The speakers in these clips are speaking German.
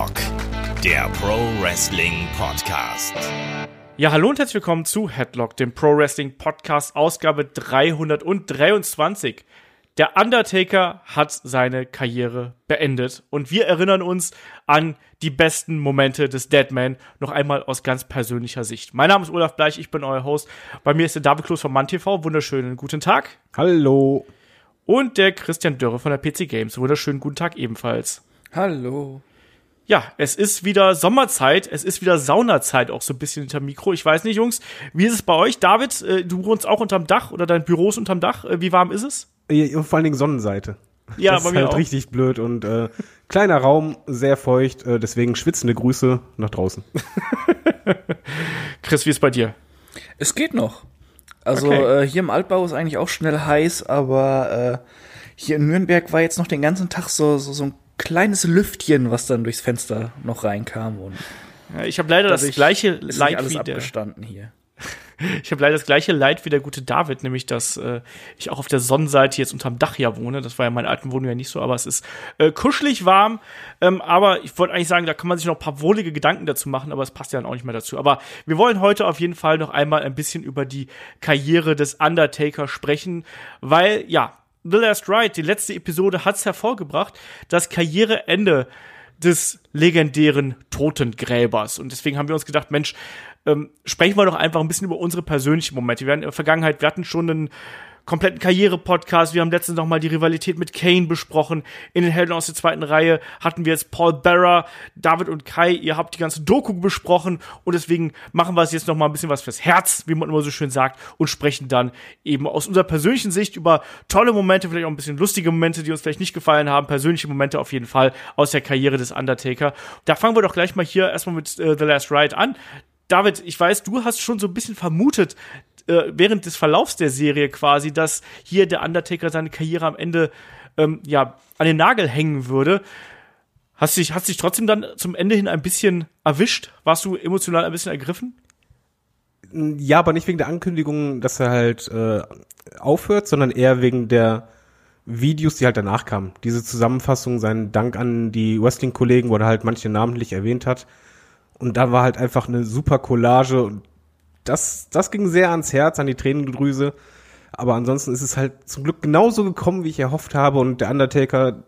Headlock, der Pro Wrestling Podcast. Ja, hallo und herzlich willkommen zu Headlock, dem Pro Wrestling Podcast, Ausgabe 323. Der Undertaker hat seine Karriere beendet und wir erinnern uns an die besten Momente des Deadman noch einmal aus ganz persönlicher Sicht. Mein Name ist Olaf Bleich, ich bin euer Host. Bei mir ist der David Kloß von MannTV. Wunderschönen guten Tag. Hallo. Und der Christian Dörre von der PC Games. Wunderschönen guten Tag ebenfalls. Hallo. Ja, es ist wieder Sommerzeit, es ist wieder Saunazeit auch so ein bisschen hinter Mikro. Ich weiß nicht, Jungs, wie ist es bei euch? David, äh, du wohnst auch unterm Dach oder dein Büro ist unterm Dach. Äh, wie warm ist es? Ja, vor allen Dingen Sonnenseite. Ja, das bei ist mir halt auch. richtig blöd und äh, kleiner Raum, sehr feucht, äh, deswegen schwitzende Grüße nach draußen. Chris, wie ist bei dir? Es geht noch. Also Okay. äh, hier im Altbau ist eigentlich auch schnell heiß, aber äh, hier in Nürnberg war jetzt noch den ganzen Tag so, so, so ein kleines Lüftchen, was dann durchs Fenster noch reinkam und Ja, ich habe leider das gleiche Leid alles wie der, abgestanden hier. ich habe leider das gleiche Leid wie der gute David, nämlich dass äh, ich auch auf der Sonnenseite jetzt unterm Dach ja wohne. Das war ja in meiner alten Wohnung ja nicht so, aber es ist äh, kuschelig warm. Ähm, aber ich wollte eigentlich sagen, da kann man sich noch ein paar wohlige Gedanken dazu machen, aber es passt ja dann auch nicht mehr dazu. Aber wir wollen heute auf jeden Fall noch einmal ein bisschen über die Karriere des Undertaker sprechen, weil ja, The Last Ride, die letzte Episode hat's hervorgebracht, das Karriereende des legendären Totengräbers. Und deswegen haben wir uns gedacht, Mensch, ähm, sprechen wir doch einfach ein bisschen über unsere persönlichen Momente. Wir hatten in der Vergangenheit, wir hatten schon einen kompletten Karriere-Podcast. Wir haben letztens noch mal die Rivalität mit Kane besprochen. In den Helden aus der zweiten Reihe hatten wir jetzt Paul Bearer, David und Kai. Ihr habt die ganze Doku besprochen und deswegen machen wir es jetzt noch mal ein bisschen was fürs Herz, wie man immer so schön sagt, und sprechen dann eben aus unserer persönlichen Sicht über tolle Momente, vielleicht auch ein bisschen lustige Momente, die uns vielleicht nicht gefallen haben, persönliche Momente auf jeden Fall aus der Karriere des Undertaker. Da fangen wir doch gleich mal hier erstmal mit äh, The Last Ride an. David, ich weiß, du hast schon so ein bisschen vermutet, äh, während des Verlaufs der Serie quasi, dass hier der Undertaker seine Karriere am Ende ähm, ja an den Nagel hängen würde. Hast dich, hast dich trotzdem dann zum Ende hin ein bisschen erwischt? Warst du emotional ein bisschen ergriffen? Ja, aber nicht wegen der Ankündigung, dass er halt äh, aufhört, sondern eher wegen der Videos, die halt danach kamen. Diese Zusammenfassung, seinen Dank an die Wrestling-Kollegen, wo er halt manche namentlich erwähnt hat. Und da war halt einfach eine super Collage und das, das ging sehr ans Herz, an die Tränendrüse. Aber ansonsten ist es halt zum Glück genauso gekommen, wie ich erhofft habe. Und der Undertaker,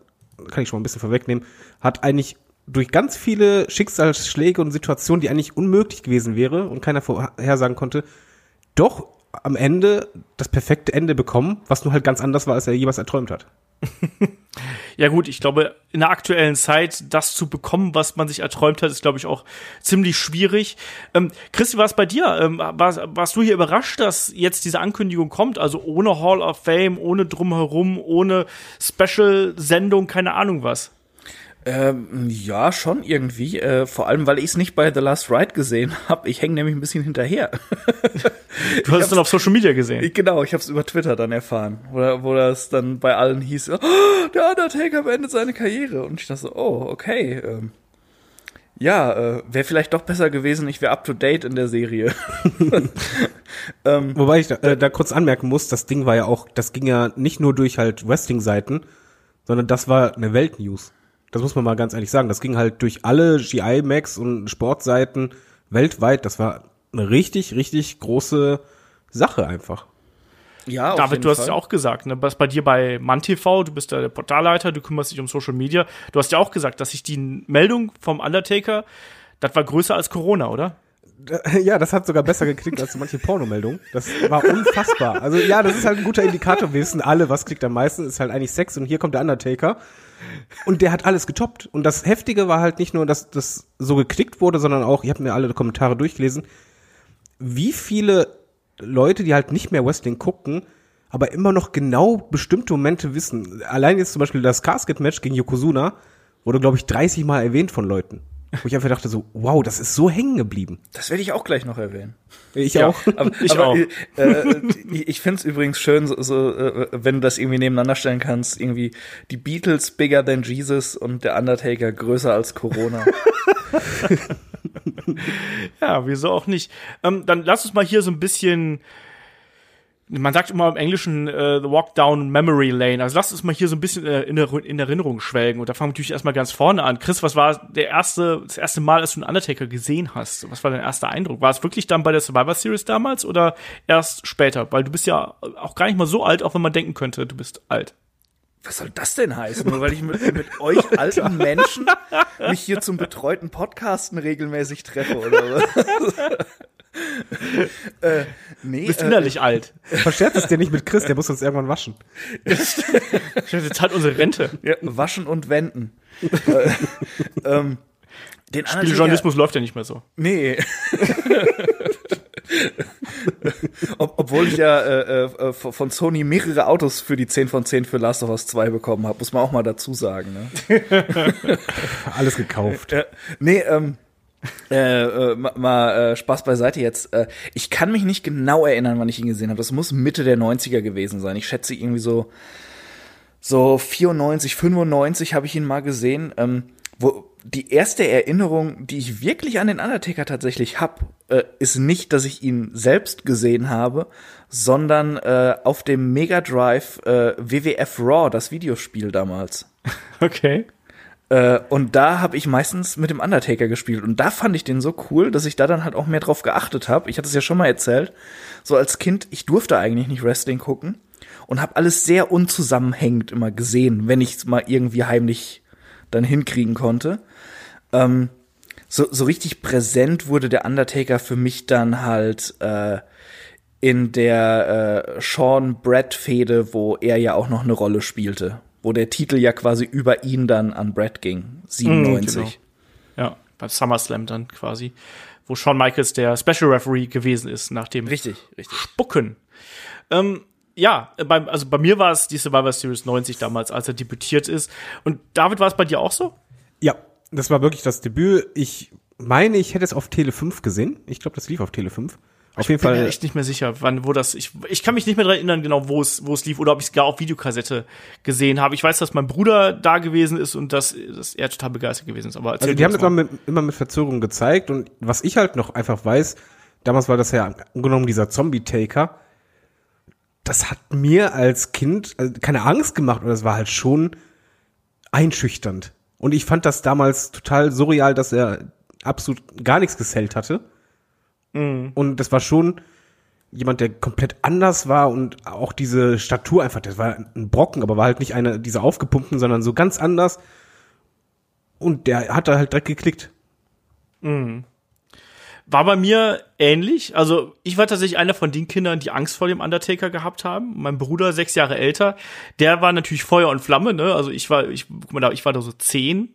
kann ich schon mal ein bisschen vorwegnehmen, hat eigentlich durch ganz viele Schicksalsschläge und Situationen, die eigentlich unmöglich gewesen wäre und keiner vorhersagen konnte, doch am Ende das perfekte Ende bekommen, was nur halt ganz anders war, als er jemals erträumt hat. Ja gut, ich glaube, in der aktuellen Zeit das zu bekommen, was man sich erträumt hat, ist, glaube ich, auch ziemlich schwierig. Ähm, Christi, war es bei dir? Ähm, warst, warst du hier überrascht, dass jetzt diese Ankündigung kommt? Also ohne Hall of Fame, ohne drumherum, ohne Special-Sendung, keine Ahnung was. Ähm, ja, schon irgendwie. Äh, vor allem, weil ich es nicht bei The Last Ride gesehen habe. Ich hänge nämlich ein bisschen hinterher. Du hast es dann auf Social Media gesehen. Ich, genau, ich habe es über Twitter dann erfahren, wo, wo das dann bei allen hieß, oh, der Undertaker beendet seine Karriere. Und ich dachte so, oh, okay. Ähm, ja, äh, wäre vielleicht doch besser gewesen, ich wäre up to date in der Serie. ähm, Wobei ich da, äh, da kurz anmerken muss, das Ding war ja auch, das ging ja nicht nur durch halt Wrestling-Seiten, sondern das war eine Weltnews. Das muss man mal ganz ehrlich sagen. Das ging halt durch alle GI-Max und Sportseiten weltweit. Das war eine richtig, richtig große Sache einfach. ja, auf David, jeden du hast Fall. ja auch gesagt, ne? Was bei dir bei MannTV, du bist da der Portalleiter, du kümmerst dich um Social Media. Du hast ja auch gesagt, dass sich die Meldung vom Undertaker, das war größer als Corona, oder? Ja, das hat sogar besser geklickt als manche Pornomeldungen. Das war unfassbar. Also ja, das ist halt ein guter Indikator. Wir wissen alle, was klickt am meisten. Ist halt eigentlich Sex und hier kommt der Undertaker. Und der hat alles getoppt. Und das Heftige war halt nicht nur, dass das so geklickt wurde, sondern auch, ich habe mir alle Kommentare durchgelesen, wie viele Leute, die halt nicht mehr Wrestling gucken, aber immer noch genau bestimmte Momente wissen. Allein jetzt zum Beispiel das Casket-Match gegen Yokozuna wurde, glaube ich, 30 Mal erwähnt von Leuten. Wo ich einfach dachte so, wow, das ist so hängen geblieben. Das werde ich auch gleich noch erwähnen. Ich Ja. auch. Aber, Ich aber auch. Äh, ich ich finde es übrigens schön, so, so, äh, wenn du das irgendwie nebeneinander stellen kannst, irgendwie die Beatles bigger than Jesus und der Undertaker größer als Corona. Ja, wieso auch nicht? Ähm, dann lass uns mal hier so ein bisschen man sagt immer im Englischen äh, The Walk Down Memory Lane. Also lass uns mal hier so ein bisschen äh, in, in Erinnerung schwelgen. Und da fangen wir natürlich erstmal ganz vorne an. Chris, was war der erste, das erste Mal, als du einen Undertaker gesehen hast? Was war dein erster Eindruck? War es wirklich dann bei der Survivor Series damals oder erst später? Weil du bist ja auch gar nicht mal so alt, auch wenn man denken könnte, du bist alt. Was soll das denn heißen? Nur weil ich mit, mit euch alten Menschen mich hier zum betreuten Podcasten regelmäßig treffe oder was? äh, nee, du bist äh, innerlich alt. Verscherzt es dir nicht mit Chris, der muss uns irgendwann waschen. Jetzt hat unsere Rente. Ja, waschen und wenden. äh, ähm, den Spieljournalismus läuft ja nicht mehr so. Nee. Ob, obwohl ich ja äh, äh, von Sony mehrere Autos für die 10 von 10 für Last of Us 2 bekommen habe, muss man auch mal dazu sagen. Ne? Alles gekauft. Äh, nee, ähm, äh, äh, mal äh, Spaß beiseite jetzt. Äh, ich kann mich nicht genau erinnern, wann ich ihn gesehen habe. Das muss Mitte der 90er gewesen sein. Ich schätze irgendwie so so 94, 95 habe ich ihn mal gesehen. Ähm, wo die erste Erinnerung, die ich wirklich an den Undertaker tatsächlich hab, äh, ist nicht, dass ich ihn selbst gesehen habe, sondern äh, auf dem Mega Drive äh, WWF Raw, das Videospiel damals. Okay. Äh, und da habe ich meistens mit dem Undertaker gespielt und da fand ich den so cool, dass ich da dann halt auch mehr drauf geachtet habe. Ich hatte es ja schon mal erzählt. So als Kind, ich durfte eigentlich nicht Wrestling gucken und habe alles sehr unzusammenhängend immer gesehen, wenn ich es mal irgendwie heimlich dann hinkriegen konnte. Ähm, so, so richtig präsent wurde der Undertaker für mich dann halt äh, in der äh, Sean Brad Fehde, wo er ja auch noch eine Rolle spielte, wo der Titel ja quasi über ihn dann an Brad ging, 97. Mm, genau. Ja, beim SummerSlam dann quasi, wo Shawn Michaels der Special Referee gewesen ist nach dem richtig, richtig. Spucken. Ähm, ja, beim, also bei mir war es die Survivor Series 90 damals, als er debütiert ist. Und David, war es bei dir auch so? Ja, das war wirklich das Debüt. Ich meine, ich hätte es auf Tele 5 gesehen. Ich glaube, das lief auf Tele 5. Auf ich jeden bin Fall. mir echt nicht mehr sicher, wann, wo das, ich, ich kann mich nicht mehr daran erinnern, genau, wo es, wo es lief oder ob ich es gar auf Videokassette gesehen habe. Ich weiß, dass mein Bruder da gewesen ist und dass, dass er total begeistert gewesen ist. Aber also die haben das immer mit, immer mit Verzögerung gezeigt und was ich halt noch einfach weiß, damals war das ja angenommen dieser Zombie-Taker. Das hat mir als Kind also keine Angst gemacht, oder es war halt schon einschüchternd. Und ich fand das damals total surreal, dass er absolut gar nichts gesellt hatte. Mhm. Und das war schon jemand, der komplett anders war und auch diese Statur einfach, das war ein Brocken, aber war halt nicht einer dieser aufgepumpten, sondern so ganz anders. Und der hat da halt direkt geklickt. Mhm. War bei mir ähnlich. Also ich war tatsächlich einer von den Kindern, die Angst vor dem Undertaker gehabt haben. Mein Bruder, sechs Jahre älter, der war natürlich Feuer und Flamme. Ne? Also ich war, ich, guck mal da, ich war da so zehn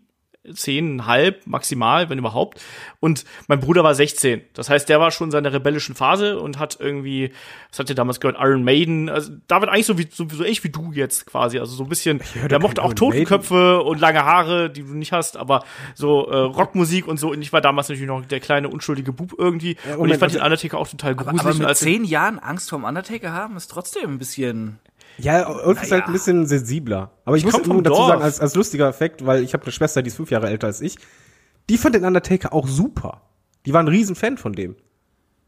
zehnhalb maximal, wenn überhaupt. Und mein Bruder war 16. Das heißt, der war schon in seiner rebellischen Phase und hat irgendwie, was hat der damals gehört, Iron Maiden. Also David eigentlich so wie so, so echt wie du jetzt quasi. Also so ein bisschen. Der mochte auch Totenköpfe und lange Haare, die du nicht hast, aber so äh, Rockmusik und so. Und ich war damals natürlich noch der kleine unschuldige Bub irgendwie. Ja, und ich fand den Undertaker auch total gruselig. Aber, aber mit zehn Jahren Angst vorm Undertaker haben ist trotzdem ein bisschen ja, uns ist halt ein bisschen sensibler. Aber ich, ich muss nur dazu Dorf. sagen, als, als lustiger Effekt, weil ich habe eine Schwester, die ist fünf Jahre älter als ich, die fand den Undertaker auch super. Die war ein Riesenfan von dem.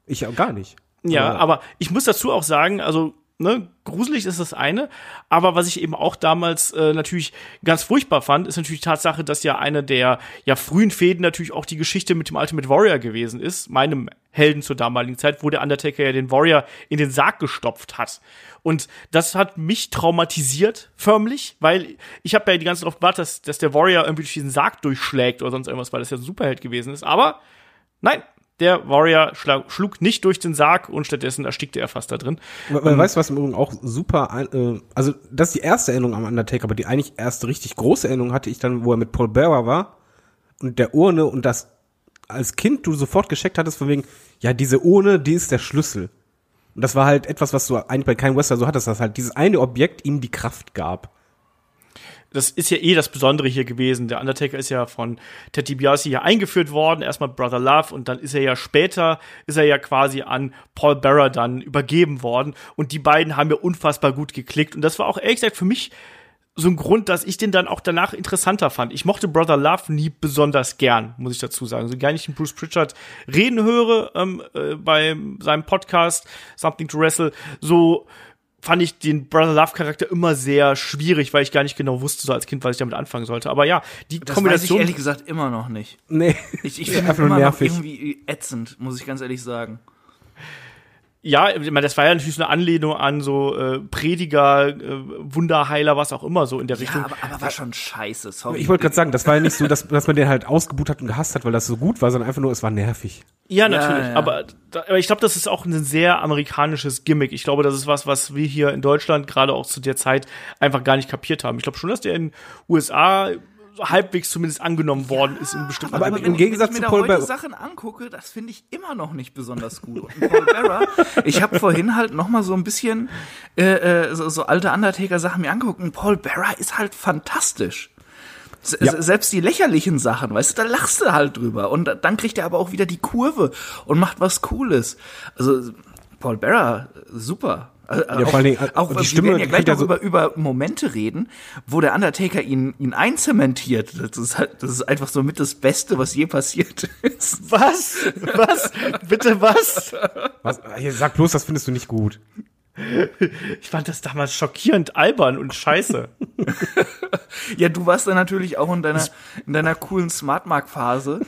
Ich auch gar nicht. Ja, aber, aber ich muss dazu auch sagen, also ne, gruselig ist das eine, aber was ich eben auch damals äh, natürlich ganz furchtbar fand, ist natürlich die Tatsache, dass ja eine der ja frühen Fäden natürlich auch die Geschichte mit dem Ultimate Warrior gewesen ist, meinem Helden zur damaligen Zeit, wo der Undertaker ja den Warrior in den Sarg gestopft hat. Und das hat mich traumatisiert, förmlich, weil ich habe ja die ganze Zeit darauf gewartet, dass, dass der Warrior irgendwie durch diesen Sarg durchschlägt oder sonst irgendwas, weil das ja ein Superheld gewesen ist. Aber nein, der Warrior schlug nicht durch den Sarg und stattdessen erstickte er fast da drin. Man, man ähm, weiß, was im Übrigen auch super, äh, also das ist die erste Erinnerung am Undertaker, aber die eigentlich erste richtig große Erinnerung hatte ich dann, wo er mit Paul Bearer war und der Urne und das als Kind du sofort gescheckt hattest von wegen, ja, diese Urne, die ist der Schlüssel. Und das war halt etwas, was du eigentlich bei keinem Western so hattest, dass halt dieses eine Objekt ihm die Kraft gab. Das ist ja eh das Besondere hier gewesen. Der Undertaker ist ja von Ted DiBiase hier eingeführt worden, erstmal Brother Love und dann ist er ja später, ist er ja quasi an Paul Bearer dann übergeben worden und die beiden haben ja unfassbar gut geklickt und das war auch ehrlich gesagt für mich so ein Grund, dass ich den dann auch danach interessanter fand. Ich mochte Brother Love nie besonders gern, muss ich dazu sagen. So gar nicht den Bruce Pritchard reden höre ähm, äh, bei seinem Podcast Something to Wrestle, so fand ich den Brother Love Charakter immer sehr schwierig, weil ich gar nicht genau wusste so als Kind, was ich damit anfangen sollte. Aber ja, die Das weiß ich Kombination ehrlich gesagt immer noch nicht. Nee. Ich, ich Ja, finde einfach immer nur noch nervig. irgendwie ätzend, muss ich ganz ehrlich sagen. Ja, ich meine, das war ja natürlich so eine Anlehnung an so äh, Prediger, äh, Wunderheiler, was auch immer so in der Richtung. Ja, aber, aber war schon scheiße, sorry. Ich wollte gerade sagen, das war ja nicht so, dass, dass man den halt ausgebucht hat und gehasst hat, weil das so gut war, sondern einfach nur, es war nervig. Ja, natürlich. ja. Aber, da, aber ich glaube, das ist auch ein sehr amerikanisches Gimmick. Ich glaube, das ist was, was wir hier in Deutschland gerade auch zu der Zeit einfach gar nicht kapiert haben. Ich glaube schon, dass der in USA halbwegs zumindest angenommen worden ist in bestimmten Aber Aber im wenn Gegensatz ich, zu wenn ich Paul mir da heute Bearer- Sachen angucke, das finde ich immer noch nicht besonders gut. Und Paul Bearer, ich habe vorhin halt noch mal so ein bisschen äh, äh, so, so alte Undertaker-Sachen mir angeguckt. Und Paul Bearer ist halt fantastisch. S Ja. Selbst die lächerlichen Sachen, weißt du, da lachst du halt drüber. Und dann kriegt er aber auch wieder die Kurve und macht was Cooles. Also Paul Bearer, super. Also, Ja, vor allen Dingen, äh, auch die wir Stimme, werden ja die gleich noch so- über, über Momente reden, wo der Undertaker ihn, ihn einzementiert. Das ist halt, das ist einfach so mit das Beste, was je passiert ist. Was? Was? Bitte was? Was? Hier, sag bloß, das findest du nicht gut. Ich fand das damals schockierend albern und scheiße. Ja, du warst dann natürlich auch in deiner, in deiner coolen Smartmark-Phase.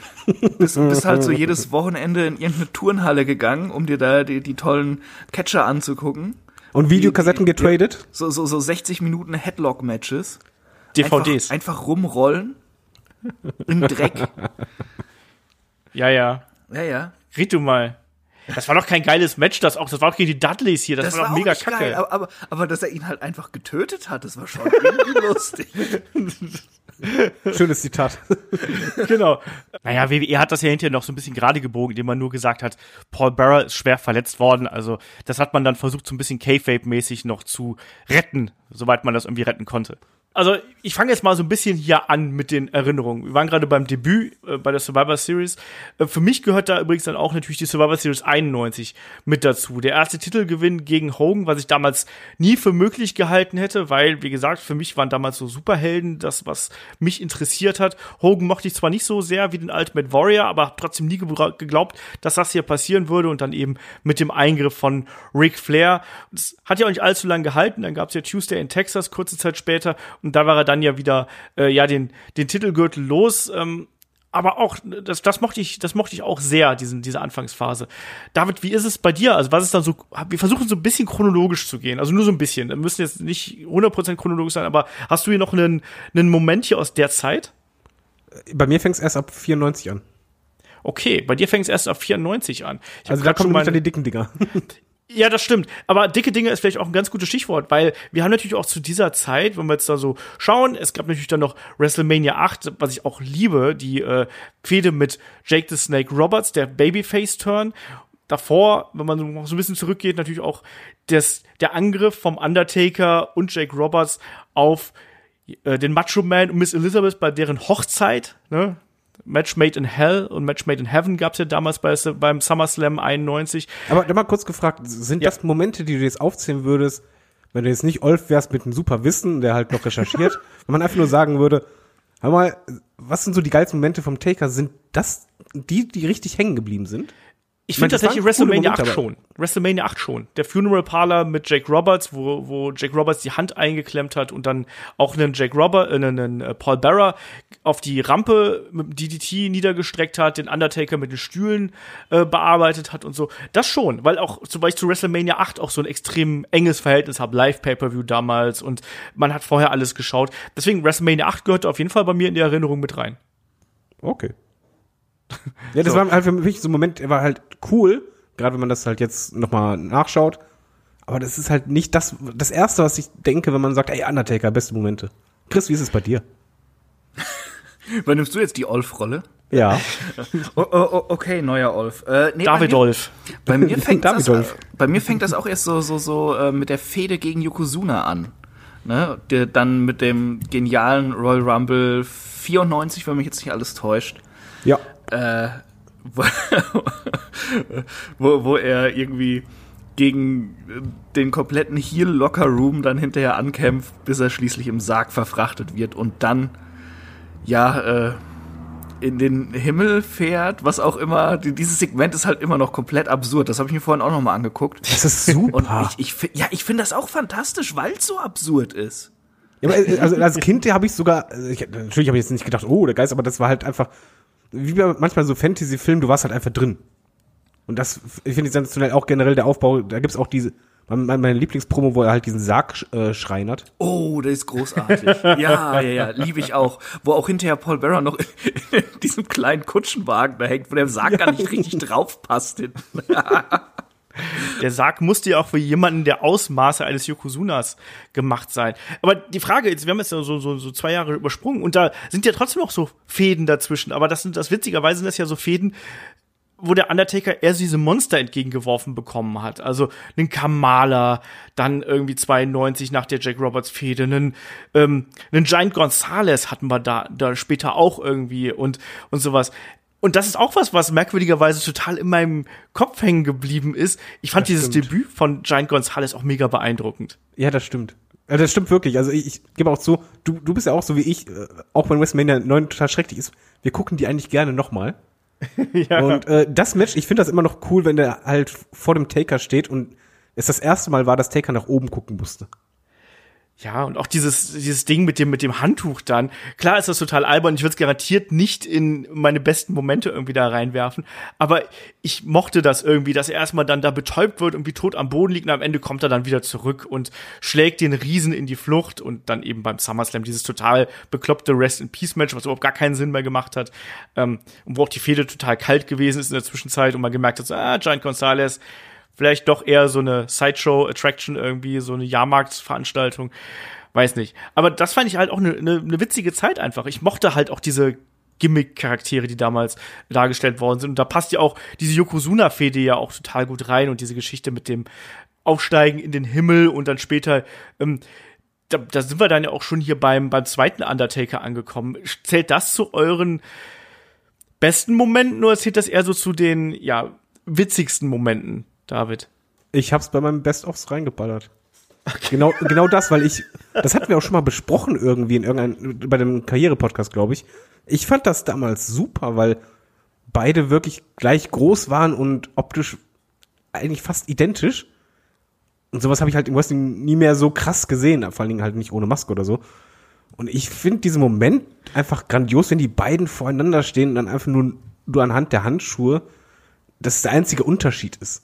Bist, bist halt so jedes Wochenende in irgendeine Turnhalle gegangen, um dir da die, die tollen Catcher anzugucken. Und Videokassetten getradet? So, so, so 60 Minuten Headlock-Matches. DVDs. Einfach, einfach rumrollen. Im Dreck. Ja, ja. Ja, ja. Red du mal. Das war doch kein geiles Match, das auch. Das war doch gegen die Dudleys hier. Das, war doch auch mega nicht kacke. geil, aber, aber, aber dass er ihn halt einfach getötet hat, das war schon irgendwie lustig. Schönes Zitat. genau. Naja, WWE hat das ja hinterher noch so ein bisschen gerade gebogen, indem man nur gesagt hat, Paul Bearer ist schwer verletzt worden. Also das hat man dann versucht, so ein bisschen K-Fape-mäßig noch zu retten, soweit man das irgendwie retten konnte. Also ich fange jetzt mal so ein bisschen hier an mit den Erinnerungen. Wir waren gerade beim Debüt äh, bei der Survivor Series. Äh, für mich gehört da übrigens dann auch natürlich die Survivor Series 91 mit dazu. Der erste Titelgewinn gegen Hogan, was ich damals nie für möglich gehalten hätte, weil, wie gesagt, für mich waren damals so Superhelden das, was mich interessiert hat. Hogan mochte ich zwar nicht so sehr wie den Ultimate Warrior, aber hab trotzdem nie geglaubt, dass das hier passieren würde und dann eben mit dem Eingriff von Ric Flair. Das hat ja auch nicht allzu lange gehalten. Dann gab es ja Tuesday in Texas kurze Zeit später und da war er dann ja wieder äh, ja den den Titelgürtel los. Ähm, aber auch das, das mochte ich, das mochte ich auch sehr, diesen, diese Anfangsphase. David, wie ist es bei dir? Also was ist dann so? Wir versuchen so ein bisschen chronologisch zu gehen, also nur so ein bisschen. Wir müssen jetzt nicht 100% chronologisch sein, aber hast du hier noch einen, einen Moment hier aus der Zeit? Bei mir fängt es erst ab 94 an. Okay, bei dir fängt es erst ab 94 an. Ich Also da schon kommen meine- dann die dicken Dinger. Ja, das stimmt. Aber dicke Dinge ist vielleicht auch ein ganz gutes Stichwort, weil wir haben natürlich auch zu dieser Zeit, wenn wir jetzt da so schauen, es gab natürlich dann noch WrestleMania 8, was ich auch liebe, die äh, Fehde mit Jake the Snake Roberts, der Babyface-Turn. Davor, wenn man so ein bisschen zurückgeht, natürlich auch das, der Angriff vom Undertaker und Jake Roberts auf äh, den Macho Man und Miss Elizabeth bei deren Hochzeit, ne? Match Made in Hell und Match Made in Heaven gab's ja damals bei, beim SummerSlam 91. Aber mal kurz gefragt, sind Ja. das Momente, die du jetzt aufzählen würdest, wenn du jetzt nicht Olf wärst mit einem super Wissen, der halt noch recherchiert, wenn man einfach nur sagen würde, hör mal, was sind so die geilsten Momente vom Taker? Sind das die, die richtig hängen geblieben sind? Ich finde tatsächlich WrestleMania coole 8 Momente, schon. WrestleMania 8 schon. Der Funeral Parlor mit Jake Roberts, wo, wo Jake Roberts die Hand eingeklemmt hat und dann auch einen Jake Robert, äh, einen, äh, Paul Bearer auf die Rampe mit dem DDT niedergestreckt hat, den Undertaker mit den Stühlen äh, bearbeitet hat und so. Das schon, weil auch, weil ich zu WrestleMania 8 auch so ein extrem enges Verhältnis habe, Live-Pay-Per-View damals und man hat vorher alles geschaut. Deswegen WrestleMania 8 gehört auf jeden Fall bei mir in die Erinnerung mit rein. Okay. Ja, das So. war halt für mich so ein Moment, er war halt cool, gerade wenn man das halt jetzt nochmal nachschaut. Aber das ist halt nicht das, das erste, was ich denke, wenn man sagt, ey, Undertaker, beste Momente. Chris, wie ist es bei dir? Übernimmst du jetzt die Olf-Rolle? Ja. Oh, oh, oh, okay, neuer Olf. Äh, nee, David bei mir, Olf. bei mir fängt das, Olf. bei mir fängt das auch erst so so so äh, mit der Fehde gegen Yokozuna an. Ne? Der dann mit dem genialen Royal Rumble 94, wenn mich jetzt nicht alles täuscht. Ja. äh, wo, wo, wo er irgendwie gegen äh, den kompletten Heel Locker Room dann hinterher ankämpft, bis er schließlich im Sarg verfrachtet wird und dann ja äh, in den Himmel fährt, was auch immer. Die, dieses Segment ist halt immer noch komplett absurd. Das habe ich mir vorhin auch noch mal angeguckt. Das ist super. Und ich, ich ja, ich finde das auch fantastisch, weil es so absurd ist. Ja, äh, also als Kind habe ich sogar, also ich, natürlich habe ich jetzt nicht gedacht, oh, der Geist, aber das war halt einfach, wie bei manchmal so Fantasy-Filmen, du warst halt einfach drin. Und das, ich finde sensationell auch generell der Aufbau, da gibt's auch diese, meine, meine Lieblingspromo, wo er halt diesen Sarg äh, schreinert. Oh, das ist großartig. ja, ja, ja, liebe ich auch. Wo auch hinterher Paul Bearer noch in, in diesem kleinen Kutschenwagen da hängt, wo der Sarg gar nicht richtig drauf passt. Der Sarg musste ja auch für jemanden der Ausmaße eines Yokozunas gemacht sein. Aber die Frage jetzt, wir haben jetzt so, so, so zwei Jahre übersprungen und da sind ja trotzdem noch so Fäden dazwischen. Aber das sind das witzigerweise sind das ja so Fäden, wo der Undertaker eher so diese Monster entgegengeworfen bekommen hat. Also einen Kamala, dann irgendwie 92 nach der Jack Roberts Fehde, einen, ähm, einen Giant Gonzalez hatten wir da, da später auch irgendwie und, und sowas. Und das ist auch was, was merkwürdigerweise total in meinem Kopf hängen geblieben ist. Ich fand Das dieses stimmt. Debüt von Giant Gonzalez auch mega beeindruckend. Ja, das stimmt. Ja, das stimmt wirklich. Also ich, ich gebe auch zu, du, du bist ja auch so wie ich, äh, auch wenn WrestleMania 9 total schrecklich ist, wir gucken die eigentlich gerne nochmal. ja. Und äh, das Match, ich finde das immer noch cool, wenn der halt vor dem Taker steht und es das erste Mal war, dass Taker nach oben gucken musste. Ja, und auch dieses, dieses Ding mit dem, mit dem Handtuch dann. Klar ist das total albern. Ich würde es garantiert nicht in meine besten Momente irgendwie da reinwerfen. Aber ich mochte das irgendwie, dass er erstmal dann da betäubt wird und wie tot am Boden liegt und am Ende kommt er dann wieder zurück und schlägt den Riesen in die Flucht und dann eben beim SummerSlam dieses total bekloppte Rest in Peace Match, was überhaupt gar keinen Sinn mehr gemacht hat. Ähm, und wo auch die Fehde total kalt gewesen ist in der Zwischenzeit und man gemerkt hat, so, ah, Giant Gonzalez, vielleicht doch eher so eine Sideshow-Attraction irgendwie, so eine Jahrmarktsveranstaltung. Weiß nicht. Aber das fand ich halt auch eine ne, ne witzige Zeit einfach. Ich mochte halt auch diese Gimmick-Charaktere, die damals dargestellt worden sind. Und da passt ja auch diese Yokozuna-Fehde ja auch total gut rein und diese Geschichte mit dem Aufsteigen in den Himmel und dann später, ähm, da, da sind wir dann ja auch schon hier beim, beim zweiten Undertaker angekommen. Zählt das zu euren besten Momenten oder zählt das eher so zu den, ja, witzigsten Momenten, David? Ich hab's bei meinem Best-ofs reingeballert. Genau, genau das, weil ich, das hatten wir auch schon mal besprochen irgendwie in irgendeinem, bei dem Karriere-Podcast, glaube ich. Ich fand das damals super, weil beide wirklich gleich groß waren und optisch eigentlich fast identisch. Und sowas habe ich halt im Wrestling nie mehr so krass gesehen, vor allen Dingen halt nicht ohne Maske oder so. Und ich finde diesen Moment einfach grandios, wenn die beiden voreinander stehen und dann einfach nur, nur anhand der Handschuhe, das der einzige Unterschied ist.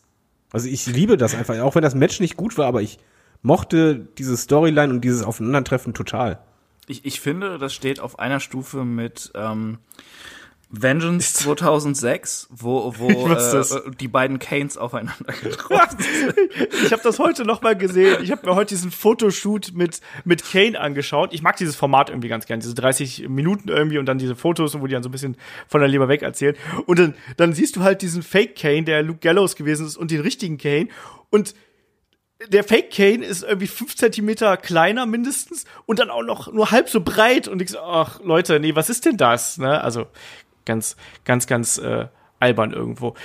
Also ich liebe das einfach, auch wenn das Match nicht gut war, aber ich mochte diese Storyline und dieses Aufeinandertreffen total. Ich, ich finde, das steht auf einer Stufe mit ähm, Vengeance 2006, wo, wo das. äh, die beiden Canes aufeinander getroffen sind. Ich habe das heute noch mal gesehen. Ich habe mir heute diesen Fotoshoot mit mit Kane angeschaut. Ich mag dieses Format irgendwie ganz gern, diese 30 Minuten irgendwie und dann diese Fotos, wo die dann so ein bisschen von der Leber weg erzählen. Und dann dann siehst du halt diesen Fake Kane, der Luke Gallows gewesen ist, und den richtigen Kane. Und der Fake Kane ist irgendwie fünf Zentimeter kleiner mindestens und dann auch noch nur halb so breit und ich so, ach Leute, nee, was ist denn das? Ne? Also ganz, ganz, ganz äh, albern irgendwo.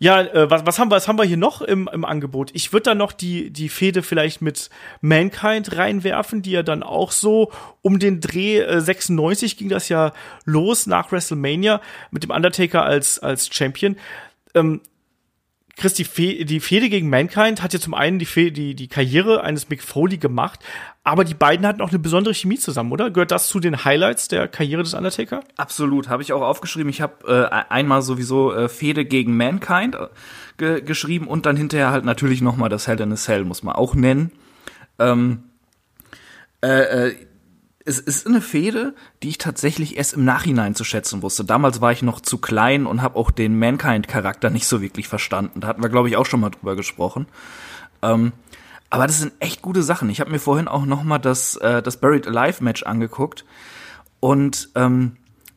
Ja, äh, was, was haben wir, was haben wir hier noch im, im Angebot? Ich würde da noch die, die Fehde vielleicht mit Mankind reinwerfen, die ja dann auch so um den Dreh äh, 96 ging das ja los nach WrestleMania mit dem Undertaker als, als Champion. Ähm, Chris, die, Fe die Fehde gegen Mankind hat ja zum einen die, Fe die, die Karriere eines Mick Foley gemacht, aber die beiden hatten auch eine besondere Chemie zusammen, oder? Gehört das zu den Highlights der Karriere des Undertaker? Absolut, habe ich auch aufgeschrieben. Ich habe äh, einmal sowieso äh, Fehde gegen Mankind äh, ge geschrieben und dann hinterher halt natürlich noch mal das Hell in a Cell, muss man auch nennen. Ähm, äh, äh, es ist eine Fehde, die ich tatsächlich erst im Nachhinein zu schätzen wusste. Damals war ich noch zu klein und habe auch den Mankind-Charakter nicht so wirklich verstanden. Da hatten wir, glaube ich, auch schon mal drüber gesprochen. Ähm, aber das sind echt gute Sachen. Ich habe mir vorhin auch noch mal das, äh, das Buried Alive Match angeguckt und ähm,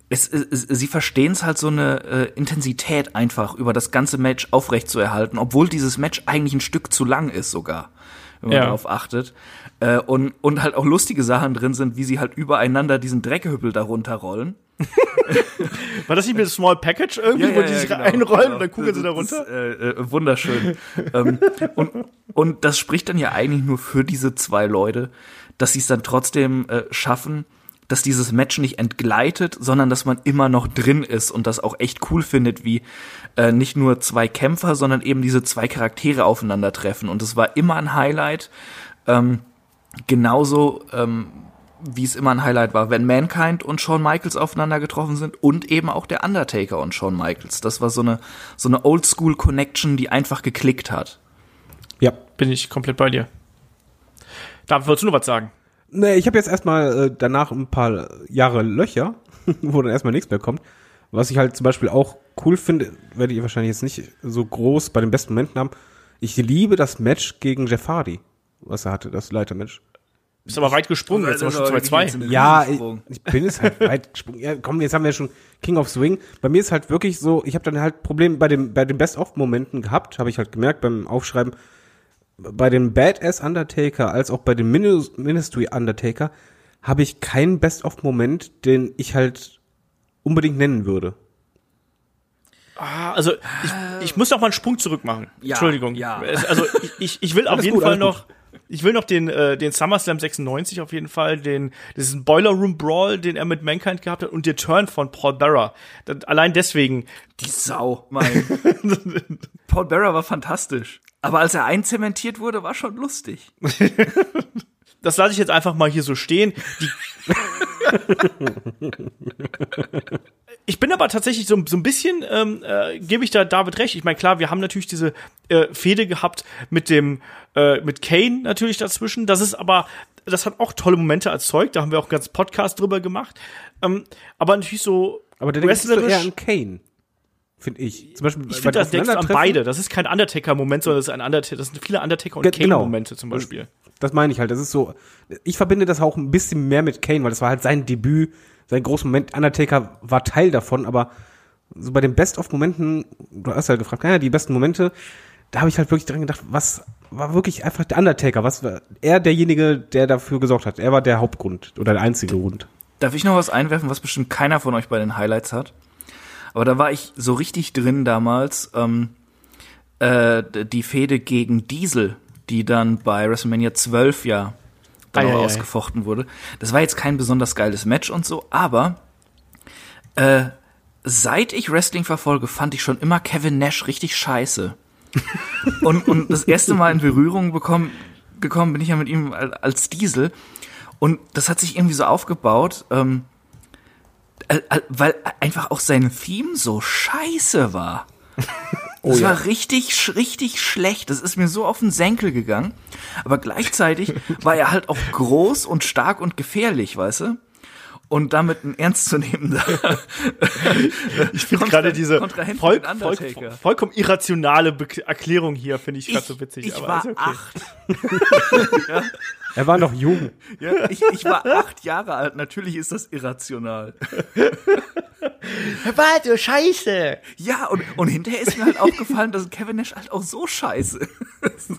es, es, sie verstehen es halt so eine äh, Intensität einfach über das ganze Match aufrecht zu erhalten, obwohl dieses Match eigentlich ein Stück zu lang ist sogar, wenn man Ja. darauf achtet. Äh, und, und halt auch lustige Sachen drin sind, wie sie halt übereinander diesen Dreckhüppel da runterrollen. War das nicht mit Small Package irgendwie, wo die sich einrollen genau. und dann kugeln sie da runter? äh, äh, wunderschön. ähm, und, und das spricht dann ja eigentlich nur für diese zwei Leute, dass sie es dann trotzdem äh, schaffen, dass dieses Match nicht entgleitet, sondern dass man immer noch drin ist und das auch echt cool findet, wie äh, nicht nur zwei Kämpfer, sondern eben diese zwei Charaktere aufeinandertreffen. Und es war immer ein Highlight. Ähm, genauso ähm, wie es immer ein Highlight war, wenn Mankind und Shawn Michaels aufeinander getroffen sind und eben auch der Undertaker und Shawn Michaels. Das war so eine so eine Oldschool Connection, die einfach geklickt hat. Ja. Bin ich komplett bei dir. Da wolltest du noch was sagen? Nee, ich habe jetzt erstmal äh, danach ein paar Jahre Löcher, wo dann erstmal nichts mehr kommt. Was ich halt zum Beispiel auch cool finde, werde ich wahrscheinlich jetzt nicht so groß bei den besten Momenten haben. Ich liebe das Match gegen Jeff Hardy, was er hatte, das Leitermatch. Bist aber weit gesprungen, jetzt sind wir schon 2-2. Ja, ich, bin es halt weit gesprungen. Ja, komm, jetzt haben wir schon King of Swing. Bei mir ist halt wirklich so, ich habe dann halt Probleme bei dem bei den Best-of-Momenten gehabt, habe ich halt gemerkt beim Aufschreiben. Bei dem Badass Undertaker als auch bei dem Minis- Ministry Undertaker habe ich keinen Best-of-Moment, den ich halt unbedingt nennen würde. Ah, also ich, ich muss noch mal einen Sprung zurück machen. Ja, Entschuldigung. ja. Also ich, ich, ich will auf Alles jeden gut, Fall noch, ich will noch den, äh, den SummerSlam 96 auf jeden Fall, den, diesen Boiler Room Brawl, den er mit Mankind gehabt hat und den Turn von Paul Bearer. Das, allein deswegen. Die Sau, mein. Paul Bearer war fantastisch. Aber als er einzementiert wurde, war schon lustig. Das lasse ich jetzt einfach mal hier so stehen. Ich bin aber tatsächlich so, so ein bisschen, ähm, äh, gebe ich da David recht. Ich meine, klar, wir haben natürlich diese äh, Fehde gehabt mit dem, äh, mit Kane natürlich dazwischen. Das ist aber, das hat auch tolle Momente erzeugt. Da haben wir auch einen ganzen Podcast drüber gemacht. Ähm, aber natürlich so Aber der denkst du eher an Kane, finde ich. Zum Beispiel ich finde, das denkst an beide. Das ist kein Undertaker-Moment, sondern das ist ein Undertaker, das sind viele Undertaker- und Ge- genau. Kane-Momente zum Beispiel. Das meine ich halt. Das ist so. Ich verbinde das auch ein bisschen mehr mit Kane, weil das war halt sein Debüt, sein großer Moment. Undertaker war Teil davon, aber so bei den Best-of-Momenten, du hast halt gefragt, ja, die besten Momente, da habe ich halt wirklich dran gedacht, was war wirklich einfach der Undertaker, was war er derjenige, der dafür gesorgt hat. Er war der Hauptgrund oder der einzige Grund. Darf ich noch was einwerfen, was bestimmt keiner von euch bei den Highlights hat? Aber da war ich so richtig drin damals, ähm, äh, die Fehde gegen Diesel, die dann bei WrestleMania 12 ja dann Ei, ausgefochten wurde. Das war jetzt kein besonders geiles Match und so, aber äh, seit ich Wrestling verfolge, fand ich schon immer Kevin Nash richtig scheiße. und, und das erste Mal in Berührung bekommen, gekommen bin ich ja mit ihm al- als Diesel. Und das hat sich irgendwie so aufgebaut, ähm, al- al- weil einfach auch sein Theme so scheiße war. Das ja. war richtig, sch- richtig schlecht. Das ist mir so auf den Senkel gegangen. Aber gleichzeitig war er halt auch groß und stark und gefährlich, weißt du? Und damit ein ernstzunehmender. ich finde gerade diese voll, voll, Undertaker. vollkommen irrationale Be Erklärung hier, finde ich gerade so witzig. ich aber war ist okay. acht. Er war noch jung. Ja, ich, ich war acht Jahre alt. Natürlich ist das irrational. Was, du Scheiße! Ja, und, und hinterher ist mir halt aufgefallen, dass Kevin Nash halt auch so scheiße ist.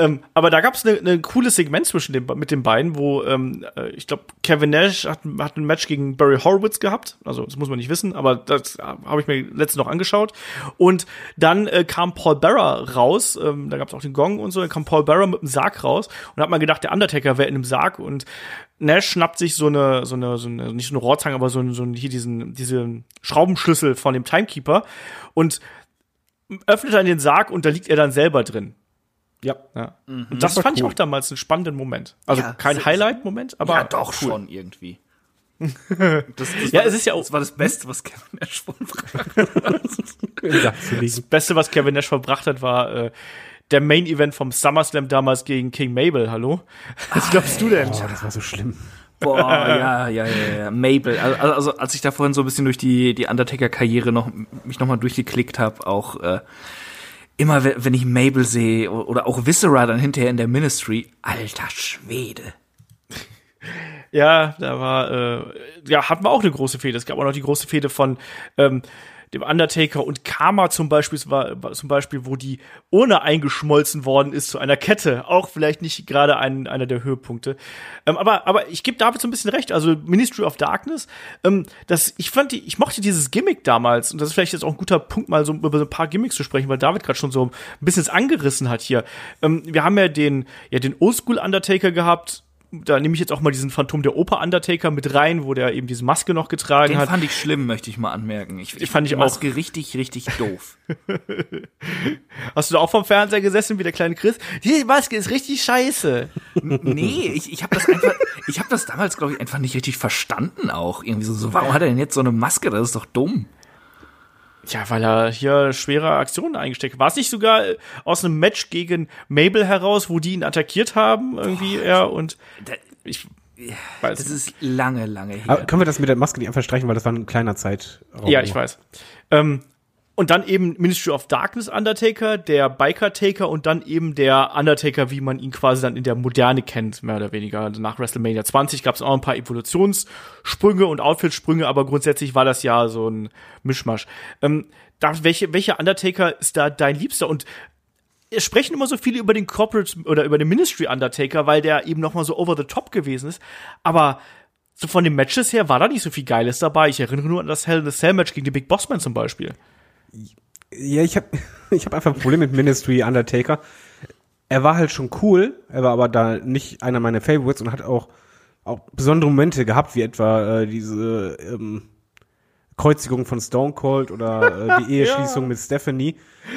Ähm, aber da gab es ein ne cooles Segment zwischen dem, mit den beiden, wo ähm, äh, ich glaube, Kevin Nash hat, hat ein Match gegen Barry Horowitz gehabt. Also, das muss man nicht wissen, aber das habe ich mir letztens noch angeschaut. Und dann äh, kam Paul Bearer raus, ähm, da gab es auch den Gong und so, dann kam Paul Bearer mit einem Sarg raus und hat mal gedacht, der Undertaker wäre in einem Sarg und Nash schnappt sich so eine, so eine, so eine nicht so eine Rohrzange, aber so, ein- so ein- hier diesen, diesen Schraubenschlüssel von dem Timekeeper und öffnet dann den Sarg und da liegt er dann selber drin. Ja. Ja. Und das war fand ich cool. auch damals einen spannenden Moment. Also Ja, kein Highlight-Moment, aber ja, doch cool. schon irgendwie. Das, das Ja, war es ist ja auch- Das war das Beste, was Kevin Nash Sack zu liegen. Beste, was Kevin Nash verbracht hat, war äh, der Main Event vom SummerSlam damals gegen King Mabel. Hallo? Was glaubst du denn? Oh, das war so schlimm. Boah, ja, ja, ja, ja. Mabel. Also, also als ich da vorhin so ein bisschen durch die, die Undertaker-Karriere noch, mich nochmal durchgeklickt habe, auch äh, immer we- wenn ich Mabel sehe oder auch Viscera dann hinterher in der Ministry, alter Schwede. Ja, da war, äh, ja, hatten wir auch eine große Fehde. Es gab auch noch die große Fehde von ähm, dem Undertaker und Karma zum Beispiel war, war zum Beispiel, wo die ohne eingeschmolzen worden ist zu einer Kette. Auch vielleicht nicht gerade ein, einer der Höhepunkte. Ähm, aber, aber ich gebe David so ein bisschen recht. Also Ministry of Darkness, ähm, das, ich fand die, ich mochte dieses Gimmick damals. Und das ist vielleicht jetzt auch ein guter Punkt, mal so über so ein paar Gimmicks zu sprechen, weil David gerade schon so ein bisschen angerissen hat hier. Ähm, wir haben ja den, ja, den Oldschool Undertaker gehabt da nehme ich jetzt auch mal diesen Phantom der Oper Undertaker mit rein, wo der eben diese Maske noch getragen Den hat. fand ich schlimm, möchte ich mal anmerken. Ich, Die fand ich die auch. Maske richtig, richtig doof. Hast du da auch vom Fernseher gesessen wie der kleine Chris? Die Maske ist richtig scheiße. nee, ich, ich habe das einfach, ich habe das damals, glaube ich, einfach nicht richtig verstanden auch. Irgendwie so, so, warum hat er denn jetzt so eine Maske? Das ist doch dumm. Ja, weil er hier schwere Aktionen eingesteckt hat. War es nicht sogar äh, aus einem Match gegen Mabel heraus, wo die ihn attackiert haben, irgendwie er und Da, ich weiß das nicht. ist lange, lange her. Aber können wir das mit der Maske nicht einfach streichen, weil das war ein kleiner Zeitraum. Ja, ich weiß. Ähm, und dann eben Ministry of Darkness Undertaker, der Biker Taker und dann eben der Undertaker, wie man ihn quasi dann in der Moderne kennt, mehr oder weniger. Also Nach WrestleMania 20 gab es auch ein paar Evolutionssprünge und Outfitsprünge, aber grundsätzlich war das ja so ein Mischmasch. Ähm, da, welche, welcher Undertaker ist da dein Liebster? Und es sprechen immer so viele über den Corporate oder über den Ministry Undertaker, weil der eben noch mal so over the top gewesen ist. Aber so von den Matches her war da nicht so viel Geiles dabei. Ich erinnere nur an das Hell in a Cell Match gegen den Big Bossman zum Beispiel. Ja, ich habe ich hab einfach ein Problem mit Ministry Undertaker. Er war halt schon cool, er war aber da nicht einer meiner Favorites und hat auch, auch besondere Momente gehabt, wie etwa äh, diese ähm, Kreuzigung von Stone Cold oder äh, die Eheschließung mit Stephanie.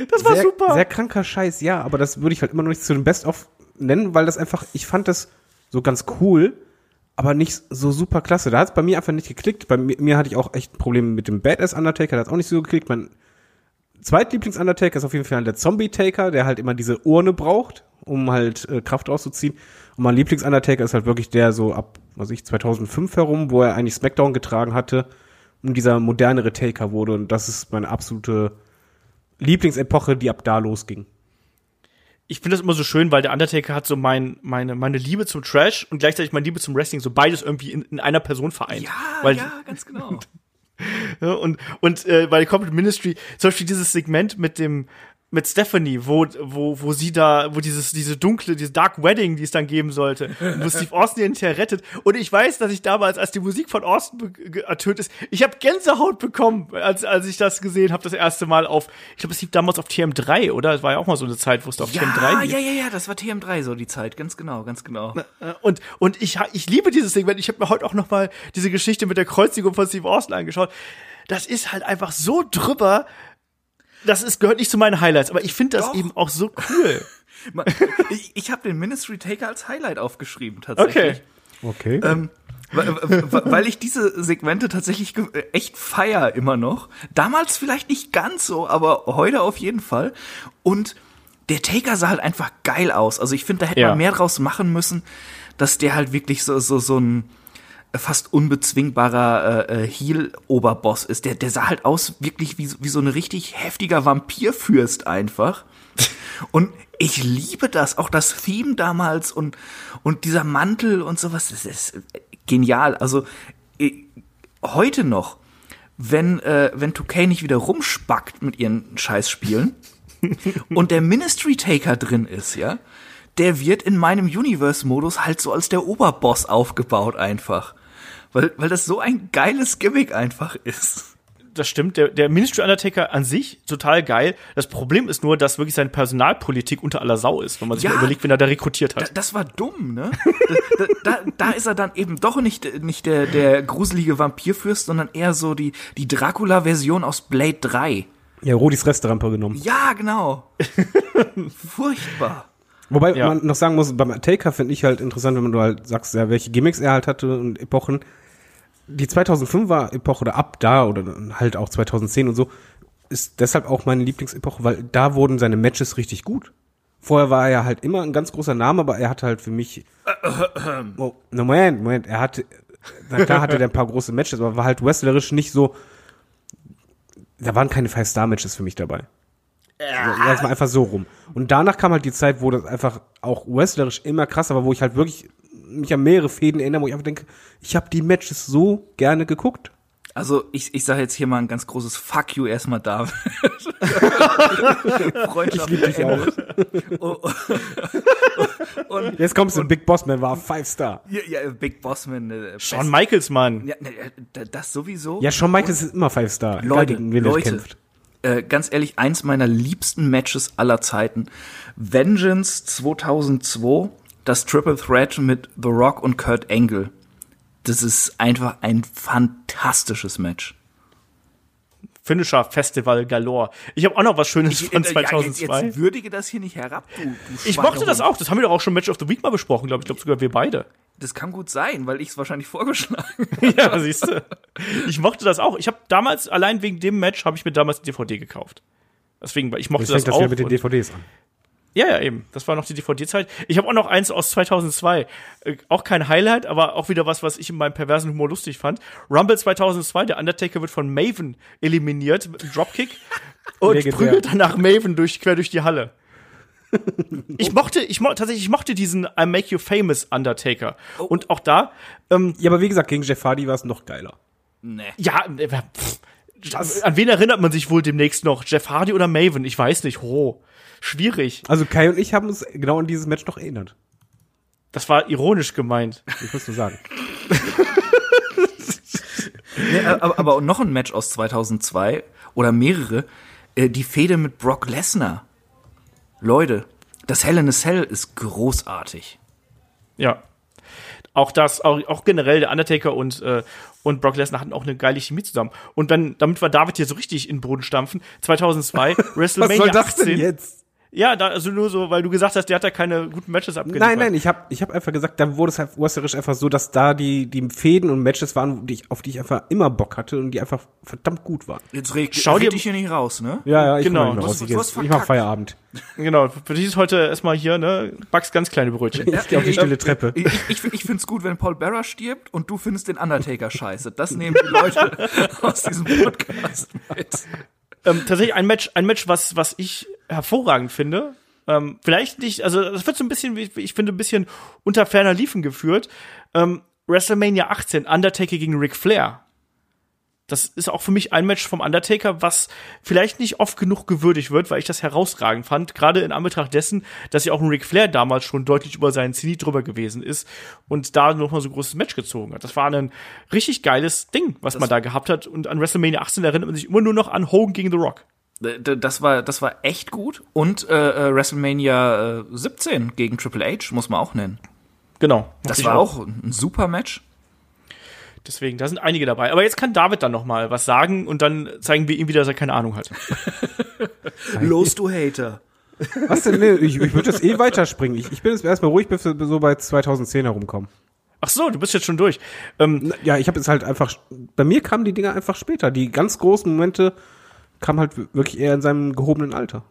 Das war sehr, super. Sehr kranker Scheiß, ja, aber das würde ich halt immer noch nicht zu den Best-of nennen, weil das einfach, ich fand das so ganz cool, aber nicht so super klasse. Da hat es bei mir einfach nicht geklickt. Bei mir, mir hatte ich auch echt Probleme mit dem Badass Undertaker, da hat auch nicht so geklickt. Mein Zweitlieblings-Undertaker ist auf jeden Fall der Zombie-Taker, der halt immer diese Urne braucht, um halt äh, Kraft rauszuziehen. Und mein Lieblings-Undertaker ist halt wirklich der so ab, was ich, 2005 herum, wo er eigentlich Smackdown getragen hatte und dieser modernere Taker wurde. Und das ist meine absolute Lieblingsepoche, die ab da losging. Ich finde das immer so schön, weil der Undertaker hat so mein, meine, meine Liebe zum Trash und gleichzeitig meine Liebe zum Wrestling, so beides irgendwie in, in einer Person vereint. weil, ganz genau. Und und äh, bei der Corporate Ministry zum Beispiel dieses Segment mit dem mit Stephanie, wo wo wo sie da, wo dieses diese dunkle, diese Dark Wedding, die es dann geben sollte, wo Steve Austin ihn hinterher rettet. Und ich weiß, dass ich damals, als die Musik von Austin ertönt ist, ich habe Gänsehaut bekommen, als als ich das gesehen habe, das erste Mal auf. Ich glaube, es lief damals auf TM3, oder? Es war ja auch mal so eine Zeit, wo es auf Ja, TM3 lief. ja, ja, ja, das war TM3 so die Zeit, ganz genau, ganz genau. Äh, Und, und ich, ich liebe dieses Segment. Ich habe mir heute auch noch mal diese Geschichte mit der Kreuzigung von Steve Austin angeschaut. Das ist halt einfach so drüber. Das ist, gehört nicht zu meinen Highlights, aber ich finde das Doch. eben auch so cool. Ich ich habe den Ministry Taker als Highlight aufgeschrieben tatsächlich. Okay. Okay. Ähm, weil, ich diese Segmente tatsächlich äh, echt feier immer noch. Damals vielleicht nicht ganz so, aber heute auf jeden Fall. Und der Taker sah halt einfach geil aus. Also ich finde, da hätte Ja. man mehr draus machen müssen, dass der halt wirklich so so so ein fast unbezwingbarer äh, äh, Heel-Oberboss ist. Der, der sah halt aus wirklich wie, so- wie so ein richtig heftiger Vampirfürst einfach. Und ich liebe das, auch das Theme damals und, und dieser Mantel und sowas, das ist genial. Also äh, heute noch, wenn, äh, wenn 2K nicht wieder rumspackt mit ihren Scheißspielen und der Ministry Taker drin ist, ja, der wird in meinem Universe-Modus halt so als der Oberboss aufgebaut einfach. Weil, weil das so ein geiles Gimmick einfach ist. Das stimmt. Der, der Ministry Undertaker an sich total geil. Das Problem ist nur, dass wirklich seine Personalpolitik unter aller Sau ist, wenn man sich Ja. mal überlegt, wen er da rekrutiert Da, hat. das war dumm, ne? da, da, da ist er dann eben doch nicht, nicht der, der gruselige Vampirfürst, sondern eher so die, die Dracula-Version aus Blade 3. ja, Rodis Resterampe genommen. Ja, genau. Furchtbar. Wobei Ja. man noch sagen muss, beim Taker finde ich halt interessant, wenn du halt sagst, ja, welche Gimmicks er halt hatte und Epochen. Die 2005er Epoche oder ab da oder halt auch 2010 und so ist deshalb auch meine Lieblingsepoche, weil da wurden seine Matches richtig gut. Vorher war er ja halt immer ein ganz großer Name, aber er hatte halt für mich. Oh, Moment, Moment, er hatte. Na klar hatte er ein paar große Matches, aber war halt wrestlerisch nicht so. Da waren keine Five-Star-Matches für mich dabei. Lass mal einfach so rum. Und danach kam halt die Zeit, wo das einfach auch wrestlerisch immer krasser war, wo ich halt wirklich mich an mehrere Fäden erinnere, wo ich einfach denke, ich habe die Matches so gerne geguckt. Also ich, ich sage jetzt hier mal ein ganz großes Fuck you erstmal da. Freundschaft Ich liebe dich auch. auch. Und, Jetzt kommst du, Big Boss Man war Five Star. ja, ja, Big Bossman. Äh, Shawn Michaels, Mann. Ja, ne, äh, das sowieso. Ja, Shawn Michaels ist immer Five Star. egal Leute, er Leute, kämpft. äh, ganz ehrlich, eins meiner liebsten Matches aller Zeiten. Vengeance 2002, das Triple Threat mit The Rock und Kurt Angle. Das ist einfach ein fantastisches Match. Finisher Festival Galore. Ich habe auch noch was Schönes von äh, ja, 2002. jetzt, würdige das hier nicht herab, du, du ich mochte das auch. Das haben wir doch auch schon Match of the Week mal besprochen, glaube ich. Ich glaube sogar wir beide. Das kann gut sein, weil ich es wahrscheinlich vorgeschlagen ja, siehst du. Ich mochte das auch. Ich habe damals, allein wegen dem Match, habe ich mir damals die DVD gekauft. Deswegen, weil ich mochte Jetzt das fängt das auch. wieder mit den DVDs an. Ja, ja, eben. Das war noch die DVD-Zeit. Ich habe auch noch eins aus 2002. Äh, auch kein Highlight, aber auch wieder was, was ich in meinem perversen Humor lustig fand. Rumble 2002, der Undertaker wird von Maven eliminiert mit einem Dropkick und Legendär. prügelt danach Maven durch, quer durch die Halle. Ich mochte, ich mo tatsächlich, ich mochte diesen I Make You Famous Undertaker. Und auch da, ähm, Ja, aber wie gesagt, gegen Jeff Hardy war es noch geiler. Nee. ja, äh, pff, an wen erinnert man sich wohl demnächst noch? Jeff Hardy oder Maven? Ich weiß nicht. Oh, schwierig. Also Kai und ich haben uns genau an dieses Match noch erinnert. Das war ironisch gemeint. Ich muss nur sagen. Nee, aber, aber noch ein Match aus 2002 oder mehrere. Äh, die Fehde mit Brock Lesnar. Leute, das Hell in a Cell ist großartig. Ja. Auch das, auch, auch generell der Undertaker und, äh, und Brock Lesnar hatten auch eine geile Chemie zusammen. Und dann, damit wir David hier so richtig in den Boden stampfen, 2002, WrestleMania Was soll das 18. denn jetzt? Ja, da, also nur so, weil du gesagt hast, der hat da keine guten Matches abgeliefert. Nein, nein, ich habe ich hab einfach gesagt, da wurde es halt wrestlerisch einfach so, dass da die, die Fäden und Matches waren, die ich, auf die ich einfach immer Bock hatte und die einfach verdammt gut waren. Jetzt reg, Schau dir- red dich hier nicht raus, ne? Ja, ja, ich Genau. komm nicht mehr Du raus. Ich, du jetzt- ich verkackt. mach Feierabend. Genau, für dich ist heute erstmal hier, ne, backst ganz kleine Brötchen. Ich geh auf die stille Treppe. Ich, ich, ich find's gut, wenn Paul Bearer stirbt und du findest den Undertaker scheiße. Das nehmen die Leute aus diesem Podcast mit. Ähm, tatsächlich ein Match, ein Match, was, was ich hervorragend finde. Ähm, vielleicht nicht, also das wird so ein bisschen, wie ich finde, ein bisschen unter ferner Liefen geführt. Ähm, WrestleMania 18, Undertaker gegen Ric Flair. Das ist auch für mich ein Match vom Undertaker, was vielleicht nicht oft genug gewürdigt wird, weil ich das herausragend fand. Gerade in Anbetracht dessen, dass ja auch ein Ric Flair damals schon deutlich über seinen Zenit drüber gewesen ist und da nochmal so ein großes Match gezogen hat. Das war ein richtig geiles Ding, was man da gehabt hat. Und an WrestleMania 18 erinnert man sich immer nur noch an Hogan gegen The Rock. Das war, das war echt gut. Und äh, äh, WrestleMania äh, 17 gegen Triple H, muss man auch nennen. Genau. Das war auch ein super Match. Deswegen, da sind einige dabei. Aber jetzt kann David dann noch mal was sagen und dann zeigen wir ihm wieder, dass er keine Ahnung hat. Los, du Hater. Was denn? Nee, ich, ich würde jetzt eh weiterspringen. Ich, ich bin jetzt erstmal ruhig, bis wir so bei 2010 herumkommen. Ach so, du bist jetzt schon durch. Ähm, Ja, ich habe jetzt halt einfach, bei mir kamen die Dinger einfach später. Die ganz großen Momente kamen halt wirklich eher in seinem gehobenen Alter.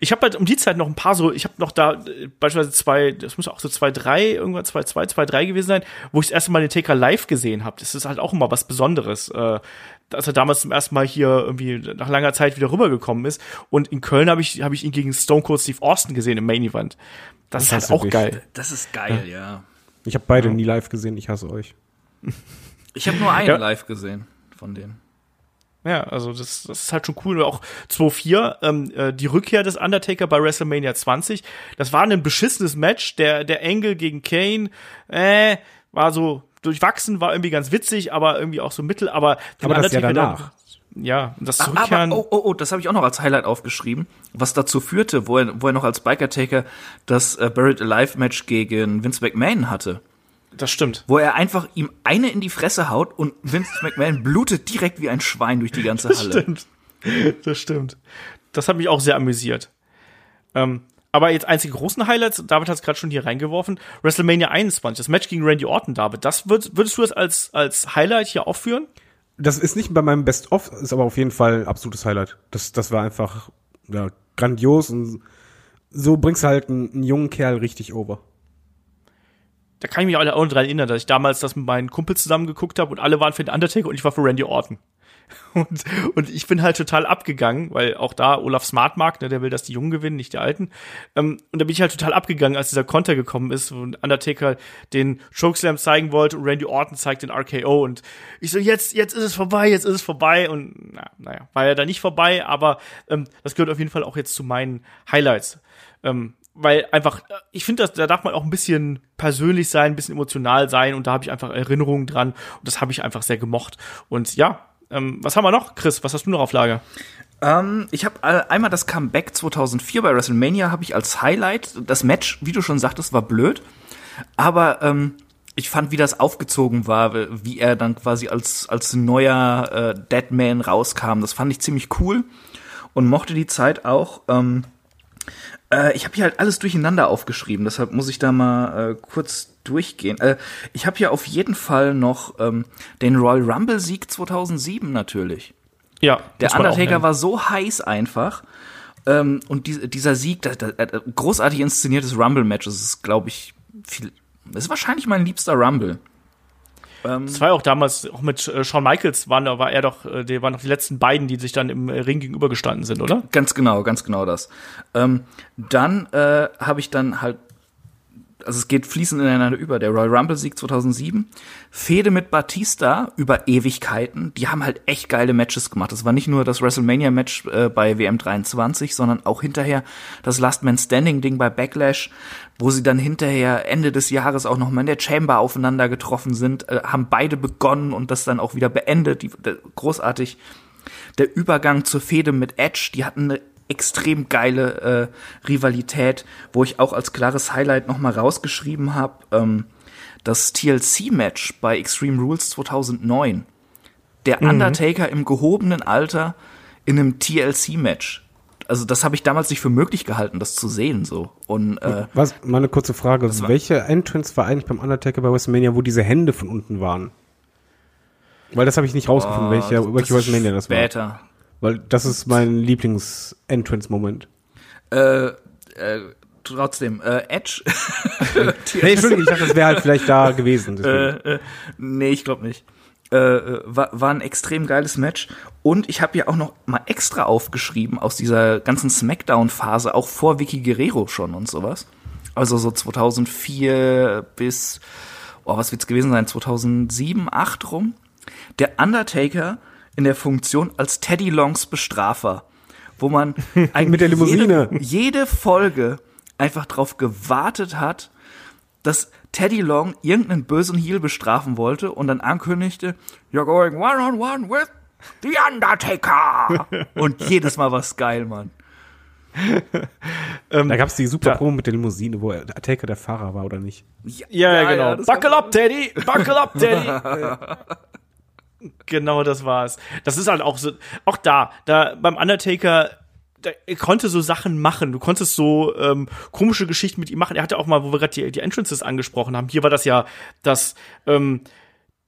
Ich habe halt um die Zeit noch ein paar so, ich habe noch da äh, beispielsweise zwei, das muss auch so zwei, drei, irgendwann zwei, zwei, zwei, drei gewesen sein, wo ich das erste Mal den TK live gesehen habe. Das ist halt auch immer was Besonderes. Äh, als er damals zum ersten Mal hier irgendwie nach langer Zeit wieder rübergekommen ist. Und in Köln habe ich, hab ich ihn gegen Stone Cold Steve Austin gesehen im Main Event. Das, ist hast halt auch geil. Das ist geil, ja. Ich habe beide nie live gesehen, ich hasse euch. Ich habe nur einen Ja. live gesehen von denen. Ja, also das, das ist halt schon cool. Auch 2-4, ähm, äh, die Rückkehr des Undertaker bei WrestleMania 20, das war ein beschissenes Match. Der, der Angle gegen Kane, äh, war so durchwachsen, war irgendwie ganz witzig, aber irgendwie auch so mittel. Aber, den Aber das Undertaker danach. dann- ja, und das Aber, Zurückkehren. oh, oh, oh, das habe ich auch noch als Highlight aufgeschrieben, was dazu führte, wo er, wo er noch als Biker-Taker das äh, Buried Alive-Match gegen Vince McMahon hatte. Das stimmt. Wo er einfach ihm eine in die Fresse haut und Vince McMahon blutet direkt wie ein Schwein durch die ganze Halle. Stimmt. Das stimmt. Das hat mich auch sehr amüsiert. Ähm, aber jetzt einzige großen Highlights, David hat es gerade schon hier reingeworfen, WrestleMania 21, das Match gegen Randy Orton, David, das würd, würdest du das als, als Highlight hier aufführen? Das ist nicht bei meinem Best-of, ist aber auf jeden Fall ein absolutes Highlight. Das, das war einfach ja, grandios und so bringst du halt einen, einen jungen Kerl richtig over. Da kann ich mich auch noch dran erinnern, dass ich damals das mit meinen Kumpels zusammen geguckt habe und alle waren für den Undertaker und ich war für Randy Orton. Und, und ich bin halt total abgegangen, weil auch da Olaf Smart ne, der will, dass die Jungen gewinnen, nicht die Alten. Ähm, und da bin ich halt total abgegangen, als dieser Konter gekommen ist und Undertaker den Chokeslam zeigen wollte und Randy Orton zeigt den RKO und ich so, jetzt, jetzt ist es vorbei, jetzt ist es vorbei und na, naja, war ja da nicht vorbei, aber ähm, das gehört auf jeden Fall auch jetzt zu meinen Highlights. Ähm, weil einfach, ich finde, da darf man auch ein bisschen persönlich sein, ein bisschen emotional sein und da habe ich einfach Erinnerungen dran und das habe ich einfach sehr gemocht. Und ja, ähm, was haben wir noch, Chris? Was hast du noch auf Lager? Ähm, ich habe äh, einmal das Comeback 2004 bei WrestleMania habe ich als Highlight. Das Match, wie du schon sagtest, war blöd, aber ähm, ich fand, wie das aufgezogen war, wie er dann quasi als als neuer äh, Deadman rauskam. Das fand ich ziemlich cool und mochte die Zeit auch. Ähm, äh, ich habe hier halt alles durcheinander aufgeschrieben, deshalb muss ich da mal äh, kurz durchgehen. Äh, ich habe hier auf jeden Fall noch ähm, den Royal Rumble Sieg 2007 natürlich. Ja, der Undertaker war so heiß einfach. Ähm, und die, dieser Sieg, das, das, das, großartig inszeniertes Rumble-Match, das ist, glaube ich, viel. Das ist wahrscheinlich mein liebster Rumble. Ähm, das war ja auch damals, auch mit äh, Shawn Michaels waren, war er doch, äh, die waren noch die letzten beiden, die sich dann im äh, Ring gegenübergestanden sind, oder? Ganz genau, ganz genau das. Ähm, dann äh, habe ich dann halt also es geht fließend ineinander über. Der Royal Rumble Sieg 2007, Fehde mit Batista über Ewigkeiten. Die haben halt echt geile Matches gemacht. Das war nicht nur das WrestleMania Match äh, bei WM 23, sondern auch hinterher das Last Man Standing Ding bei Backlash, wo sie dann hinterher Ende des Jahres auch noch mal in der Chamber aufeinander getroffen sind, äh, haben beide begonnen und das dann auch wieder beendet. Die, der, großartig. Der Übergang zur Fehde mit Edge, die hatten eine extrem geile äh, Rivalität, wo ich auch als klares Highlight nochmal rausgeschrieben habe, ähm, das TLC-Match bei Extreme Rules 2009. Der mhm. Undertaker im gehobenen Alter in einem TLC-Match. Also das habe ich damals nicht für möglich gehalten, das zu sehen so. Und äh, was? Mal eine kurze Frage: Welche Entrance war eigentlich beim Undertaker bei WrestleMania, wo diese Hände von unten waren? Weil das habe ich nicht rausgefunden, oh, welche, welche WrestleMania das war. Später. Weil das ist mein Lieblings-Entrance-Moment. Äh, äh, trotzdem, äh, Edge. nee, Entschuldigung, ich dachte, das wäre halt vielleicht da gewesen. Äh, äh, nee, ich glaube nicht. Äh, äh, war, war ein extrem geiles Match. Und ich habe ja auch noch mal extra aufgeschrieben aus dieser ganzen Smackdown-Phase, auch vor Vicky Guerrero schon und sowas. Also so 2004 bis, oh, was wird's gewesen sein, 2007, 8 rum. Der Undertaker in der Funktion als Teddy Longs Bestrafer, wo man eigentlich mit der Limousine jede, jede Folge einfach drauf gewartet hat, dass Teddy Long irgendeinen bösen Heel bestrafen wollte und dann ankündigte, you're going one on one with the Undertaker. und jedes Mal war's geil, Mann. ähm, da gab's die super Promo mit der Limousine, wo Undertaker der Fahrer war, oder nicht? Ja, ja, ja genau. Ja, Buckle up, Teddy! Buckle up, Teddy! Genau, das war's. Das ist halt auch so, auch da, da beim Undertaker, er konnte so Sachen machen. Du konntest so ähm, komische Geschichten mit ihm machen. Er hatte auch mal, wo wir gerade die, die Entrances angesprochen haben. Hier war das ja, dass ähm,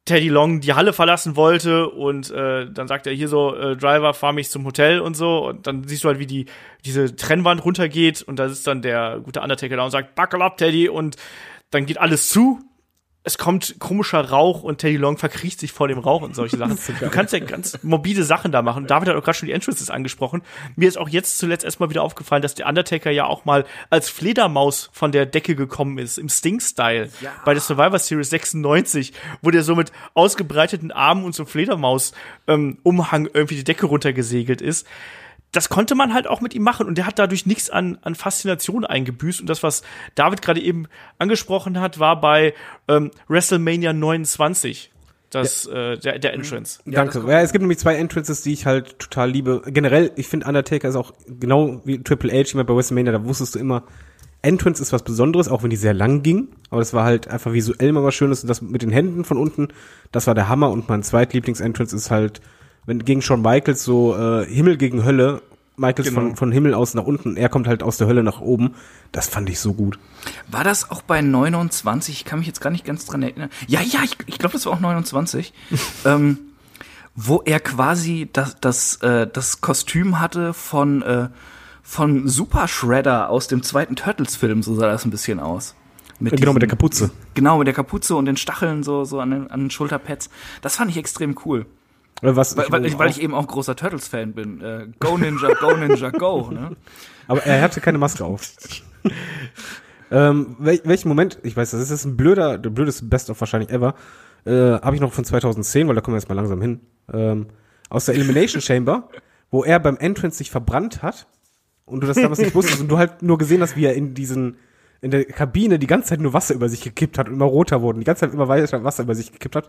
Teddy Long die Halle verlassen wollte und äh, dann sagt er hier so, äh, Driver, fahr mich zum Hotel und so. Und dann siehst du halt, wie die diese Trennwand runtergeht und da ist dann der gute Undertaker da und sagt, buckle up, Teddy. Und dann geht alles zu es kommt komischer Rauch und Teddy Long verkriecht sich vor dem Rauch und solche Sachen. du kannst ja ganz mobile Sachen da machen. David hat auch gerade schon die Entrances angesprochen. Mir ist auch jetzt zuletzt erstmal wieder aufgefallen, dass der Undertaker ja auch mal als Fledermaus von der Decke gekommen ist, im Sting-Style. Ja. Bei der Survivor Series 96, wo der so mit ausgebreiteten Armen und so Fledermaus-Umhang ähm, irgendwie die Decke runtergesegelt ist das konnte man halt auch mit ihm machen und der hat dadurch nichts an, an Faszination eingebüßt. Und das, was David gerade eben angesprochen hat, war bei ähm, WrestleMania 29 das, ja. äh, der, der Entrance. Ja, Danke. Ja, es gibt nämlich zwei Entrances, die ich halt total liebe. Generell, ich finde Undertaker ist auch genau wie Triple H immer bei WrestleMania, da wusstest du immer, Entrance ist was Besonderes, auch wenn die sehr lang ging. Aber das war halt einfach visuell mal was Schönes. Und das mit den Händen von unten, das war der Hammer. Und mein zweitlieblings-Entrance ist halt wenn gegen Shawn Michaels so äh, Himmel gegen Hölle, Michaels genau. von, von Himmel aus nach unten, er kommt halt aus der Hölle nach oben. Das fand ich so gut. War das auch bei 29? Ich kann mich jetzt gar nicht ganz dran erinnern. Ja, ja, ich, ich glaube, das war auch 29. ähm, wo er quasi das, das, äh, das Kostüm hatte von, äh, von Super Shredder aus dem zweiten Turtles-Film, so sah das ein bisschen aus. Mit genau, mit der diesen- Kapuze. Genau, mit der Kapuze und den Stacheln so, so an den, an den Schulterpads. Das fand ich extrem cool. Äh, Was Weil, weil, ich, weil ich eben auch großer Turtles-Fan bin. Äh, go Ninja, go Ninja, go. Ne? Aber er hatte keine Maske auf. ähm, wel, welchen Moment, ich weiß, das ist ein blöder, der blödeste Best-of wahrscheinlich ever, äh, habe ich noch von 2010, weil da kommen wir jetzt mal langsam hin, ähm, aus der Elimination Chamber, wo er beim Entrance sich verbrannt hat und du das damals nicht wusstest und du halt nur gesehen hast, wie er in diesen in der Kabine die ganze Zeit nur Wasser über sich gekippt hat und immer roter wurde und die ganze Zeit immer weiter Wasser über sich gekippt hat.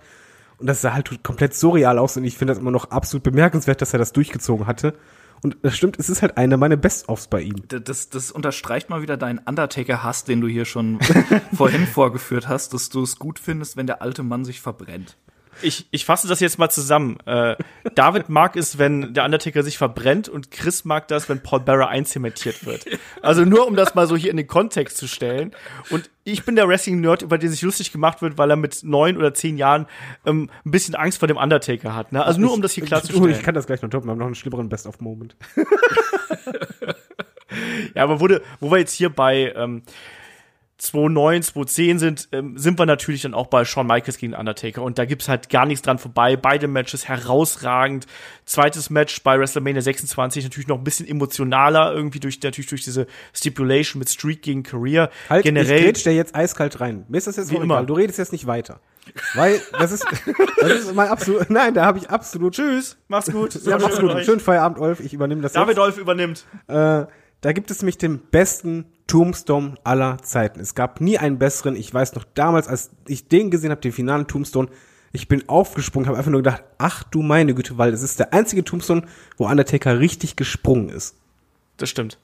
Und das sah halt komplett surreal aus und ich finde das immer noch absolut bemerkenswert, dass er das durchgezogen hatte. Und das stimmt, es ist halt eine meiner Best-ofs bei ihm. Das, das unterstreicht mal wieder deinen Undertaker-Hass, den du hier schon vorhin vorgeführt hast, dass du es gut findest, wenn der alte Mann sich verbrennt. Ich, ich fasse das jetzt mal zusammen. Äh, David mag es, wenn der Undertaker sich verbrennt und Chris mag das, wenn Paul Bearer einzementiert wird. Also nur, um das mal so hier in den Kontext zu stellen. Und ich bin der Wrestling-Nerd, über den sich lustig gemacht wird, weil er mit neun oder zehn Jahren ähm, ein bisschen Angst vor dem Undertaker hat. Ne? Also nur, um das hier klarzustellen. ich kann das gleich noch toppen, wir haben noch einen schlimmeren Best-of-Moment. Ja, aber wurde, wo wir jetzt hier bei ähm, 2.9, 2.10 sind, ähm, sind wir natürlich dann auch bei Shawn Michaels gegen Undertaker. Und da gibt's halt gar nichts dran vorbei. Beide Matches herausragend. Zweites Match bei WrestleMania 26 natürlich noch ein bisschen emotionaler, irgendwie durch, natürlich durch diese Stipulation mit Streak gegen Career. Halt, Generell. ich grätsch dir jetzt eiskalt rein. Mir ist das jetzt Wie immer. du redest jetzt nicht weiter. Weil, das ist, das ist mein absolut, nein, da habe ich absolut, Tschüss, mach's gut. ja, mach's gut, schönen Feierabend, Olf, ich übernehme das David jetzt. Olf übernimmt. Äh, da gibt es nämlich den besten Tombstone aller Zeiten. Es gab nie einen besseren. Ich weiß noch damals, als ich den gesehen habe, den finalen Tombstone, ich bin aufgesprungen, habe einfach nur gedacht, ach du meine Güte, weil es ist der einzige Tombstone, wo Undertaker richtig gesprungen ist. Das stimmt.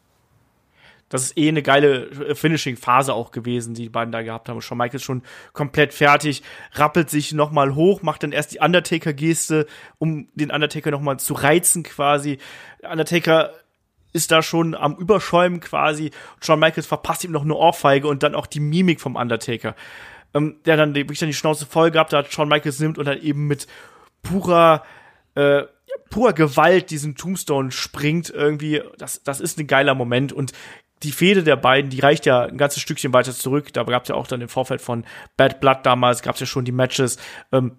Das ist eh eine geile äh, Finishing-Phase auch gewesen, die die beiden da gehabt haben. Shawn Michaels schon komplett fertig, rappelt sich nochmal hoch, macht dann erst die Undertaker-Geste, um den Undertaker nochmal zu reizen quasi. Der Undertaker ist da schon am Überschäumen quasi. Shawn Michaels verpasst ihm noch eine Ohrfeige und dann auch die Mimik vom Undertaker. Ähm, der dann wirklich dann die Schnauze voll gehabt hat, Shawn Michaels nimmt und dann eben mit purer äh, purer Gewalt diesen Tombstone springt irgendwie, das, das ist ein geiler Moment und die Fehde der beiden, die reicht ja ein ganzes Stückchen weiter zurück. Da gab es ja auch dann im Vorfeld von Bad Blood damals, gab es ja schon die Matches. Ähm,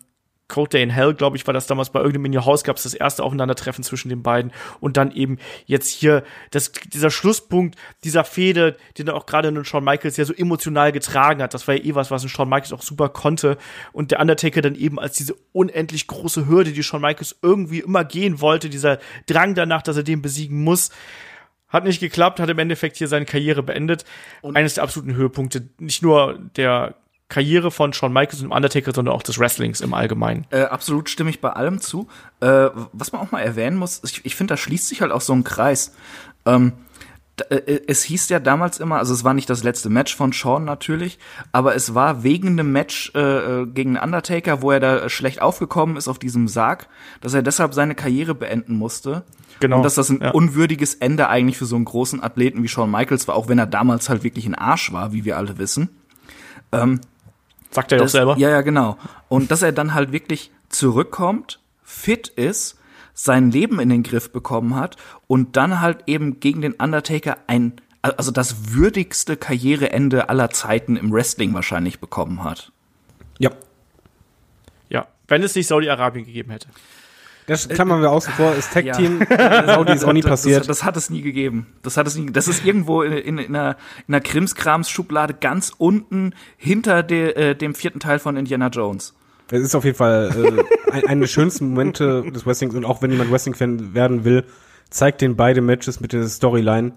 Code Day in Hell, glaube ich, war das damals bei irgendeinem in Your House, gab es das erste Aufeinandertreffen zwischen den beiden und dann eben jetzt hier das, dieser Schlusspunkt dieser Fehde, den auch gerade ein Shawn Michaels ja so emotional getragen hat. Das war ja eh was, was ein Shawn Michaels auch super konnte und der Undertaker dann eben als diese unendlich große Hürde, die Shawn Michaels irgendwie immer gehen wollte, dieser Drang danach, dass er den besiegen muss. Hat nicht geklappt, hat im Endeffekt hier seine Karriere beendet. Eines der absoluten Höhepunkte, nicht nur der Karriere von Shawn Michaels und dem Undertaker, sondern auch des Wrestlings im Allgemeinen. Äh, absolut stimme ich bei allem zu. Äh, was man auch mal erwähnen muss, ich, ich finde, da schließt sich halt auch so ein Kreis. Ähm, d- äh, es hieß ja damals immer, also es war nicht das letzte Match von Shawn natürlich, aber es war wegen einem Match äh, äh, gegen Undertaker, wo er da schlecht aufgekommen ist auf diesem Sarg, dass er deshalb seine Karriere beenden musste. Genau, Und dass das ein ja. unwürdiges Ende eigentlich für so einen großen Athleten wie Shawn Michaels war, auch wenn er damals halt wirklich ein Arsch war, wie wir alle wissen. Sagt er ja auch selber. Ja, ja, genau. Und dass er dann halt wirklich zurückkommt, fit ist, sein Leben in den Griff bekommen hat und dann halt eben gegen den Undertaker ein, also das würdigste Karriereende aller Zeiten im Wrestling wahrscheinlich bekommen hat. Ja. Ja, wenn es nicht Saudi-Arabien gegeben hätte. Das klammern wir außen vor, ist Tag Ja. Team, Saudi ist auch nie Das, passiert. das, das hat es nie gegeben. Das hat es nie. Das ist irgendwo in, in, in einer, in einer Krimskrams-Schublade ganz unten hinter de, äh, dem vierten Teil von Indiana Jones. Es ist auf jeden Fall äh, ein, eine der schönsten Momente des Wrestlings und auch wenn jemand Wrestling-Fan werden will, zeigt den beide Matches mit der Storyline.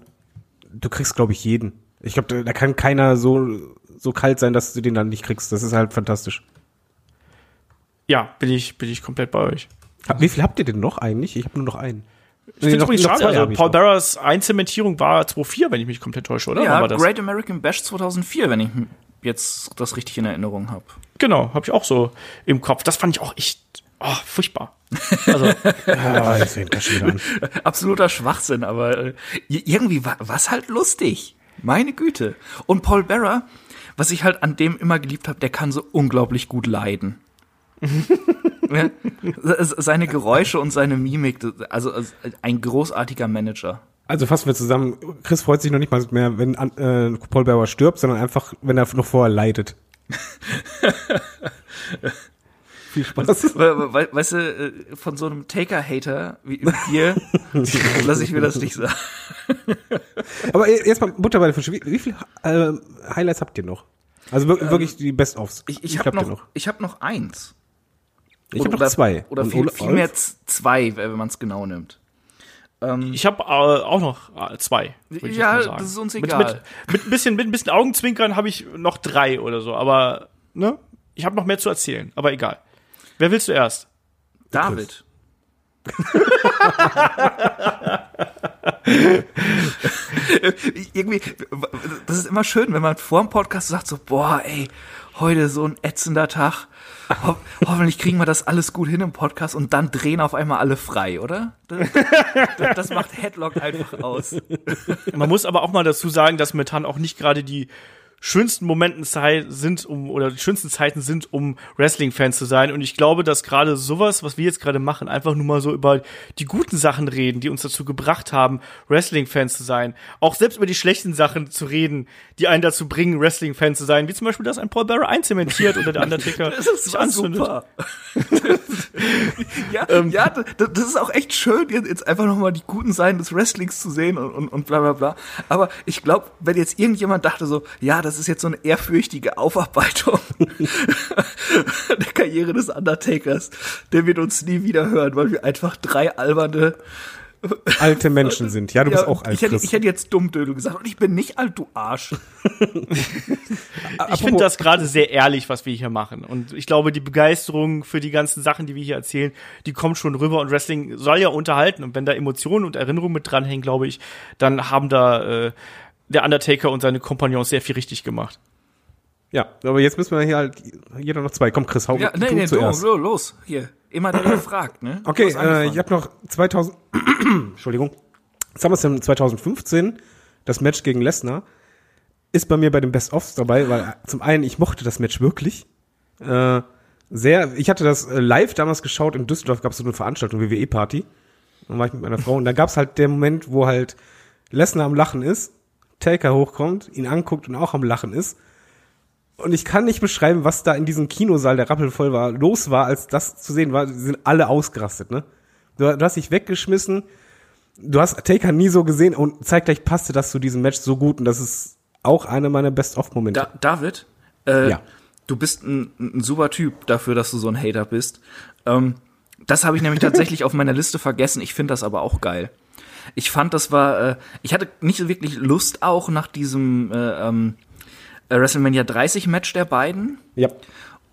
Du kriegst, glaube ich, jeden. Ich glaube, da, da kann keiner so, so kalt sein, dass du den dann nicht kriegst. Das ist halt fantastisch. Ja, bin ich, bin ich komplett bei euch. Wie viel habt ihr denn noch eigentlich? Ich habe nur noch einen. Ich finde noch- übrigens schade, also Paul. Barras Einzementierung war 2.4, wenn ich mich komplett täusche, oder? Ja, war das? Great American Bash 2004, wenn ich jetzt das richtig in Erinnerung habe. Genau, habe ich auch so im Kopf. Das fand ich auch echt oh, furchtbar. Also, fängt das wieder an. Absoluter Schwachsinn, aber äh, irgendwie war was halt lustig. Meine Güte. Und Paul Bearer, was ich halt an dem immer geliebt habe, der kann so unglaublich gut leiden. Seine Geräusche und seine Mimik, also also ein großartiger Manager. Also fassen wir zusammen. Chris freut sich noch nicht mal mehr, wenn äh, Paul Bearer stirbt, sondern einfach, wenn er noch vorher leidet. Viel Spaß. We we weißt du, äh, von so einem Taker-Hater wie dir lasse ich mir das nicht sagen. Aber jetzt mal Butter bei der Fische. Wie, wie viele äh, Highlights habt ihr noch? Also wirklich, wirklich die Best-ofs. Ich, ich habe noch, ich hab noch eins. Ich habe noch zwei. Oder viel, viel mehr zwei, wenn man es genau nimmt. Ich habe äh, auch noch äh, zwei. Ja, das ist uns Mit, egal. mit, mit, ein bisschen, mit ein bisschen Augenzwinkern habe ich noch drei oder so. Aber ne, ich habe noch mehr zu erzählen. Aber egal. Wer willst du erst? David. Irgendwie, das ist immer schön, wenn man vor dem Podcast sagt so, boah, ey, heute so ein ätzender Tag. Ho hoffentlich kriegen wir das alles gut hin im Podcast und dann drehen auf einmal alle frei, oder? Das, das, macht Headlock einfach aus. Man muss aber auch mal dazu sagen, dass Methan auch nicht gerade die schönsten Momenten sind, um oder die schönsten Zeiten sind, um Wrestling-Fans zu sein. Und ich glaube, dass gerade sowas, was wir jetzt gerade machen, einfach nur mal so über die guten Sachen reden, die uns dazu gebracht haben, Wrestling-Fans zu sein. Auch selbst über die schlechten Sachen zu reden, die einen dazu bringen, Wrestling-Fans zu sein. Wie zum Beispiel, dass ein Paul Bearer einzementiert oder der Undertaker Das sich war anzündet. super. ja, ja das, ist auch echt schön, jetzt jetzt einfach nochmal die guten Seiten des Wrestlings zu sehen und, und, und bla bla bla. Aber ich glaube, wenn jetzt irgendjemand dachte so, ja, das ist jetzt so eine ehrfürchtige Aufarbeitung der Karriere des Undertakers, der wird uns nie wieder hören, weil wir einfach drei alberne Alte Menschen sind. Ja, du bist ja, auch alt, ich, hätte, Chris. ich hätte jetzt Dummdödel gesagt und ich bin nicht alt, du Arsch. Ich finde das gerade sehr ehrlich, was wir hier machen. Und ich glaube, die Begeisterung für die ganzen Sachen, die wir hier erzählen, die kommt schon rüber. Und Wrestling soll ja unterhalten. Und wenn da Emotionen und Erinnerungen mit dranhängen, glaube ich, dann haben da äh, der Undertaker und seine Kompagnons sehr viel richtig gemacht. Ja, aber jetzt müssen wir hier halt jeder noch zwei. Komm, Chris, hau Ja, du nee, nee, du, zuerst. los, los, hier. Immer der, der fragt, ne? Du Okay, äh, ich habe noch 2000, Entschuldigung, SummerSlam 2015, das Match gegen Lesnar, ist bei mir bei den Best-Offs dabei, weil zum einen, ich mochte das Match wirklich. Äh, sehr, ich hatte das äh, live damals geschaut, in Düsseldorf gab es so eine Veranstaltung, WWE-Party. Dann war ich mit meiner Frau und da gab es halt den Moment, wo halt Lesnar am Lachen ist, Taker hochkommt, ihn anguckt und auch am Lachen ist. Und ich kann nicht beschreiben, was da in diesem Kinosaal, der rappelvoll war, los war, als das zu sehen war. Sie sind alle ausgerastet, ne? Du, du hast dich weggeschmissen. Du hast Taker nie so gesehen und zeitgleich passte das zu diesem Match so gut und das ist auch einer meiner Best-of-Momente. Da, David, äh, Ja. du bist ein, ein super Typ dafür, dass du so ein Hater bist. Ähm, das habe ich nämlich tatsächlich auf meiner Liste vergessen. Ich finde das aber auch geil. Ich fand, das war, äh, ich hatte nicht so wirklich Lust auch nach diesem äh, ähm, äh, WrestleMania 30 Match der beiden. Ja.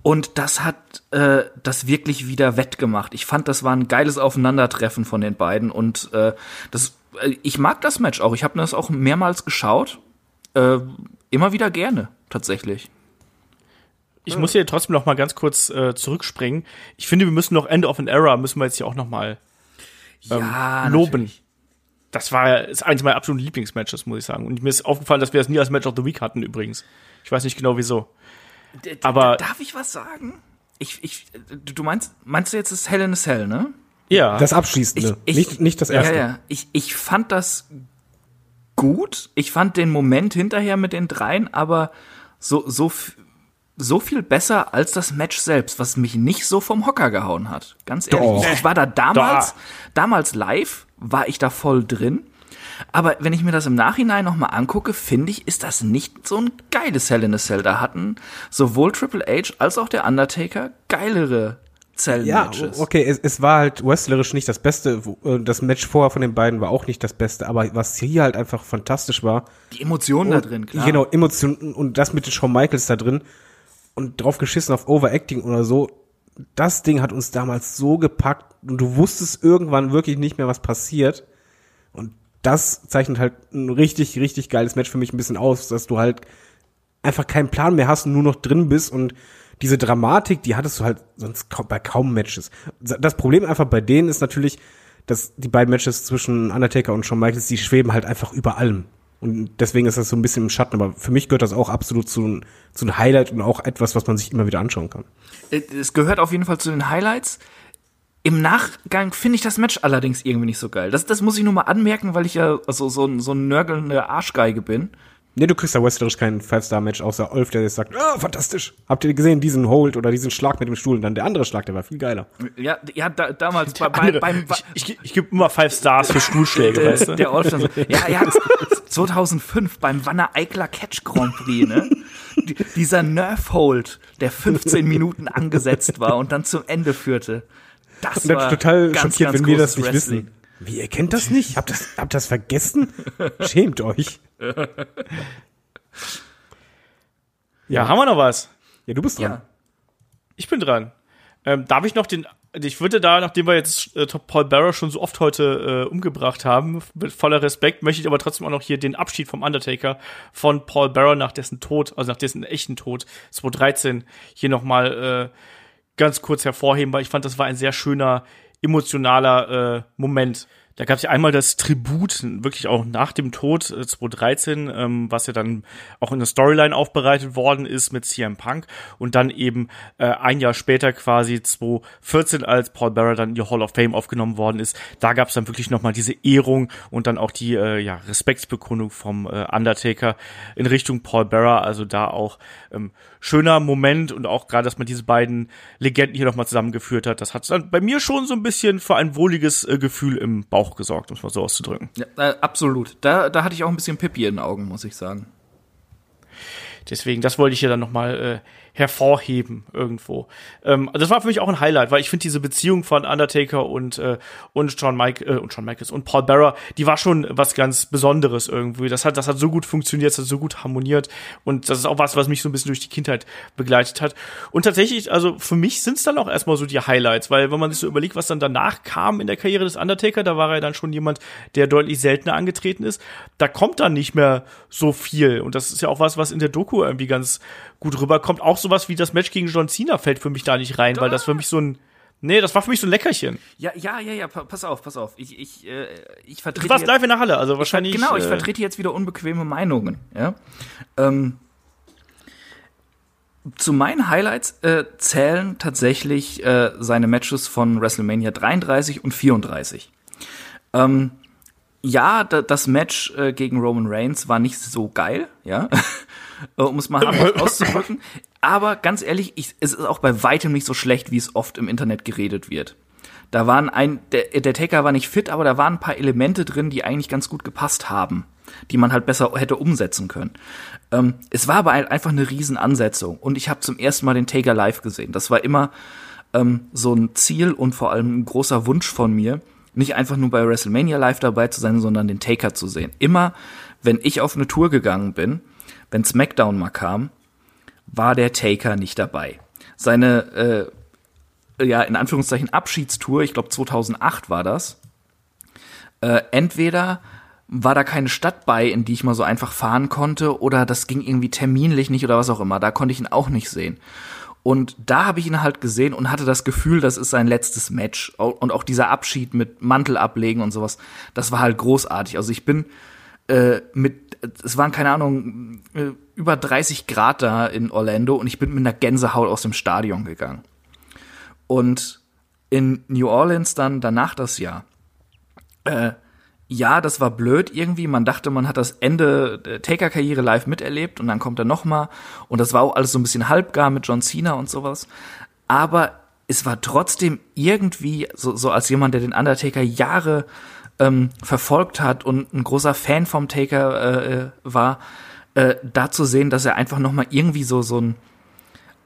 Und das hat äh, das wirklich wieder wettgemacht. Ich fand, das war ein geiles Aufeinandertreffen von den beiden. Und äh, das, äh, ich mag das Match auch. Ich habe das auch mehrmals geschaut. Äh, immer wieder gerne, tatsächlich. Ich muss hier trotzdem noch mal ganz kurz äh, zurückspringen. Ich finde, wir müssen noch End of an Era, müssen wir jetzt hier auch noch mal Ja, loben. natürlich. Das war ist eines meiner absoluten Lieblingsmatches, muss ich sagen. Und mir ist aufgefallen, dass wir das nie als Match of the Week hatten übrigens. Ich weiß nicht genau wieso. D- Aber- darf ich was sagen? Ich, ich, du meinst, meinst du jetzt das Hell in a Cell, ne? Ja. Das Abschließende, Ich- ich- nicht, nicht das erste. Ja, ja. Ich, ich fand das gut. Ich fand den Moment hinterher mit den dreien, aber so, so, so viel besser als das Match selbst, was mich nicht so vom Hocker gehauen hat. Ganz ehrlich. Doch. Ich, ich war da damals, Da. damals live, war ich da voll drin. Aber wenn ich mir das im Nachhinein nochmal angucke, finde ich, ist das nicht so ein geiles Hell in a Cell. Da hatten sowohl Triple H als auch der Undertaker geilere Ja, Cell-Matches. okay, es, es war halt wrestlerisch nicht das Beste. äh, Das Match vorher von den beiden war auch nicht das Beste, aber was hier halt einfach fantastisch war, Die Emotionen da drin, klar. Genau, Emotionen und das mit den Shawn Michaels da drin und drauf geschissen auf Overacting oder so. Das Ding hat uns damals so gepackt und du wusstest irgendwann wirklich nicht mehr, was passiert. Und das zeichnet halt ein richtig, richtig geiles Match für mich ein bisschen aus, dass du halt einfach keinen Plan mehr hast und nur noch drin bist und diese Dramatik, die hattest du halt sonst bei kaum Matches. Das Problem einfach bei denen ist natürlich, dass die beiden Matches zwischen Undertaker und Shawn Michaels, die schweben halt einfach über allem. Und deswegen ist das so ein bisschen im Schatten. Aber für mich gehört das auch absolut zu, zu einem Highlight und auch etwas, was man sich immer wieder anschauen kann. Äh, es gehört auf jeden Fall zu den Highlights. Im Nachgang finde ich das Match allerdings irgendwie nicht so geil. Das, das muss ich nur mal anmerken, weil ich ja so, so, ein- so ein nörgelnde Arschgeige bin. Nee, du kriegst da wrestlerisch kein Five-Star-Match, außer Olf, der jetzt sagt, ah, fantastisch. Habt ihr gesehen, diesen Hold oder diesen Schlag mit dem Stuhl? Und dann der andere Schlag, der war viel geiler. Ja, ja da, damals bei, bei, beim, ich, ich, ich gebe immer Five Stars für Stuhlschläge, weißt du? der, Olf dann so, ja, ja, 2005 beim Wanner Eikler Catch Grand Prix, ne? Die- Dieser Nerf Hold, der 15 Minuten angesetzt war und dann zum Ende führte. Das Und dann war total ganz, schockiert, ganz wenn wir das nicht Wrestling. wissen. Wie, ihr kennt das nicht? Habt das, habt das vergessen? Schämt euch. Ja, haben wir noch was? Ja, du bist dran. Ja. Ich bin dran. Ähm, darf ich noch den, ich würde da, nachdem wir jetzt äh, Paul Bearer schon so oft heute äh, umgebracht haben, mit voller Respekt, möchte ich aber trotzdem auch noch hier den Abschied vom Undertaker von Paul Bearer nach dessen Tod, also nach dessen echten Tod, 2013, hier nochmal äh, ganz kurz hervorheben, weil ich fand, das war ein sehr schöner, emotionaler äh, Moment. Da gab es ja einmal das Tribut, wirklich auch nach dem Tod äh, 2013, ähm, was ja dann auch in der Storyline aufbereitet worden ist mit CM Punk. Und dann eben äh, ein Jahr später quasi 2014, als Paul Bearer dann in die Hall of Fame aufgenommen worden ist, da gab es dann wirklich nochmal diese Ehrung und dann auch die äh, ja, Respektsbekundung vom äh, Undertaker in Richtung Paul Bearer, also da auch ähm, schöner Moment und auch gerade, dass man diese beiden Legenden hier nochmal zusammengeführt hat, das hat dann bei mir schon so ein bisschen für ein wohliges äh, Gefühl im Bauch gesorgt, um es mal so auszudrücken. Ja, äh, absolut. Da, da hatte ich auch ein bisschen Pippi in den Augen, muss ich sagen. Deswegen, das wollte ich hier dann nochmal äh, hervorheben irgendwo. Ähm, das war für mich auch ein Highlight, weil ich finde diese Beziehung von Undertaker und äh, und Shawn Mike äh, und Shawn Michaels und Paul Bearer, die war schon was ganz Besonderes irgendwie. Das hat das hat so gut funktioniert, das hat so gut harmoniert und das ist auch was, was mich so ein bisschen durch die Kindheit begleitet hat. Und tatsächlich, also für mich sind es dann auch erstmal so die Highlights, weil wenn man sich so überlegt, was dann danach kam in der Karriere des Undertaker, da war er dann schon jemand, der deutlich seltener angetreten ist. Da kommt dann nicht mehr so viel und das ist ja auch was, was in der Doku irgendwie ganz gut rüberkommt. Auch sowas wie das Match gegen John Cena fällt für mich da nicht rein, weil das für mich so ein Nee, das war für mich so ein Leckerchen. Ja, ja, ja, ja, pa- pass auf, pass auf. Ich, ich, äh, ich Du vertrete. warst jetzt- live in der Halle, also wahrscheinlich. Genau, ich äh, vertrete jetzt wieder unbequeme Meinungen. Ja? Ähm, zu meinen Highlights äh, zählen tatsächlich äh, seine Matches von WrestleMania 33 und 34. Ähm, ja, da, das Match äh, gegen Roman Reigns war nicht so geil, ja, um es mal auszudrücken. Aber ganz ehrlich, ich, es ist auch bei weitem nicht so schlecht, wie es oft im Internet geredet wird. Da waren ein, der, der Taker war nicht fit, aber da waren ein paar Elemente drin, die eigentlich ganz gut gepasst haben, die man halt besser hätte umsetzen können. Ähm, es war aber ein, einfach eine Riesenansetzung und ich habe zum ersten Mal den Taker live gesehen. Das war immer ähm, so ein Ziel und vor allem ein großer Wunsch von mir, nicht einfach nur bei WrestleMania live dabei zu sein, sondern den Taker zu sehen. Immer, wenn ich auf eine Tour gegangen bin, wenn SmackDown mal kam, war der Taker nicht dabei. Seine, äh, ja, in Anführungszeichen Abschiedstour, ich glaube 2008 war das, äh, entweder war da keine Stadt bei, in die ich mal so einfach fahren konnte, oder das ging irgendwie terminlich nicht oder was auch immer. Da konnte ich ihn auch nicht sehen. Und da habe ich ihn halt gesehen und hatte das Gefühl, das ist sein letztes Match. Und auch dieser Abschied mit Mantel ablegen und sowas, das war halt großartig. Also ich bin äh, mit, es waren keine Ahnung, äh, über 30 Grad da in Orlando und ich bin mit einer Gänsehaut aus dem Stadion gegangen. Und in New Orleans dann danach das Jahr. Äh, ja, das war blöd irgendwie. Man dachte, man hat das Ende der Taker-Karriere live miterlebt und dann kommt er noch mal und das war auch alles so ein bisschen halbgar mit John Cena und sowas. Aber es war trotzdem irgendwie so, so als jemand, der den Undertaker Jahre ähm, verfolgt hat und ein großer Fan vom Taker äh, äh, war, äh, da zu sehen, dass er einfach noch mal irgendwie so so ein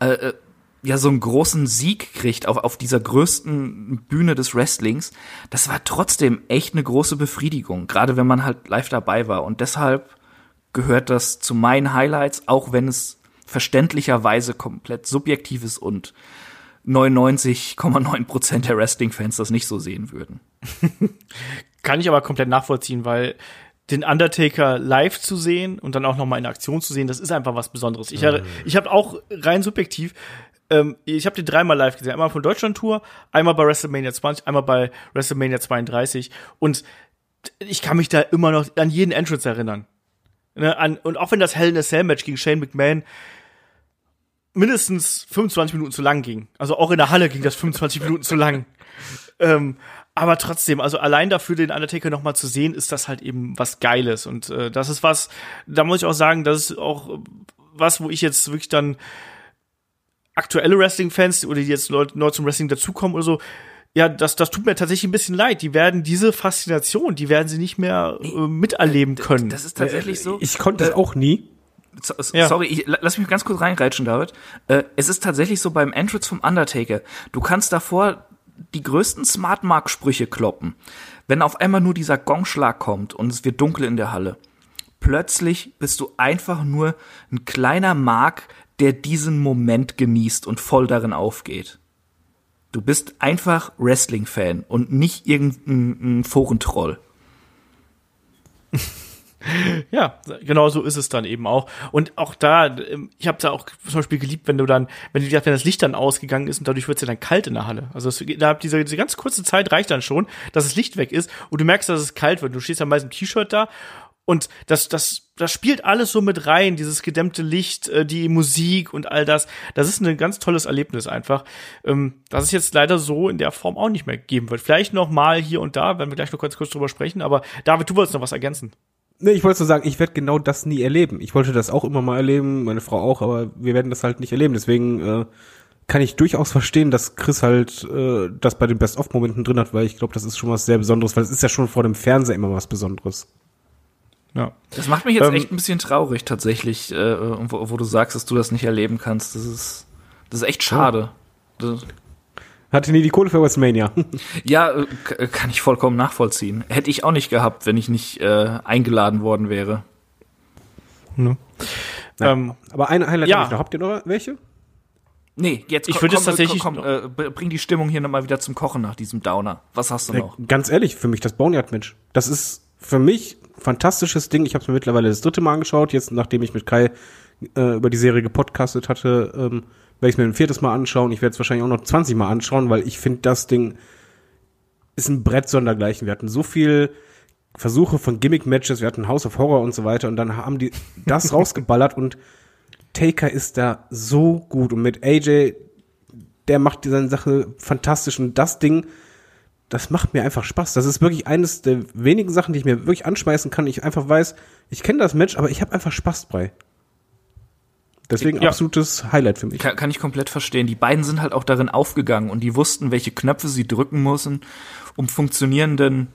äh, äh, ja so einen großen Sieg kriegt auf, auf dieser größten Bühne des Wrestlings, das war trotzdem echt eine große Befriedigung, gerade wenn man halt live dabei war. Und deshalb gehört das zu meinen Highlights, auch wenn es verständlicherweise komplett subjektiv ist und 99,9 Prozent der Wrestling-Fans das nicht so sehen würden. Kann ich aber komplett nachvollziehen, weil den Undertaker live zu sehen und dann auch noch mal in Aktion zu sehen, das ist einfach was Besonderes. Ich, hatte- ich habe auch rein subjektiv, ähm, ich habe den dreimal live gesehen. Einmal von Deutschland Tour, einmal bei WrestleMania 20, einmal bei WrestleMania 32 und ich kann mich da immer noch an jeden Entrance erinnern. Ne, an, und auch wenn das Hell in a Cell Match gegen Shane McMahon mindestens 25 Minuten zu lang ging. Also auch in der Halle ging das 25 Minuten zu lang. Ähm, aber trotzdem, also allein dafür den Undertaker noch mal zu sehen, ist das halt eben was Geiles und äh, das ist was, da muss ich auch sagen, das ist auch was, wo ich jetzt wirklich dann aktuelle Wrestling-Fans oder die jetzt Leute neu zum Wrestling dazukommen oder so, ja, das, das tut mir tatsächlich ein bisschen leid. Die werden diese Faszination, die werden sie nicht mehr äh, miterleben können. Das ist tatsächlich so. Ich konnte es auch nie. So, so, Ja. Sorry, ich, lass mich ganz kurz reinreitschen, David. Äh, es ist tatsächlich so beim Entrance vom Undertaker. Du kannst davor die größten Smart Mark Sprüche kloppen. Wenn auf einmal nur dieser Gongschlag kommt und es wird dunkel in der Halle, plötzlich bist du einfach nur ein kleiner Mark, der diesen Moment genießt und voll darin aufgeht. Du bist einfach Wrestling-Fan und nicht irgendein ein Forentroll. Ja, genau so ist es dann eben auch. Und auch da, ähm, ich habe da auch zum Beispiel geliebt, wenn du dann, wenn du wenn das Licht dann ausgegangen ist und dadurch wird es ja dann kalt in der Halle. Also es, da diese, diese ganz kurze Zeit reicht dann schon, dass das Licht weg ist und du merkst, dass es kalt wird. Du stehst dann meist im T-Shirt da und das, das, das spielt alles so mit rein, dieses gedämmte Licht, äh, die Musik und all das. Das ist ein ganz tolles Erlebnis einfach, ähm, das es jetzt leider so in der Form auch nicht mehr geben wird. Vielleicht noch mal hier und da, werden wir gleich noch ganz kurz drüber sprechen. Aber David, du wolltest noch was ergänzen. Nee, ich wollte so sagen, ich werde genau das nie erleben. Ich wollte das auch immer mal erleben, meine Frau auch, aber wir werden das halt nicht erleben. Deswegen äh, kann ich durchaus verstehen, dass Chris halt äh, das bei den Best-of-Momenten drin hat, weil ich glaube, das ist schon was sehr Besonderes, weil es ist ja schon vor dem Fernseher immer was Besonderes. Ja. Das macht mich jetzt Ähm, echt ein bisschen traurig tatsächlich, äh, wo, wo du sagst, dass du das nicht erleben kannst. Das ist, das ist echt schade. Das, Hatte nie die Kohle für WrestleMania. ja, äh, kann ich vollkommen nachvollziehen. Hätte ich auch nicht gehabt, wenn ich nicht äh, eingeladen worden wäre. Ähm, aber ein Highlight Ja. habe ich noch. Habt ihr noch welche? Nee, jetzt Ich komm- würde komm, es tatsächlich komm, komm, äh, bring die Stimmung hier nochmal wieder zum Kochen nach diesem Downer. Was hast du noch? Ganz ehrlich, für mich das Boneyard-Match. Das ist für mich ein fantastisches Ding. Ich habe es mir mittlerweile das dritte Mal angeschaut. Jetzt, nachdem ich mit Kai äh, über die Serie gepodcastet hatte, ähm, werde ich es mir ein viertes Mal anschauen. Ich werde es wahrscheinlich auch noch 20 Mal anschauen, weil ich finde, das Ding ist ein Brett sondergleichen. Wir hatten so viel Versuche von Gimmick-Matches, wir hatten House of Horror und so weiter und dann haben die das rausgeballert und Taker ist da so gut und mit AJ, der macht seine Sache fantastisch und das Ding, das macht mir einfach Spaß. Das ist wirklich eines der wenigen Sachen, die ich mir wirklich anschmeißen kann. Ich einfach weiß, ich kenne das Match, aber ich habe einfach Spaß bei. Deswegen Ja. absolutes Highlight für mich. Kann, kann ich komplett verstehen. Die beiden sind halt auch darin aufgegangen und die wussten, welche Knöpfe sie drücken müssen, um funktionierenden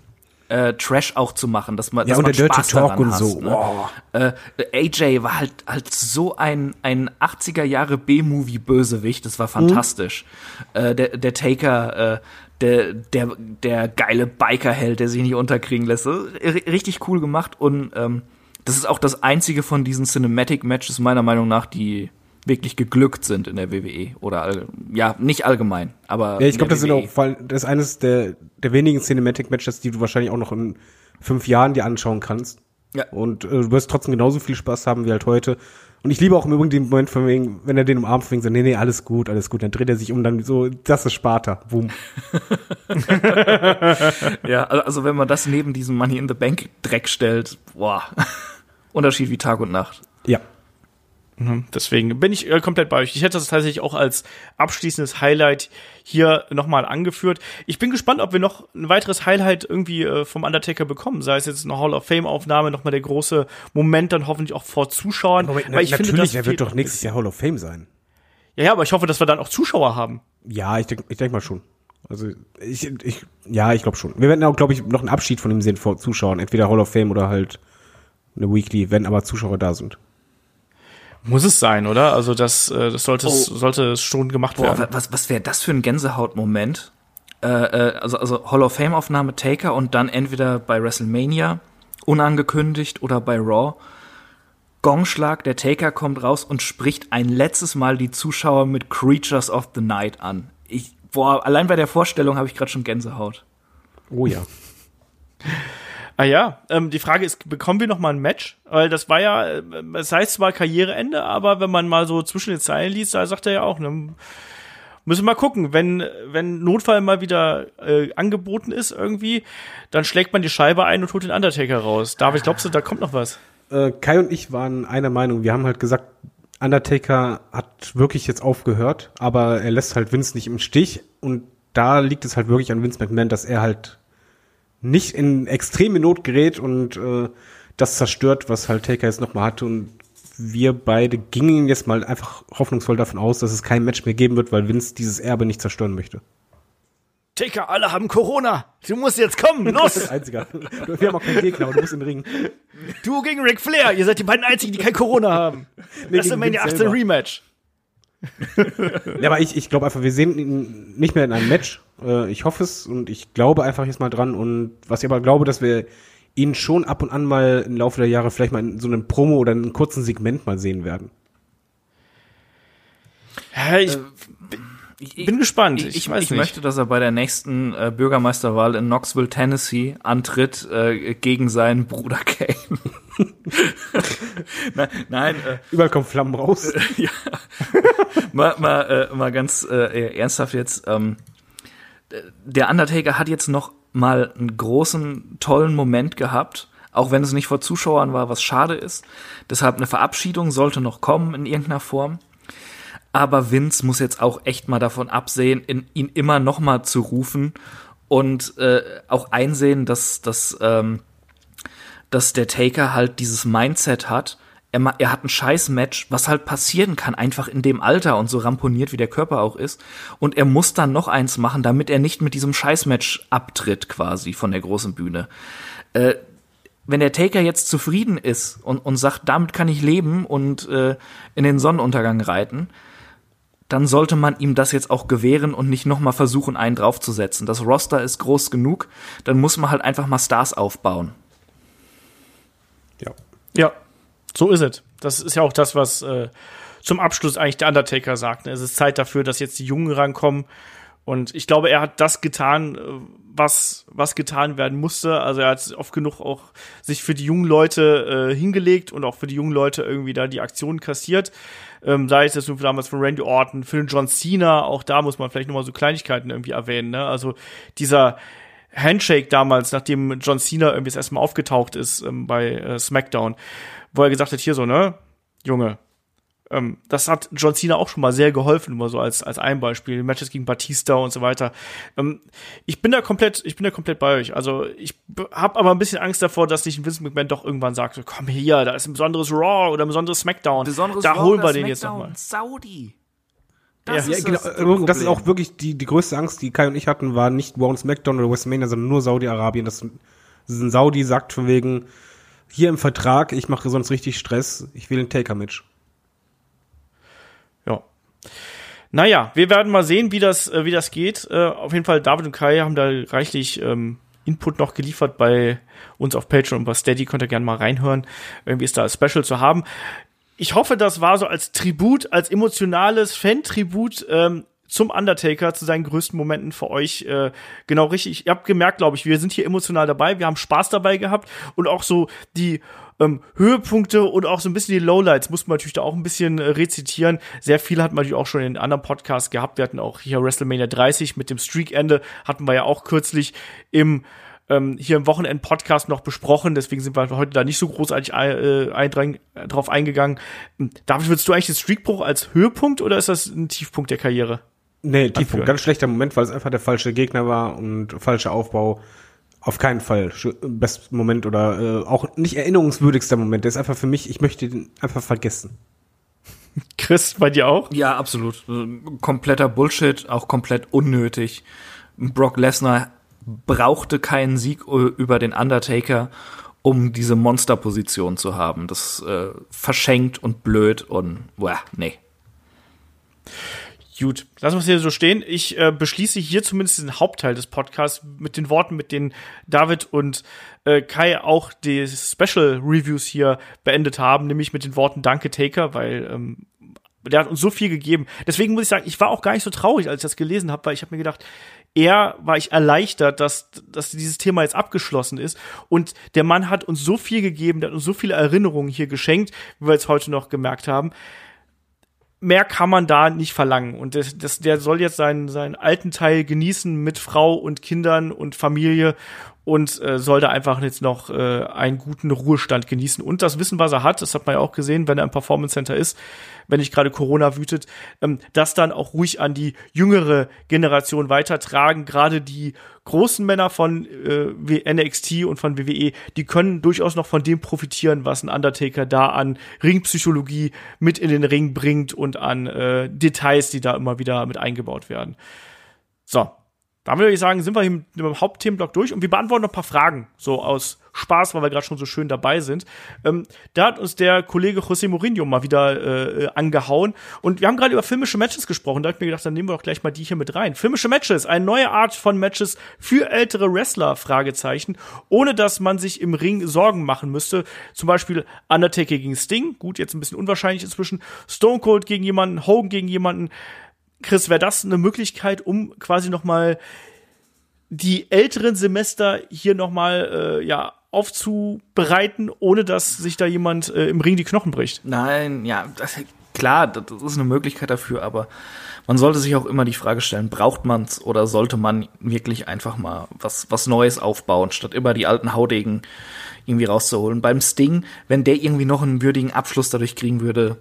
äh, Trash auch zu machen, dass man, Ja, dass und man der Dirty Spaß Talk daran und so. Hast, ne? Boah. äh, AJ war halt halt so ein ein 80er Jahre B-Movie Bösewicht, das war fantastisch. Äh, der der Taker äh, der der der geile Bikerheld, der sich nicht unterkriegen lässt, So, r- richtig cool gemacht und ähm, das ist auch das einzige von diesen Cinematic Matches meiner Meinung nach, die wirklich geglückt sind in der WWE oder ja, nicht allgemein, aber Ja, ich glaube, das sind WWE. auch, weil das ist eines der, der wenigen Cinematic-Matches, die du wahrscheinlich auch noch in fünf Jahren dir anschauen kannst. Ja. Und äh, du wirst trotzdem genauso viel Spaß haben wie halt heute. Und ich liebe auch im Übrigen den Moment von wegen, wenn er den umarmt, von wegen so, nee, nee, alles gut, alles gut. Dann dreht er sich um, dann so, das ist Sparta. Boom. Ja, al- also wenn man das neben diesem Money in the Bank Dreck stellt, boah. Unterschied wie Tag und Nacht. Ja. Mhm, Deswegen bin ich äh, komplett bei euch. Ich hätte das tatsächlich auch als abschließendes Highlight hier nochmal angeführt. Ich bin gespannt, ob wir noch ein weiteres Highlight irgendwie äh, vom Undertaker bekommen. Sei es jetzt eine Hall of Fame Aufnahme, nochmal der große Moment, dann hoffentlich auch vor Zuschauern. Weil ich finde, das der wird doch nächstes Jahr Hall of Fame sein. Ja, ja, aber ich hoffe, dass wir dann auch Zuschauer haben. Ja, ich denke ich denk mal schon. Also ich, ich ja, ich glaube schon. Wir werden auch, glaube ich, noch einen Abschied von ihm sehen vor Zuschauern. Entweder Hall of Fame oder halt eine Weekly, wenn aber Zuschauer da sind. Muss es sein, oder? Also das, äh, das sollte, es, Oh. sollte schon gemacht Boah, werden. was, was wäre das für ein Gänsehautmoment? Äh, äh, also, also Hall of Fame Aufnahme Taker und dann entweder bei WrestleMania unangekündigt oder bei Raw. Gongschlag, der Taker kommt raus und spricht ein letztes Mal die Zuschauer mit Creatures of the Night an. Ich, boah, allein bei der Vorstellung habe ich gerade schon Gänsehaut. Oh ja. Ah ja, ähm, die Frage ist, bekommen wir noch mal ein Match? Weil das war ja, äh, es heißt zwar Karriereende, aber wenn man mal so zwischen den Zeilen liest, da sagt er ja auch, ne, müssen wir mal gucken, wenn, wenn Notfall mal wieder äh, angeboten ist irgendwie, dann schlägt man die Scheibe ein und holt den Undertaker raus. David, glaubst du, da kommt noch was? Äh, Kai und ich waren einer Meinung. Wir haben halt gesagt, Undertaker hat wirklich jetzt aufgehört, aber er lässt halt Vince nicht im Stich und da liegt es halt wirklich an Vince McMahon, dass er halt nicht in extreme Not gerät und äh, das zerstört, was halt Taker jetzt nochmal hatte. Und wir beide gingen jetzt mal einfach hoffnungsvoll davon aus, dass es kein Match mehr geben wird, weil Vince dieses Erbe nicht zerstören möchte. Taker, alle haben Corona. Du musst jetzt kommen, los! Einziger. Wir haben auch keinen Gegner, aber du musst in den Ring. Du gegen Ric Flair, ihr seid die beiden einzigen, die kein Corona haben. Nee, WrestleMania gegen 18 Vince selber. Rematch. Ja, aber ich, ich glaube einfach, wir sehen ihn nicht mehr in einem Match. Äh, ich hoffe es und ich glaube einfach jetzt mal dran. Und was ich aber glaube, dass wir ihn schon ab und an mal im Laufe der Jahre vielleicht mal in so einem Promo oder in einem kurzen Segment mal sehen werden. Ja, ich Ich, bin gespannt. Ich, ich, weiß ich nicht. möchte, dass er bei der nächsten äh, Bürgermeisterwahl in Knoxville, Tennessee antritt äh, gegen seinen Bruder Kane. nein, nein äh, Überall kommen Flammen raus. ja. mal, mal, äh, mal ganz äh, ernsthaft jetzt. Ähm, der Undertaker hat jetzt noch mal einen großen, tollen Moment gehabt, auch wenn es nicht vor Zuschauern war, was schade ist. Deshalb eine Verabschiedung sollte noch kommen in irgendeiner Form. Aber Vince muss jetzt auch echt mal davon absehen, in, ihn immer noch mal zu rufen und äh, auch einsehen, dass, dass, ähm, dass der Taker halt dieses Mindset hat. Er, er hat ein scheiß Match, was halt passieren kann, einfach in dem Alter und so ramponiert, wie der Körper auch ist. Und er muss dann noch eins machen, damit er nicht mit diesem Scheiß-Match abtritt, quasi von der großen Bühne. Äh, wenn der Taker jetzt zufrieden ist und, und sagt, damit kann ich leben und äh, in den Sonnenuntergang reiten, dann sollte man ihm das jetzt auch gewähren und nicht nochmal versuchen, einen draufzusetzen. Das Roster ist groß genug, dann muss man halt einfach mal Stars aufbauen. Ja. Ja, so ist es. Das ist ja auch das, was äh, zum Abschluss eigentlich der Undertaker sagt. ne? Es ist Zeit dafür, dass jetzt die Jungen rankommen. Und ich glaube, er hat das getan, äh, was, was getan werden musste. Also er hat oft genug auch sich für die jungen Leute äh, hingelegt und auch für die jungen Leute irgendwie da die Aktionen kassiert. Ähm, sei es jetzt nur damals von Randy Orton, für den John Cena, auch da muss man vielleicht nochmal so Kleinigkeiten irgendwie erwähnen. Ne? Also dieser Handshake damals, nachdem John Cena irgendwie das erste Mal aufgetaucht ist ähm, bei äh, SmackDown, wo er gesagt hat, hier so, ne, Junge, ähm, das hat John Cena auch schon mal sehr geholfen, immer so als, als ein Beispiel, Matches gegen Batista und so weiter. Ähm, ich bin da komplett, ich bin da komplett bei euch. Also ich habe aber ein bisschen Angst davor, dass nicht ein Vince McMahon doch irgendwann sagt, so, komm hier, da ist ein besonderes Raw oder ein besonderes SmackDown. da holen wir den jetzt nochmal. Saudi. Ja, Ja, genau, äh, das ist auch wirklich die, die größte Angst, die Kai und ich hatten, war nicht Raw und SmackDown oder WrestleMania, sondern nur Saudi-Arabien. Das, das ist ein Saudi sagt von wegen, hier im Vertrag, ich mache sonst richtig Stress, ich will ein Taker-Match. Ja. Naja, wir werden mal sehen, wie das, äh, wie das geht. Äh, auf jeden Fall, David und Kai haben da reichlich ähm, Input noch geliefert bei uns auf Patreon und bei Steady. Könnt ihr gerne mal reinhören. Irgendwie ist da als Special zu haben. Ich hoffe, das war so als Tribut, als emotionales Fan-Tribut ähm, zum Undertaker, zu seinen größten Momenten für euch äh, genau richtig. Ihr habt gemerkt, glaube ich, wir sind hier emotional dabei, wir haben Spaß dabei gehabt und auch so die ähm, Höhepunkte und auch so ein bisschen die Lowlights muss man natürlich da auch ein bisschen äh, rezitieren. Sehr viel hat man natürlich auch schon in anderen Podcasts gehabt. Wir hatten auch hier WrestleMania 30 mit dem Streak-Ende, hatten wir ja auch kürzlich im ähm, hier im Wochenend-Podcast noch besprochen, deswegen sind wir heute da nicht so großartig äh, äh, drauf eingegangen. Ähm, David, würdest du eigentlich den Streakbruch als Höhepunkt oder ist das ein Tiefpunkt der Karriere? Nee, Tiefpunkt. Ganz schlechter Moment, weil es einfach der falsche Gegner war und falscher Aufbau. Auf keinen Fall. Best Moment oder äh, auch nicht erinnerungswürdigster Moment. Der ist einfach für mich, ich möchte den einfach vergessen. Chris, bei dir auch? Ja, absolut. Äh, Kompletter Bullshit, auch komplett unnötig. Brock Lesnar brauchte keinen Sieg äh, über den Undertaker, um diese Monsterposition zu haben. Das äh, verschenkt und blöd und boah, nee. Gut, lassen wir es hier so stehen. Ich äh, beschließe hier zumindest den Hauptteil des Podcasts mit den Worten, mit denen David und äh, Kai auch die Special Reviews hier beendet haben, nämlich mit den Worten Danke Taker, weil ähm, der hat uns so viel gegeben. Deswegen muss ich sagen, ich war auch gar nicht so traurig, als ich das gelesen habe, weil ich habe mir gedacht, eher war ich erleichtert, dass, dass dieses Thema jetzt abgeschlossen ist. Und der Mann hat uns so viel gegeben, der hat uns so viele Erinnerungen hier geschenkt, wie wir jetzt heute noch gemerkt haben mehr kann man da nicht verlangen. Und das, das, der soll jetzt seinen, seinen alten Teil genießen mit Frau und Kindern und Familie. Und äh, soll da einfach jetzt noch äh, einen guten Ruhestand genießen und das Wissen, was er hat, das hat man ja auch gesehen, wenn er im Performance Center ist, wenn nicht gerade Corona wütet, ähm, das dann auch ruhig an die jüngere Generation weitertragen. Gerade die großen Männer von äh, NXT und von WWE, die können durchaus noch von dem profitieren, was ein Undertaker da an Ringpsychologie mit in den Ring bringt und an äh, Details, die da immer wieder mit eingebaut werden. So, da würde ich sagen, sind wir hier mit dem Hauptthemenblock durch und wir beantworten noch ein paar Fragen, so aus Spaß, weil wir gerade schon so schön dabei sind. Ähm, da hat uns der Kollege José Mourinho mal wieder äh, angehauen und wir haben gerade über filmische Matches gesprochen. Da habe ich mir gedacht, dann nehmen wir doch gleich mal die hier mit rein. Filmische Matches, eine neue Art von Matches für ältere Wrestler, Fragezeichen, ohne dass man sich im Ring Sorgen machen müsste. Zum Beispiel Undertaker gegen Sting, gut, jetzt ein bisschen unwahrscheinlich inzwischen, Stone Cold gegen jemanden, Hogan gegen jemanden, Chris, wäre das eine Möglichkeit, um quasi noch mal die älteren Semester hier noch mal äh, ja aufzubereiten, ohne dass sich da jemand äh, im Ring die Knochen bricht? Nein, ja, das, klar, das ist eine Möglichkeit dafür, aber man sollte sich auch immer die Frage stellen, braucht man's oder sollte man wirklich einfach mal was, was Neues aufbauen, statt immer die alten Haudegen irgendwie rauszuholen. Beim Sting, wenn der irgendwie noch einen würdigen Abschluss dadurch kriegen würde,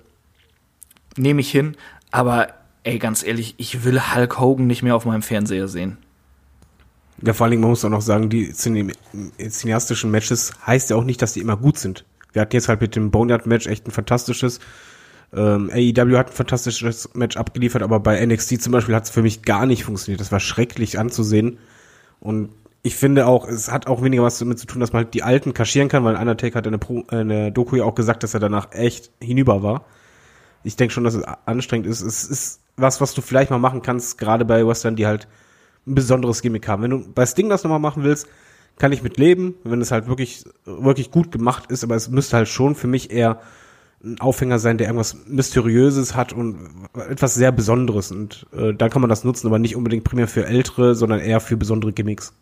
nehme ich hin, aber ey, ganz ehrlich, ich will Hulk Hogan nicht mehr auf meinem Fernseher sehen. Ja, vor allen Dingen, man muss auch noch sagen, die cineastischen Matches heißt ja auch nicht, dass die immer gut sind. Wir hatten jetzt halt mit dem Boneyard-Match echt ein fantastisches. Ähm, AEW hat ein fantastisches Match abgeliefert, aber bei NXT zum Beispiel hat es für mich gar nicht funktioniert. Das war schrecklich anzusehen. Und ich finde auch, es hat auch weniger was damit zu tun, dass man halt die Alten kaschieren kann, weil Undertaker hat in der, Pro, in der Doku ja auch gesagt, dass er danach echt hinüber war. Ich denke schon, dass es anstrengend ist. Es ist was, was du vielleicht mal machen kannst, gerade bei Western, die halt ein besonderes Gimmick haben. Wenn du bei Sting das nochmal machen willst, kann ich mit leben, wenn es halt wirklich, wirklich gut gemacht ist, aber es müsste halt schon für mich eher ein Aufhänger sein, der irgendwas Mysteriöses hat und etwas sehr Besonderes. Und äh, da kann man das nutzen, aber nicht unbedingt primär für Ältere, sondern eher für besondere Gimmicks.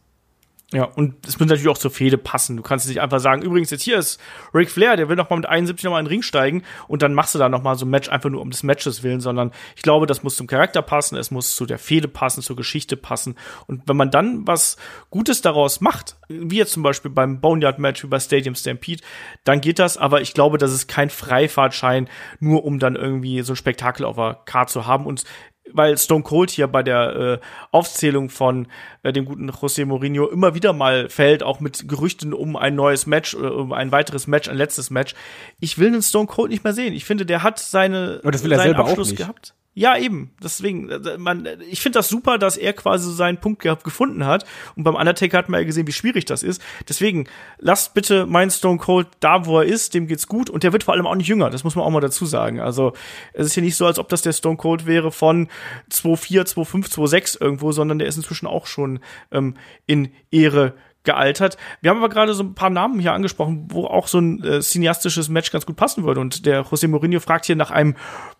Ja, und es muss natürlich auch zur Fehde passen. Du kannst nicht einfach sagen, übrigens, jetzt hier ist Ric Flair, der will noch mal mit 71 noch mal in den Ring steigen und dann machst du da noch mal so ein Match einfach nur um des Matches willen, sondern ich glaube, das muss zum Charakter passen, es muss zu der Fehde passen, zur Geschichte passen. Und wenn man dann was Gutes daraus macht, wie jetzt zum Beispiel beim Boneyard-Match, bei Stadium Stampede, dann geht das, aber ich glaube, das ist kein Freifahrtschein, nur um dann irgendwie so ein Spektakel auf der Karte zu haben. Und weil Stone Cold hier bei der äh, Aufzählung von äh, dem guten José Mourinho immer wieder mal fällt, auch mit Gerüchten um ein neues Match, äh, um ein weiteres Match, ein letztes Match. Ich will den Stone Cold nicht mehr sehen. Ich finde, der hat seine Aber das will er seinen selber Abschluss auch nicht. gehabt. Ja, eben. Deswegen, äh, man, ich finde das super, dass er quasi so seinen Punkt gehabt, gefunden hat. Und beim Undertaker hat man ja gesehen, wie schwierig das ist. Deswegen, lasst bitte meinen Stone Cold da, wo er ist, dem geht's gut. Und der wird vor allem auch nicht jünger. Das muss man auch mal dazu sagen. Also, es ist ja nicht so, als ob das der Stone Cold wäre von 2,4, 2,5, 2,6 irgendwo, sondern der ist inzwischen auch schon ähm, in Ehre gealtert. Wir haben aber gerade so ein paar Namen hier angesprochen, wo auch so ein äh, cineastisches Match ganz gut passen würde. Und der José Mourinho fragt hier nach einem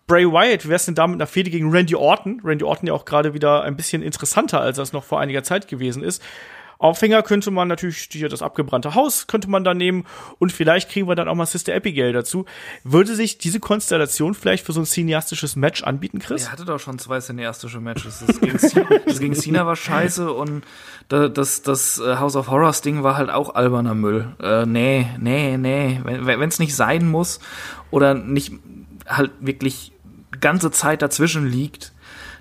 Bray Wyatt. Wie wär's denn da mit einer Fehde gegen Randy Orton? Randy Orton ja auch gerade wieder ein bisschen interessanter, als das noch vor einiger Zeit gewesen ist. Aufhänger könnte man natürlich hier das abgebrannte Haus könnte man da nehmen und vielleicht kriegen wir dann auch mal Sister Abigail dazu. Würde sich diese Konstellation vielleicht für so ein cineastisches Match anbieten, Chris? Er hatte doch schon zwei cineastische Matches. Das gegen, Cena, das gegen Cena war scheiße und da- das, das äh, House of Horrors Ding war halt auch alberner Müll. Äh, nee, nee, nee. Wenn es nicht sein muss oder nicht halt wirklich ganze Zeit dazwischen liegt,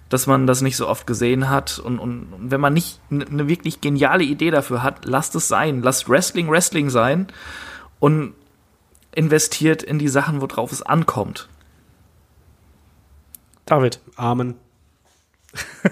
dass man das nicht so oft gesehen hat und, und, und wenn man nicht eine wirklich geniale Idee dafür hat, lasst es sein. Lasst Wrestling Wrestling sein und investiert in die Sachen, worauf es ankommt. David. Amen.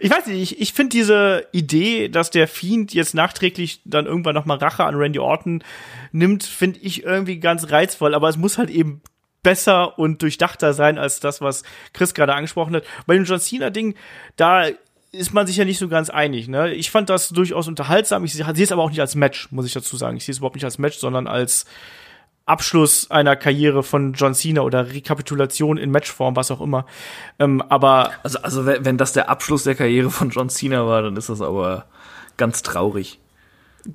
Ich weiß nicht, ich, ich finde diese Idee, dass der Fiend jetzt nachträglich dann irgendwann noch mal Rache an Randy Orton nimmt, finde ich irgendwie ganz reizvoll, aber es muss halt eben besser und durchdachter sein als das, was Chris gerade angesprochen hat. Bei dem John Cena Ding, da ist man sich ja nicht so ganz einig. Ne? Ich fand das durchaus unterhaltsam. Ich sehe es aber auch nicht als Match, muss ich dazu sagen. Ich sehe es überhaupt nicht als Match, sondern als Abschluss einer Karriere von John Cena oder Rekapitulation in Matchform, was auch immer. Ähm, aber Also, also wenn das der Abschluss der Karriere von John Cena war, dann ist das aber ganz traurig.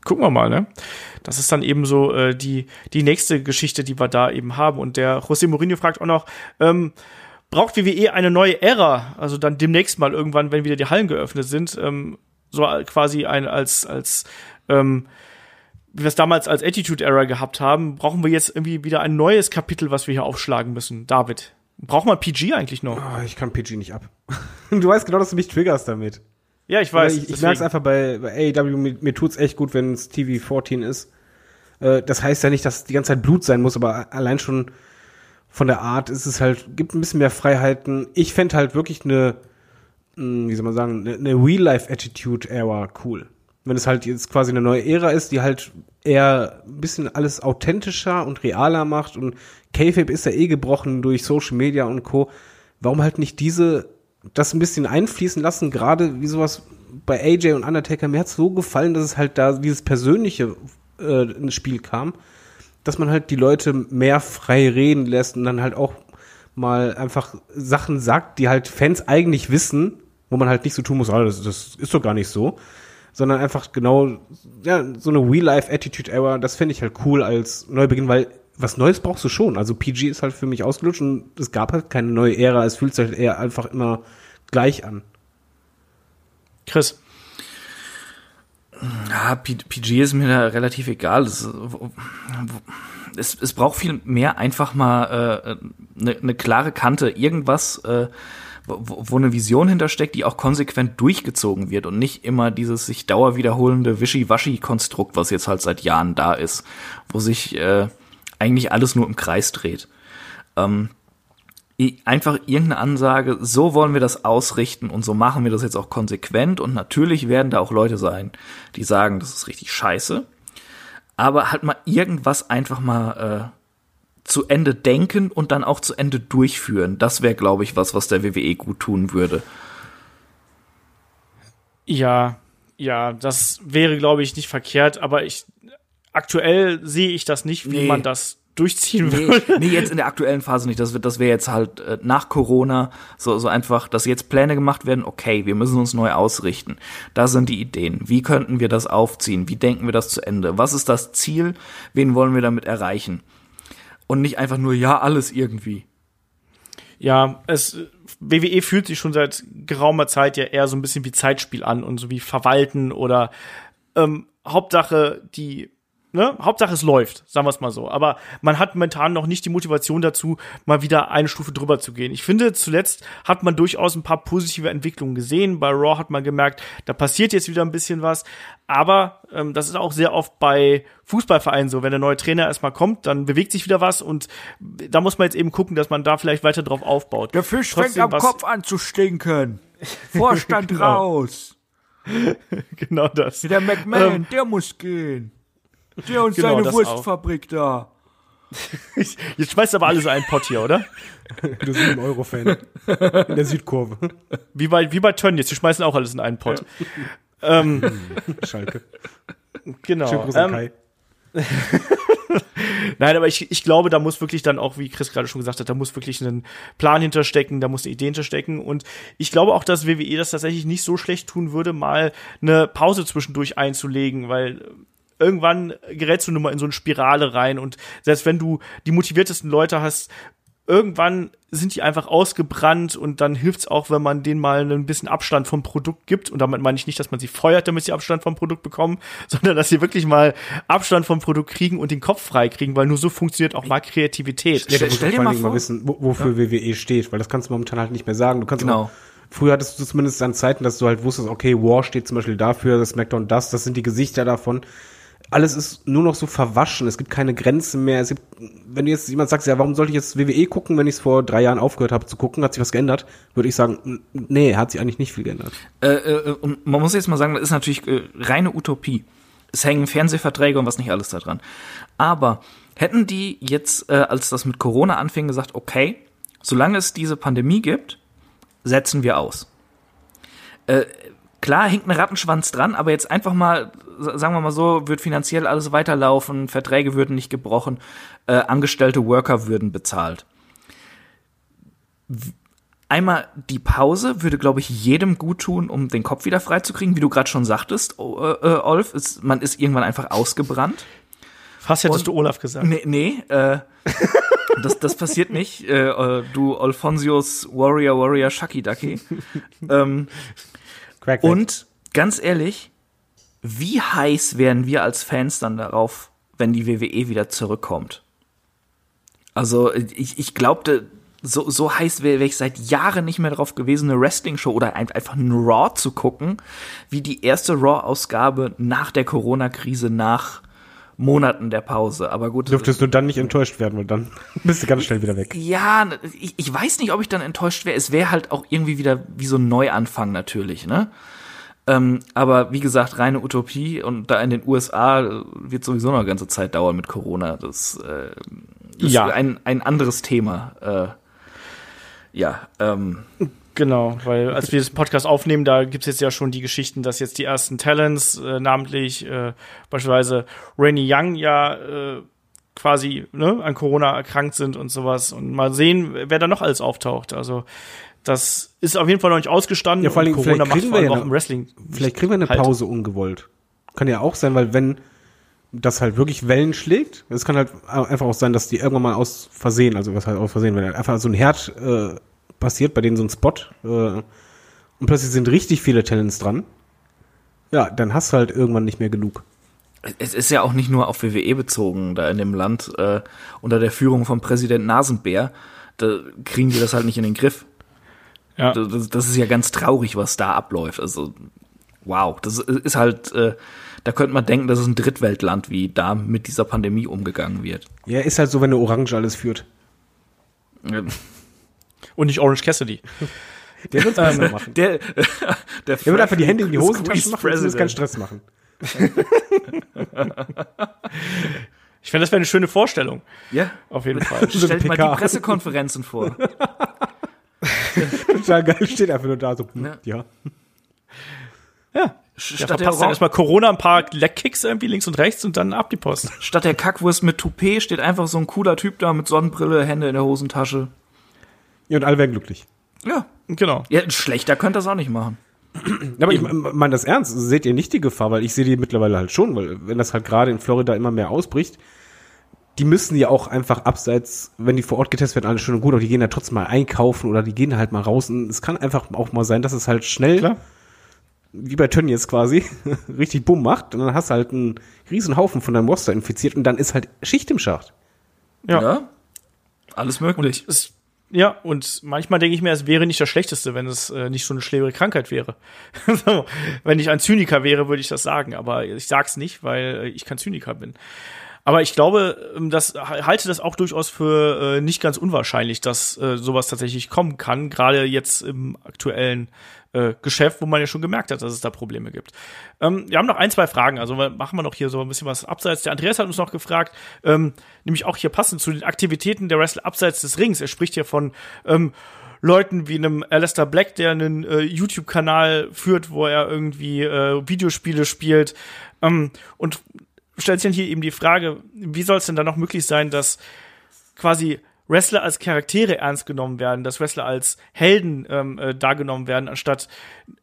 Gucken wir mal, ne? Das ist dann eben so äh, die, die nächste Geschichte, die wir da eben haben. Und der José Mourinho fragt auch noch, ähm, braucht WWE eine neue Ära? Also dann demnächst mal irgendwann, wenn wieder die Hallen geöffnet sind. Ähm, so quasi ein als als ähm, wie wir es damals als Attitude Era gehabt haben, brauchen wir jetzt irgendwie wieder ein neues Kapitel, was wir hier aufschlagen müssen. David, braucht man PG eigentlich noch? Oh, ich kann PG nicht ab. du weißt genau, dass du mich triggerst damit. Ja, ich weiß. ich ich merke es einfach bei, bei AEW, mir, mir tut's echt gut, wenn es TV 14 ist. Äh, das heißt ja nicht, dass die ganze Zeit Blut sein muss, aber allein schon von der Art ist es halt, gibt ein bisschen mehr Freiheiten. Ich fände halt wirklich eine, mh, wie soll man sagen, eine, eine Real-Life-Attitude-Era cool. Wenn es halt jetzt quasi eine neue Ära ist, die halt eher ein bisschen alles authentischer und realer macht und K-Fape ist ja eh gebrochen durch Social Media und Co. Warum halt nicht diese, das ein bisschen einfließen lassen, gerade wie sowas bei AJ und Undertaker, mir hat's so gefallen, dass es halt da dieses persönliche äh, ins Spiel kam, dass man halt die Leute mehr frei reden lässt und dann halt auch mal einfach Sachen sagt, die halt Fans eigentlich wissen, wo man halt nicht so tun muss, ah, das, das ist doch gar nicht so, sondern einfach genau, ja, so eine Real-Life-Attitude-Era, das finde ich halt cool als Neubeginn, weil was Neues brauchst du schon. Also PG ist halt für mich ausgelutscht und es gab halt keine neue Ära, es fühlt sich halt eher einfach immer gleich an. Chris. Ja, PG ist mir da relativ egal. Es, es, es braucht viel mehr einfach mal eine äh, ne, ne klare Kante, irgendwas, äh, wo, wo eine Vision hintersteckt, die auch konsequent durchgezogen wird und nicht immer dieses sich dauerwiederholende Wischi-Waschi-Konstrukt, was jetzt halt seit Jahren da ist, wo sich äh, eigentlich alles nur im Kreis dreht. Ähm, einfach irgendeine Ansage, so wollen wir das ausrichten und so machen wir das jetzt auch konsequent und natürlich werden da auch Leute sein, die sagen, das ist richtig scheiße, aber halt mal irgendwas einfach mal äh, zu Ende denken und dann auch zu Ende durchführen. Das wäre, glaube ich, was, was der WWE gut tun würde. Ja, ja, das wäre, glaube ich, nicht verkehrt, aber ich aktuell sehe ich das nicht, wie Nee. man das durchziehen Nee, würde. nee, jetzt in der aktuellen Phase nicht. Das wird, das wäre jetzt halt äh, nach Corona so, so einfach, dass jetzt Pläne gemacht werden. Okay, wir müssen uns neu ausrichten. Da sind die Ideen. Wie könnten wir das aufziehen? Wie denken wir das zu Ende? Was ist das Ziel? Wen wollen wir damit erreichen? Und nicht einfach nur, ja, alles irgendwie. Ja, es WWE fühlt sich schon seit geraumer Zeit ja eher so ein bisschen wie Zeitspiel an und so wie Verwalten oder ähm, Hauptsache die Ne? Hauptsache es läuft, sagen wir es mal so. Aber man hat momentan noch nicht die Motivation dazu, mal wieder eine Stufe drüber zu gehen. Ich finde, zuletzt hat man durchaus ein paar positive Entwicklungen gesehen. Bei Raw hat man gemerkt, da passiert jetzt wieder ein bisschen was. Aber ähm, das ist auch sehr oft bei Fußballvereinen so. Wenn der neue Trainer erstmal kommt, dann bewegt sich wieder was und da muss man jetzt eben gucken, dass man da vielleicht weiter drauf aufbaut. Der Fisch Trotzdem was- an zu stinken. Vorstand Genau. raus. genau das. Der McMahon, Ähm. der muss gehen. Der und Genau, seine Wurstfabrik da. Jetzt schmeißt aber alles in einen Pott hier, oder? Du bist ein Euro-Fan. In der Südkurve. Wie bei, wie bei Tönnies, die schmeißen auch alles in einen Pott. Ähm, Schalke. genau. An Ähm, Kai. Nein, aber ich, ich glaube, da muss wirklich dann auch, wie Chris gerade schon gesagt hat, da muss wirklich ein Plan hinterstecken, da muss eine Idee hinterstecken. Und ich glaube auch, dass WWE das tatsächlich nicht so schlecht tun würde, mal eine Pause zwischendurch einzulegen, weil irgendwann gerätst du nun mal in so eine Spirale rein und selbst wenn du die motiviertesten Leute hast, irgendwann sind die einfach ausgebrannt und dann hilft's auch, wenn man denen mal ein bisschen Abstand vom Produkt gibt. Und damit meine ich nicht, dass man sie feuert, damit sie Abstand vom Produkt bekommen, sondern dass sie wirklich mal Abstand vom Produkt kriegen und den Kopf frei kriegen, weil nur so funktioniert auch mal Kreativität. Ja, du Stell- musst stell vor dir mal allen Dingen mal vor- wissen, wo, wofür WWE steht, weil das kannst du momentan halt nicht mehr sagen. Du kannst Genau. immer, früher hattest du zumindest an Zeiten, dass du halt wusstest, okay, War steht zum Beispiel dafür, das SmackDown das, das sind die Gesichter davon. Alles ist nur noch so verwaschen, es gibt keine Grenzen mehr. Es gibt, wenn jetzt jemand sagst, ja, warum sollte ich jetzt WWE gucken, wenn ich es vor drei Jahren aufgehört habe zu gucken, hat sich was geändert, würde ich sagen, nee, hat sich eigentlich nicht viel geändert. Äh, äh, man muss jetzt mal sagen, das ist natürlich äh, reine Utopie. Es hängen Fernsehverträge und was nicht alles da dran. Aber hätten die jetzt, äh, als das mit Corona anfing, gesagt, okay, solange es diese Pandemie gibt, setzen wir aus. Klar hängt ein Rattenschwanz dran, aber jetzt einfach mal, sa- sagen wir mal so, wird finanziell alles weiterlaufen, Verträge würden nicht gebrochen, äh, angestellte Worker würden bezahlt. Einmal die Pause würde, glaube ich, jedem gut tun, um den Kopf wieder freizukriegen, wie du gerade schon sagtest, äh, äh, Olf. Ist, man ist irgendwann einfach ausgebrannt. Fast hättest Und- du Olaf gesagt. Nee, nee äh, das, das passiert nicht. Äh, äh, du Alfonsios Warrior Warrior Shucky Ducky. ähm, Quack, und ganz ehrlich, wie heiß wären wir als Fans dann darauf, wenn die WWE wieder zurückkommt? Also ich, ich glaubte, so, so heiß wäre wär ich seit Jahren nicht mehr darauf gewesen, eine Wrestling-Show oder ein, einfach ein Raw zu gucken, wie die erste Raw-Ausgabe nach der Corona-Krise, nach Monaten der Pause. Aber gut. Dürftest du dann nicht enttäuscht werden, weil dann bist du ganz schnell wieder weg. Ja, ich, ich weiß nicht, ob ich dann enttäuscht wäre. Es wäre halt auch irgendwie wieder wie so ein Neuanfang natürlich, ne? Ähm, aber wie gesagt, reine Utopie und da in den USA wird sowieso noch eine ganze Zeit dauern mit Corona. Das, äh, ist Ja. ein, ein anderes Thema. Äh, ja, ähm, Genau, weil als wir das Podcast aufnehmen, da gibt's jetzt ja schon die Geschichten, dass jetzt die ersten Talents, äh, namentlich äh, beispielsweise Rainy Young, ja äh, quasi ne, an Corona erkrankt sind und sowas. Und mal sehen, wer da noch alles auftaucht. Also das ist auf jeden Fall noch nicht ausgestanden. Ja, vor allem, Corona macht vor allem wir ja auch im Wrestling. Vielleicht kriegen wir eine Halt. Pause ungewollt. Kann ja auch sein, weil wenn das halt wirklich Wellen schlägt, es kann halt einfach auch sein, dass die irgendwann mal aus Versehen, also was halt aus Versehen, wenn einfach so ein Herd äh, passiert, bei denen so ein Spot äh, und plötzlich sind richtig viele Talents dran, ja, dann hast du halt irgendwann nicht mehr genug. es ist ja auch nicht nur auf WWE bezogen, da in dem Land äh, unter der Führung von Präsident Nasenbär, da kriegen die das halt nicht in den Griff. Ja. Das, das ist ja ganz traurig, was da abläuft. Also, wow, das ist halt, äh, da könnte man denken, das ist ein Drittweltland, wie da mit dieser Pandemie umgegangen wird. Ja, ist halt so, wenn eine Orange alles führt. Ähm, Und nicht Orange Cassidy. Der wird's besser machen. Der, der, Der wird einfach die Hände in die Hosentaschen machen und muss keinen Stress machen. Ich finde, das wäre eine schöne Vorstellung. Ja, Auf jeden Fall. Stellt mal die Pressekonferenzen vor. Total geil, steht einfach nur da so, hm, Ja. ja. Ja. Der Statt der, verpasst dann Oran erstmal Corona, ein paar Leckkicks irgendwie links und rechts und dann ab die Post. statt der Kackwurst mit Toupet steht einfach so ein cooler Typ da mit Sonnenbrille, Hände in der Hosentasche. Ja, und alle werden glücklich. Ja, Genau. ja schlechter könnt das auch nicht machen. Aber ich meine das ernst. Seht ihr nicht die Gefahr? Weil ich sehe die mittlerweile halt schon, weil wenn das halt gerade in Florida immer mehr ausbricht, die müssen ja auch einfach abseits, wenn die vor Ort getestet werden, alles schön und gut, aber die gehen ja trotzdem mal einkaufen oder die gehen halt mal raus. Und es kann einfach auch mal sein, dass es halt schnell, Klar. wie bei Tönnies quasi, richtig bumm macht. Und dann hast du halt einen riesen Haufen von deinem Roster infiziert und dann ist halt Schicht im Schacht. Ja. Alles möglich. Es, ja, und manchmal denke ich mir, es wäre nicht das Schlechteste, wenn es äh, nicht so eine schwere Krankheit wäre. so, wenn ich ein Zyniker wäre, würde ich das sagen, aber ich sag's nicht, weil äh, ich kein Zyniker bin. Aber ich glaube, ähm, das halte das auch durchaus für äh, nicht ganz unwahrscheinlich, dass äh, sowas tatsächlich kommen kann, gerade jetzt im aktuellen äh, Geschäft, wo man ja schon gemerkt hat, dass es da Probleme gibt. Ähm, wir haben noch ein, zwei Fragen, also machen wir noch hier so ein bisschen was abseits. Der Andreas hat uns noch gefragt, ähm, nämlich auch hier passend zu den Aktivitäten der Wrestler abseits des Rings. Er spricht hier von ähm, Leuten wie einem Alistair Black, der einen äh, YouTube-Kanal führt, wo er irgendwie äh, Videospiele spielt. Ähm, und stellt sich hier eben die Frage, wie soll es denn dann noch möglich sein, dass quasi Wrestler als Charaktere ernst genommen werden, dass Wrestler als Helden ähm, äh, dargenommen werden, anstatt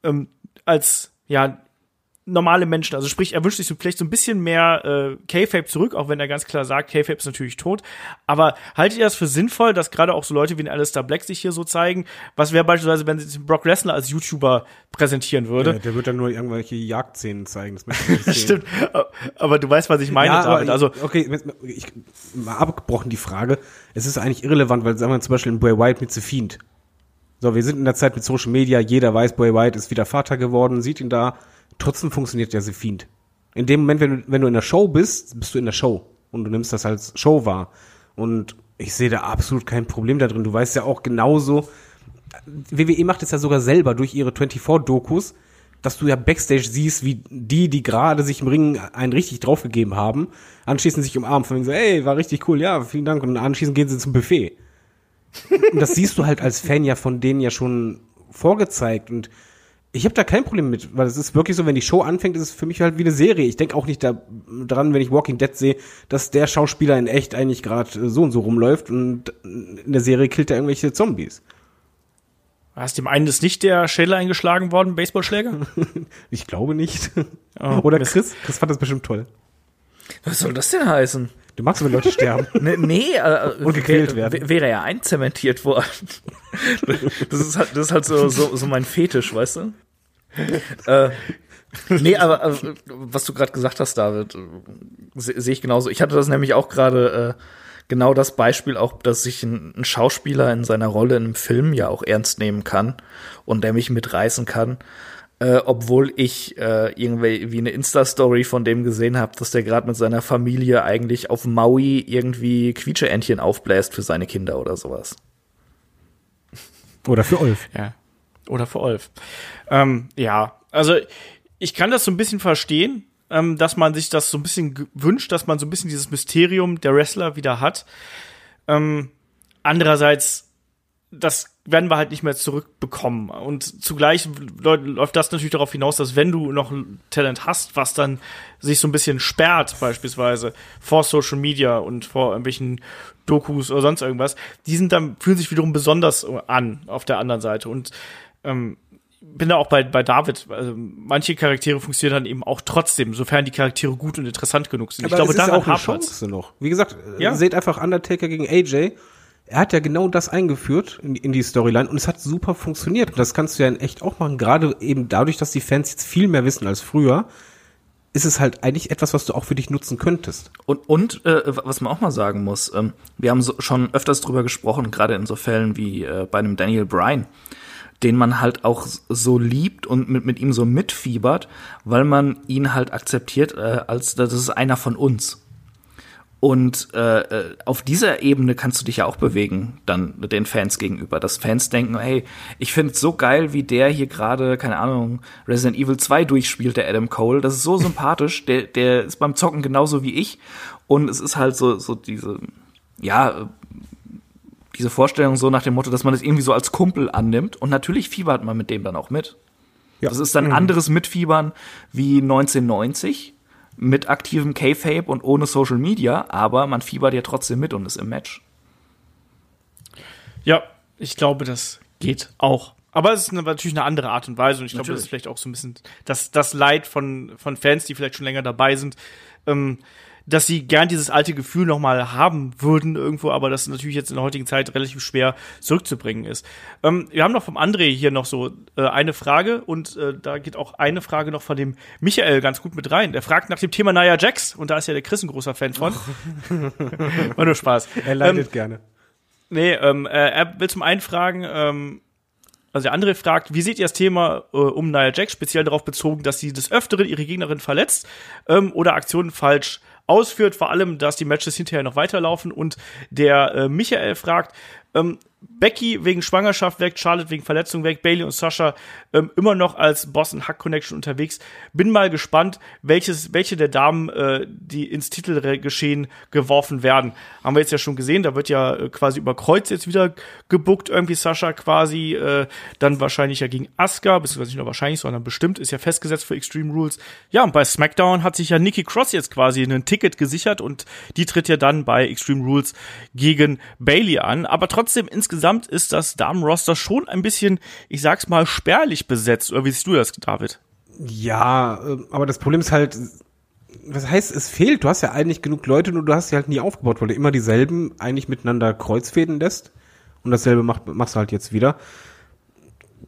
ähm, als ja normale Menschen. Also sprich, er wünscht sich so vielleicht so ein bisschen mehr äh, K-Fape zurück, auch wenn er ganz klar sagt, K-Fape ist natürlich tot. Aber haltet ihr das für sinnvoll, dass gerade auch so Leute wie ein Alistair Black sich hier so zeigen? Was wäre beispielsweise, wenn sie Brock Lesnar als YouTuber präsentieren würde? Ja, der wird dann nur irgendwelche Jagdszenen zeigen. Das möchte ich nicht. Stimmt. Aber du weißt, was ich meine, ja, aber, Also, okay, ich, mal abgebrochen die Frage. Es ist eigentlich irrelevant, weil sagen wir zum Beispiel in Bray Wyatt mit The Fiend. So, wir sind in der Zeit mit Social Media, jeder weiß, Bray Wyatt ist wieder Vater geworden, sieht ihn da. Trotzdem funktioniert der The Fiend. In dem Moment, wenn du, wenn du in der Show bist, bist du in der Show. Und du nimmst das als Show wahr. Und ich sehe da absolut kein Problem da drin. Du weißt ja auch genauso, WWE macht es ja sogar selber durch ihre 24-Dokus, dass du ja Backstage siehst, wie die, die gerade sich im Ring einen richtig draufgegeben haben, anschließend sich umarmen, von wegen so, ey, war richtig cool, ja, vielen Dank, und anschließend gehen sie zum Buffet. Und das siehst du halt als Fan ja von denen ja schon vorgezeigt und ich habe da kein Problem mit, weil es ist wirklich so, wenn die Show anfängt, ist es für mich halt wie eine Serie. Ich denke auch nicht da dran, wenn ich Walking Dead sehe, dass der Schauspieler in echt eigentlich gerade so und so rumläuft und in der Serie killt er irgendwelche Zombies. hast dem einen ist nicht der Schädel eingeschlagen worden, Baseballschläger? Ich glaube nicht. Oh, Oder Mist. Chris? Chris fand das bestimmt toll. Was soll das denn heißen? Du magst, wenn Leute sterben. Nee, nee äh, Und gequält werden. Wäre ja einzementiert worden. Das ist halt, das ist halt so, so, so mein Fetisch, weißt du? Äh, nee, aber äh, was du gerade gesagt hast, David, äh, sehe seh ich genauso. Ich hatte das nämlich auch gerade äh, genau das Beispiel auch, dass sich ein, ein, Schauspieler in seiner Rolle in einem Film ja auch ernst nehmen kann und der mich mitreißen kann. Äh, obwohl ich äh, irgendwie wie eine Insta-Story von dem gesehen habe, dass der gerade mit seiner Familie eigentlich auf Maui irgendwie Quietscheentchen aufbläst für seine Kinder oder sowas. Oder für Olf. Ja. Oder für Olf. Ähm, ja, also ich kann das so ein bisschen verstehen, ähm, dass man sich das so ein bisschen wünscht, dass man so ein bisschen dieses Mysterium der Wrestler wieder hat. Ähm, andererseits, das werden wir halt nicht mehr zurückbekommen. Und zugleich läuft das natürlich darauf hinaus, dass wenn du noch Talent hast, was dann sich so ein bisschen sperrt, beispielsweise vor Social Media und vor irgendwelchen Dokus oder sonst irgendwas, die sind dann, fühlen sich wiederum besonders an auf der anderen Seite. Und ähm, bin da auch bei, bei David. Also manche Charaktere funktionieren dann eben auch trotzdem, sofern die Charaktere gut und interessant genug sind. Aber ich glaube, da auch eine Chance noch. Wie gesagt, ja. seht einfach Undertaker gegen AJ. Er hat ja genau das eingeführt in, in die Storyline und es hat super funktioniert. Und das kannst du ja in echt auch machen. Gerade eben dadurch, dass die Fans jetzt viel mehr wissen als früher, ist es halt eigentlich etwas, was du auch für dich nutzen könntest. Und, und äh, was man auch mal sagen muss, ähm, wir haben so, schon öfters drüber gesprochen, gerade in so Fällen wie äh, bei einem Daniel Bryan den man halt auch so liebt und mit, mit ihm so mitfiebert, weil man ihn halt akzeptiert, äh, als das ist einer von uns. Und äh, äh, auf dieser Ebene kannst du dich ja auch bewegen, dann den Fans gegenüber. Dass Fans denken, hey, ich finde es so geil, wie der hier gerade, keine Ahnung, Resident Evil 2 durchspielt, der Adam Cole. Das ist so sympathisch, der, der ist beim Zocken genauso wie ich. Und es ist halt so, so diese, ja, diese Vorstellung so nach dem Motto, dass man das irgendwie so als Kumpel annimmt und natürlich fiebert man mit dem dann auch mit. Ja. Das ist dann mhm. anderes Mitfiebern wie 1990 mit aktivem K-Fape und ohne Social Media, aber man fiebert ja trotzdem mit und ist im Match. Ja, ich glaube, das geht auch. Aber es ist natürlich eine andere Art und Weise und ich glaube, das ist vielleicht auch so ein bisschen das, das Leid von, von Fans, die vielleicht schon länger dabei sind. Ähm, dass sie gern dieses alte Gefühl nochmal haben würden irgendwo, aber das natürlich jetzt in der heutigen Zeit relativ schwer zurückzubringen ist. Ähm, wir haben noch vom André hier noch so äh, eine Frage und äh, da geht auch eine Frage noch von dem Michael ganz gut mit rein. Der fragt nach dem Thema Nia Jax und da ist ja der Chris ein großer Fan von. War nur Spaß. Er leidet ähm, gerne. Nee, ähm, äh, er will zum einen fragen, ähm, also der andere fragt, wie seht ihr das Thema äh, um Nia Jax, speziell darauf bezogen, dass sie des Öfteren ihre Gegnerin verletzt ähm, oder Aktionen falsch ausführt, vor allem, dass die Matches hinterher noch weiterlaufen und der äh, Michael fragt, ähm, Becky wegen Schwangerschaft weg, Charlotte wegen Verletzung weg, Bailey und Sascha ähm, immer noch als Boss und Hack Connection unterwegs. Bin mal gespannt, welches, welche der Damen, äh, die ins Titelgeschehen geworfen werden. Haben wir jetzt ja schon gesehen, da wird ja äh, quasi über Kreuz jetzt wieder gebuckt, irgendwie Sascha quasi, äh, dann wahrscheinlich ja gegen Asuka, beziehungsweise nicht nur wahrscheinlich, sondern bestimmt, ist ja festgesetzt für Extreme Rules. Ja, und bei SmackDown hat sich ja Nikki Cross jetzt quasi ein Ticket gesichert und die tritt ja dann bei Extreme Rules gegen Bailey an. Aber trotzdem ins insgesamt ist das Damenroster schon ein bisschen, ich sag's mal, spärlich besetzt. Oder wie siehst du das, David? Ja, ähm, aber das Problem ist halt, was heißt, es fehlt. Du hast ja eigentlich genug Leute, nur du hast sie halt nie aufgebaut, weil du immer dieselben eigentlich miteinander kreuzfäden lässt. Und dasselbe mach, machst du halt jetzt wieder.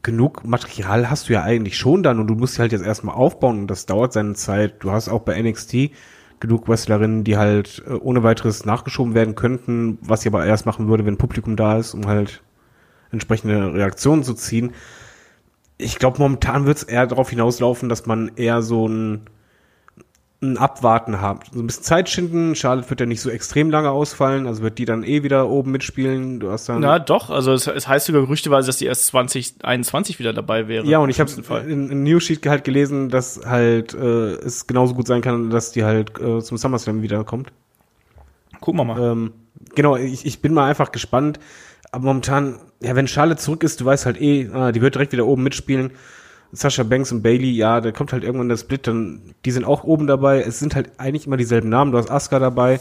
Genug Material hast du ja eigentlich schon dann und du musst sie halt jetzt erstmal aufbauen und das dauert seine Zeit. Du hast auch bei NXT genug Wrestlerinnen, die halt äh, ohne weiteres nachgeschoben werden könnten, was ich aber erst machen würde, wenn Publikum da ist, um halt entsprechende Reaktionen zu ziehen. Ich glaube, momentan wird es eher darauf hinauslaufen, dass man eher so ein ein Abwarten habt. So ein bisschen Zeit schinden. Charlotte wird ja nicht so extrem lange ausfallen, also wird die dann eh wieder oben mitspielen. Du hast dann. Na doch, also es, es heißt sogar gerüchteweise, dass die erst 2021 wieder dabei wäre. Ja, und ich habe in, in Newsheet halt gelesen, dass halt äh, es genauso gut sein kann, dass die halt äh, zum SummerSlam wiederkommt. Gucken wir mal. Ähm, genau, ich, ich bin mal einfach gespannt. Aber momentan, ja, wenn Charlotte zurück ist, du weißt halt eh, ah, die wird direkt wieder oben mitspielen. Sascha Banks und Bailey, ja, da kommt halt irgendwann der Split, dann, die sind auch oben dabei. Es sind halt eigentlich immer dieselben Namen. Du hast Asuka dabei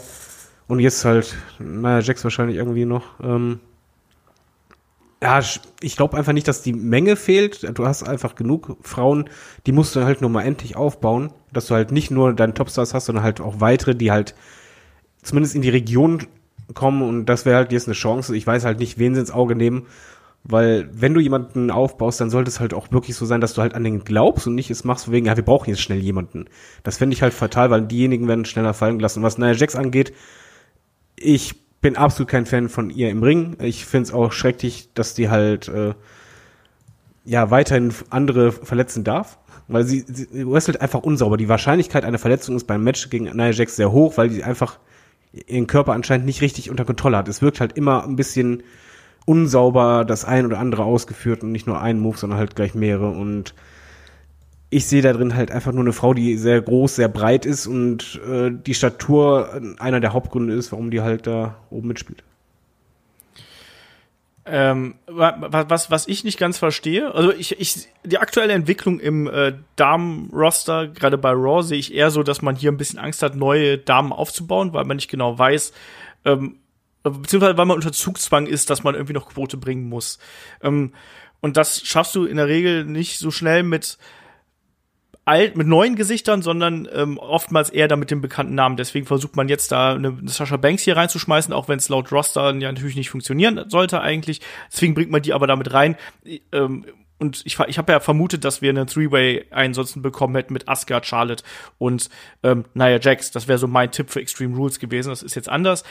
und jetzt halt, naja, Jax wahrscheinlich irgendwie noch. Ähm, ja, ich glaube einfach nicht, dass die Menge fehlt. Du hast einfach genug Frauen, die musst du halt nur mal endlich aufbauen, dass du halt nicht nur deinen Topstars hast, sondern halt auch weitere, die halt zumindest in die Region kommen und das wäre halt jetzt eine Chance. Ich weiß halt nicht, wen sie ins Auge nehmen Weil wenn du jemanden aufbaust, dann sollte es halt auch wirklich so sein, dass du halt an den glaubst und nicht es machst wegen, ja, wir brauchen jetzt schnell jemanden. Das fände ich halt fatal, weil diejenigen werden schneller fallen gelassen. Was Nia Jax angeht, ich bin absolut kein Fan von ihr im Ring. Ich finde es auch schrecklich, dass die halt äh, ja weiterhin andere verletzen darf. Weil sie, sie wrestelt einfach unsauber. Die Wahrscheinlichkeit einer Verletzung ist beim Match gegen Nia Jax sehr hoch, weil die einfach ihren Körper anscheinend nicht richtig unter Kontrolle hat. Es wirkt halt immer ein bisschen unsauber das ein oder andere ausgeführt und nicht nur einen Move, sondern halt gleich mehrere. Und ich sehe da drin halt einfach nur eine Frau, die sehr groß, sehr breit ist und äh, die Statur einer der Hauptgründe ist, warum die halt da oben mitspielt. Ähm, was, was ich nicht ganz verstehe, also ich, ich, die aktuelle Entwicklung im äh, Damen-Roster, gerade bei Raw, sehe ich eher so, dass man hier ein bisschen Angst hat, neue Damen aufzubauen, weil man nicht genau weiß, ähm, beziehungsweise weil man unter Zugzwang ist, dass man irgendwie noch Quote bringen muss. Ähm, und das schaffst du in der Regel nicht so schnell mit alt, mit neuen Gesichtern, sondern ähm, oftmals eher da mit dem bekannten Namen. Deswegen versucht man jetzt da eine, eine Sascha Banks hier reinzuschmeißen, auch wenn es laut Roster ja natürlich nicht funktionieren sollte eigentlich. Deswegen bringt man die aber damit rein. Ähm, und ich, ich habe ja vermutet, dass wir einen Three-Way ansonsten bekommen hätten mit Asuka, Charlotte und ähm, Nia Jax. Das wäre so mein Tipp für Extreme Rules gewesen. Das ist jetzt anders.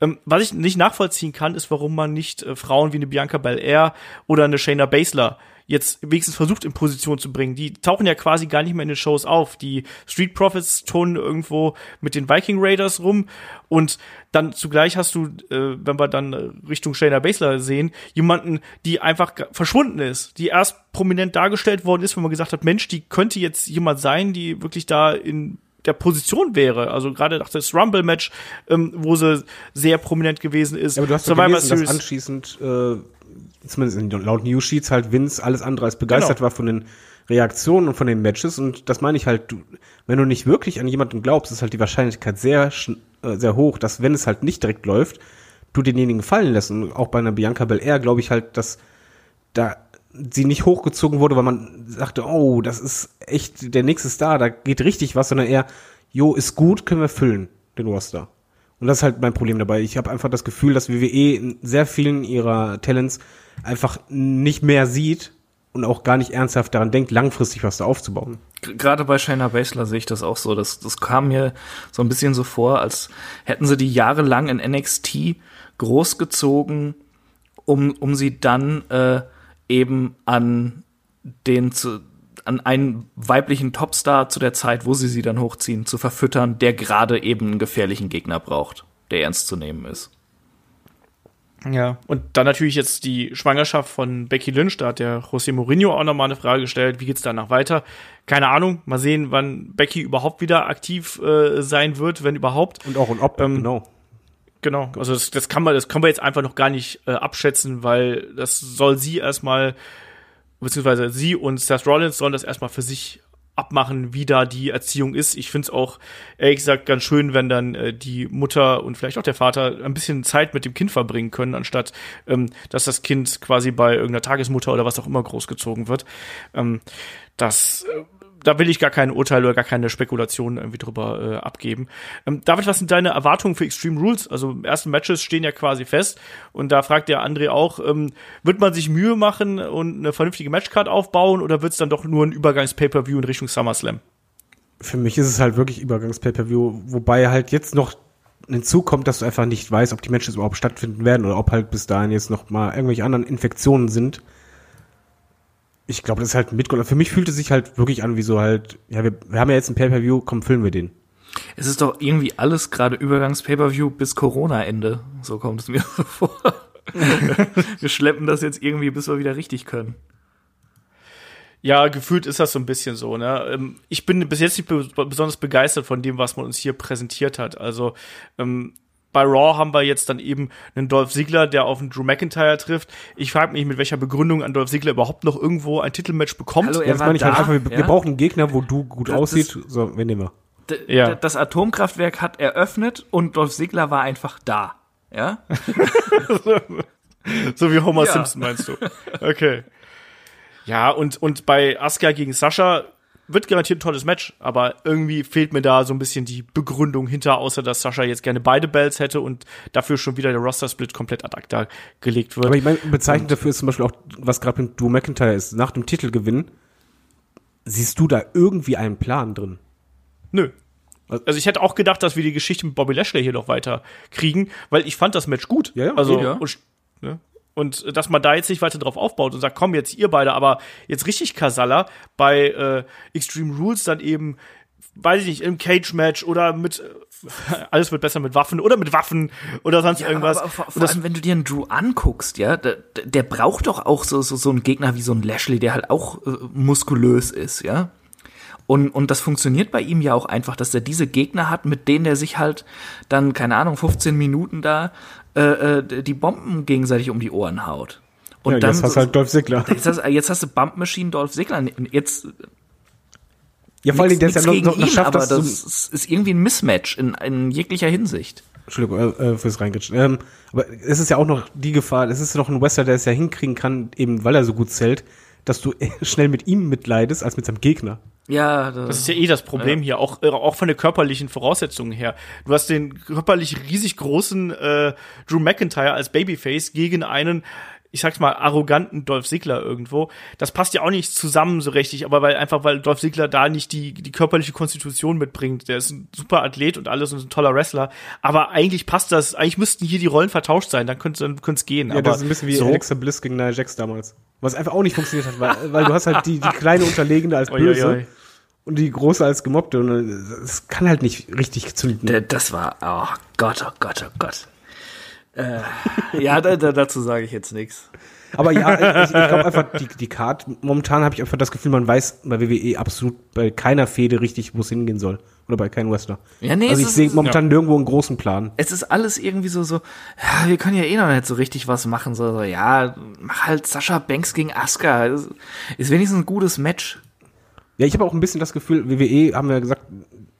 Ähm, was ich nicht nachvollziehen kann, ist, warum man nicht äh, Frauen wie eine Bianca Belair oder eine Shayna Baszler jetzt wenigstens versucht in Position zu bringen. Die tauchen ja quasi gar nicht mehr in den Shows auf. Die Street Profits tonen irgendwo mit den Viking Raiders rum und dann zugleich hast du, äh, wenn wir dann Richtung Shayna Baszler sehen, jemanden, die einfach verschwunden ist, die erst prominent dargestellt worden ist, wenn man gesagt hat, Mensch, die könnte jetzt jemand sein, die wirklich da in der Position wäre. Also gerade nach das Rumble-Match, ähm, wo sie sehr prominent gewesen ist. Ja, aber du hast Survivor gelesen, Series. dass anschließend äh, zumindest laut News Sheets halt Vince alles andere als begeistert genau. war von den Reaktionen und von den Matches und das meine ich halt, du, wenn du nicht wirklich an jemanden glaubst, ist halt die Wahrscheinlichkeit sehr äh, sehr hoch, dass wenn es halt nicht direkt läuft, du denjenigen fallen lässt und auch bei einer Bianca Belair glaube ich halt, dass da sie nicht hochgezogen wurde, weil man sagte, oh, das ist echt der nächste Star, da geht richtig was, sondern eher, jo, ist gut, können wir füllen, den Roster. Und das ist halt mein Problem dabei. Ich habe einfach das Gefühl, dass WWE in sehr vielen ihrer Talents einfach nicht mehr sieht und auch gar nicht ernsthaft daran denkt, langfristig was da aufzubauen. Gerade bei Shayna Baszler sehe ich das auch so. Das, das kam mir so ein bisschen so vor, als hätten sie die jahrelang in NXT großgezogen, um, um sie dann äh, eben an den zu, an einen weiblichen Topstar zu der Zeit, wo sie sie dann hochziehen, zu verfüttern, der gerade eben einen gefährlichen Gegner braucht, der ernst zu nehmen ist. Ja, und dann natürlich jetzt die Schwangerschaft von Becky Lynch, da hat der José Mourinho auch nochmal eine Frage gestellt, wie geht's danach weiter? Keine Ahnung, mal sehen, wann Becky überhaupt wieder aktiv äh, sein wird, wenn überhaupt. Und auch und ob, ähm, genau. Genau, also das, das kann man, das können wir jetzt einfach noch gar nicht äh, abschätzen, weil das soll sie erstmal, beziehungsweise sie und Seth Rollins sollen das erstmal für sich abmachen, wie da die Erziehung ist. Ich finde es auch, ehrlich gesagt, ganz schön, wenn dann äh, die Mutter und vielleicht auch der Vater ein bisschen Zeit mit dem Kind verbringen können, anstatt ähm, dass das Kind quasi bei irgendeiner Tagesmutter oder was auch immer großgezogen wird. Ähm, das äh, da will ich gar kein Urteil oder gar keine Spekulation irgendwie drüber äh, abgeben. Ähm, David, was sind deine Erwartungen für Extreme Rules? Also ersten Matches stehen ja quasi fest und da fragt der André auch, ähm, wird man sich Mühe machen und eine vernünftige Matchcard aufbauen oder wird es dann doch nur ein Übergangs-Pay-Per-View in Richtung SummerSlam? Für mich ist es halt wirklich Übergangs-Pay-Per-View, wobei halt jetzt noch hinzukommt, dass du einfach nicht weißt, ob die Matches überhaupt stattfinden werden oder ob halt bis dahin jetzt noch mal irgendwelche anderen Infektionen sind ich glaube, das ist halt ein Mitgrund. Für mich fühlt es sich halt wirklich an, wie so halt, ja, wir, wir haben ja jetzt ein Pay-Per-View, komm, füllen wir den. Es ist doch irgendwie alles gerade Übergangs-Pay-Per-View bis Corona-Ende. So kommt es mir so vor. wir schleppen das jetzt irgendwie, bis wir wieder richtig können. Ja, gefühlt ist das so ein bisschen so. Ne? Ähm, ich bin bis jetzt nicht besonders begeistert von dem, was man uns hier präsentiert hat. Also ähm, bei Raw haben wir jetzt dann eben einen Dolph Ziggler, der auf einen Drew McIntyre trifft. Ich frage mich, mit welcher Begründung an Dolph Ziggler überhaupt noch irgendwo ein Titelmatch bekommt. Hallo, er meine ich halt einfach, wir, ja? wir, brauchen einen Gegner, wo du gut das, aussieht. So, wen nehmen wir? Ja. Das Atomkraftwerk hat eröffnet und Dolph Ziggler war einfach da. Ja? so wie Homer ja. Simpson meinst du. Okay. Ja, und, und bei Asuka gegen Sascha wird garantiert ein tolles Match, aber irgendwie fehlt mir da so ein bisschen die Begründung hinter, außer dass Sascha jetzt gerne beide Bells hätte und dafür schon wieder der Roster-Split komplett ad acta gelegt wird. Aber ich meine, bezeichnend dafür ist zum Beispiel auch, was gerade mit Drew McIntyre ist, nach dem Titelgewinn, siehst du da irgendwie einen Plan drin? Nö. Also ich hätte auch gedacht, dass wir die Geschichte mit Bobby Lashley hier noch weiter kriegen, weil ich fand das Match gut. Ja, ja, also ja. Und, ne? Und dass man da jetzt nicht weiter drauf aufbaut und sagt, komm jetzt ihr beide, aber jetzt richtig Kasala bei äh, Extreme Rules dann eben, weiß ich nicht, im Cage-Match oder mit äh, alles wird besser mit Waffen oder mit Waffen oder sonst irgendwas. Aber vor, vor allem, wenn du dir einen Drew anguckst, ja, der, der braucht doch auch so, so, so einen Gegner wie so ein Lashley, der halt auch äh, muskulös ist, ja. Und, und das funktioniert bei ihm ja auch einfach, dass er diese Gegner hat, mit denen er sich halt dann, keine Ahnung, 15 Minuten da äh, äh, die Bomben gegenseitig um die Ohren haut. Und ja, dann jetzt hast du halt Dolph Ziggler. jetzt, hast, jetzt hast du Bump Machine Dolph Ziggler. Jetzt Ja, vor allem, der ist ja noch, noch, noch ihn, schafft, aber das, das ist irgendwie ein Mismatch in, in jeglicher Hinsicht. Entschuldigung, äh, äh, fürs Reingritschen. Ähm, aber es ist ja auch noch die Gefahr, es ist noch ein Wrestler, der es ja hinkriegen kann, eben weil er so gut zählt, dass du schnell mit ihm mitleidest, als mit seinem Gegner. Ja, Das ist ja eh das Problem hier, auch, äh, auch von den körperlichen Voraussetzungen her. Du hast den körperlich riesig großen äh, Drew McIntyre als Babyface gegen einen, ich sag's mal, arroganten Dolph Ziggler irgendwo. Das passt ja auch nicht zusammen so richtig, aber weil einfach, weil Dolph Ziggler da nicht die, die körperliche Konstitution mitbringt. Der ist ein super Athlet und alles und ein toller Wrestler. Aber eigentlich passt das, eigentlich müssten hier die Rollen vertauscht sein, dann könnte dann könnte es gehen. Ja, aber das ist ein bisschen wie so, Alexa Bliss gegen Nia Jax damals. Was einfach auch nicht funktioniert hat, weil, weil du hast halt die, die kleine Unterlegene als Oi, böse oi, oi. und die große als gemobbte und es kann halt nicht richtig zünden. Das war, oh Gott, oh Gott, oh Gott. Äh, ja, da, da, dazu sage ich jetzt nichts. Aber ja, ich, ich glaube einfach, die, die Card, momentan habe ich einfach das Gefühl, man weiß bei WWE absolut bei keiner Fehde richtig, wo es hingehen soll. Oder bei keinem Wrestler. Ja, nee, also ich sehe momentan nirgendwo einen großen Plan. Es ist alles irgendwie so, so, ja, wir können ja eh noch nicht so richtig was machen. So, so ja, mach halt Sascha Banks gegen Asuka. Ist, ist wenigstens ein gutes Match. Ja, ich habe auch ein bisschen das Gefühl, WWE, haben wir ja gesagt,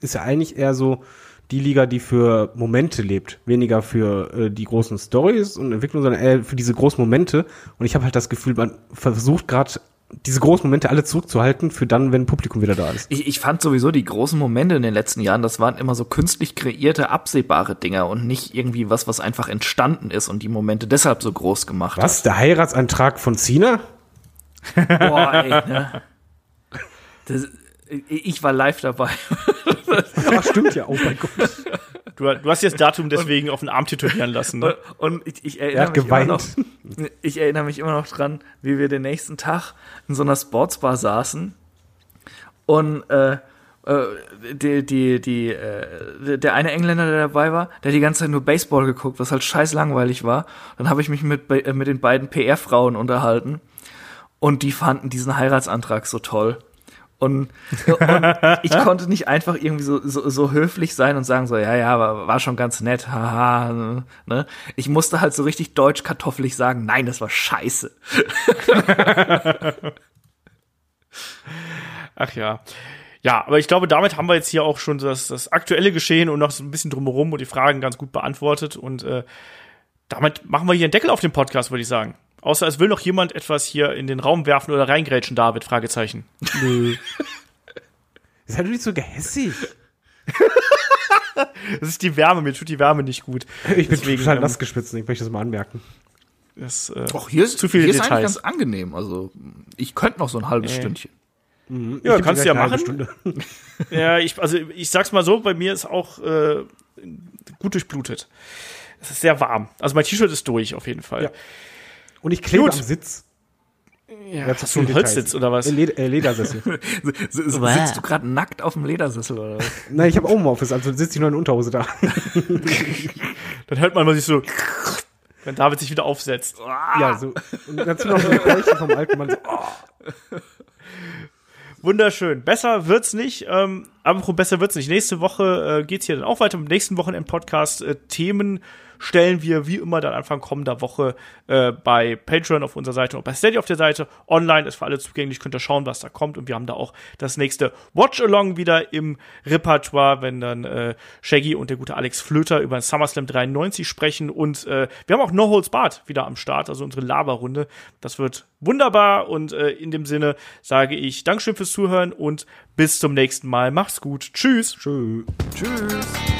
ist ja eigentlich eher so die Liga, die für Momente lebt. Weniger für äh, die großen Stories und Entwicklungen, sondern eher für diese großen Momente. Und ich habe halt das Gefühl, man versucht gerade diese großen Momente alle zurückzuhalten für dann, wenn Publikum wieder da ist. Ich, ich fand sowieso die großen Momente in den letzten Jahren, das waren immer so künstlich kreierte, absehbare Dinger und nicht irgendwie was, was einfach entstanden ist und die Momente deshalb so groß gemacht Was? Der Heiratsantrag von Cena? hat. Boah, ey, ne? Das, ich war live dabei. Ach, stimmt ja. Oh mein Gott. du, du hast jetzt Datum deswegen auf den Arm tätowieren lassen. Ne? Und ich, ich Er erinnere hat mich immer noch, geweint. ich erinnere mich immer noch dran, wie wir den nächsten Tag in so einer Sportsbar saßen und äh, äh, die, die, die, äh, der eine Engländer, der dabei war, der hat die ganze Zeit nur Baseball geguckt, was halt scheiß langweilig war. Dann habe ich mich mit, äh, mit den beiden PR-Frauen unterhalten und die fanden diesen Heiratsantrag so toll. Und, und ich konnte nicht einfach irgendwie so, so, so höflich sein und sagen so, ja, ja, war, war schon ganz nett, haha, ne? Ich musste halt so richtig deutsch kartoffelig sagen, nein, das war scheiße. Ach ja. Ja, aber ich glaube, damit haben wir jetzt hier auch schon das, das aktuelle Geschehen und noch so ein bisschen drumherum und die Fragen ganz gut beantwortet. Und äh, damit machen wir hier einen Deckel auf den Podcast, würde ich sagen. Außer es will noch jemand etwas hier in den Raum werfen oder reingrätschen, David? Fragezeichen. Nö. Ist halt nicht so gehässig. Das ist die Wärme, mir tut die Wärme nicht gut. Ich bin Deswegen, total ähm, nass geschwitzt, ich möchte das mal anmerken. Das, äh, Och, hier ist, zu viele hier ist Details. eigentlich ganz angenehm. Also, ich könnte noch so ein halbes Stündchen. ja, geb kannst du dir ja gleich eine halbe machen. Stunde. Ja, ich, also ich sag's mal so, bei mir ist auch äh, gut durchblutet. Es ist sehr warm. Also mein T-Shirt ist durch, auf jeden Fall. Ja. Und ich klebe Gut. am Sitz. Ja, Ja, hast du einen Holzsitz oder was? Äh, Leder, äh, Ledersessel. Sitzt du gerade nackt auf dem Ledersessel oder was? Nein, ich habe Homeoffice, also sitze ich nur in Unterhose da. Dann hört man mal sich so, wenn David sich wieder aufsetzt. Ja, so. Und dazu noch so ein Bällchen vom alten Mann. So, oh. Wunderschön. Besser wird's nicht. Ähm, Aber besser wird's nicht. Nächste Woche äh, geht's hier dann auch weiter. Im nächsten Wochenend-Podcast äh, Themen stellen wir wie immer dann Anfang kommender Woche äh, bei Patreon auf unserer Seite und bei Steady auf der Seite. Online ist für alle zugänglich, könnt ihr schauen, was da kommt. Und wir haben da auch das nächste Watch-Along wieder im Repertoire, wenn dann äh, Shaggy und der gute Alex Flöter über SummerSlam 93 sprechen. Und äh, wir haben auch No Holds Barred wieder am Start, also unsere Laberrunde. Das wird wunderbar und äh, in dem Sinne sage ich Dankeschön fürs Zuhören und bis zum nächsten Mal. Macht's gut. Tschüss. Tschüss. Tschüss.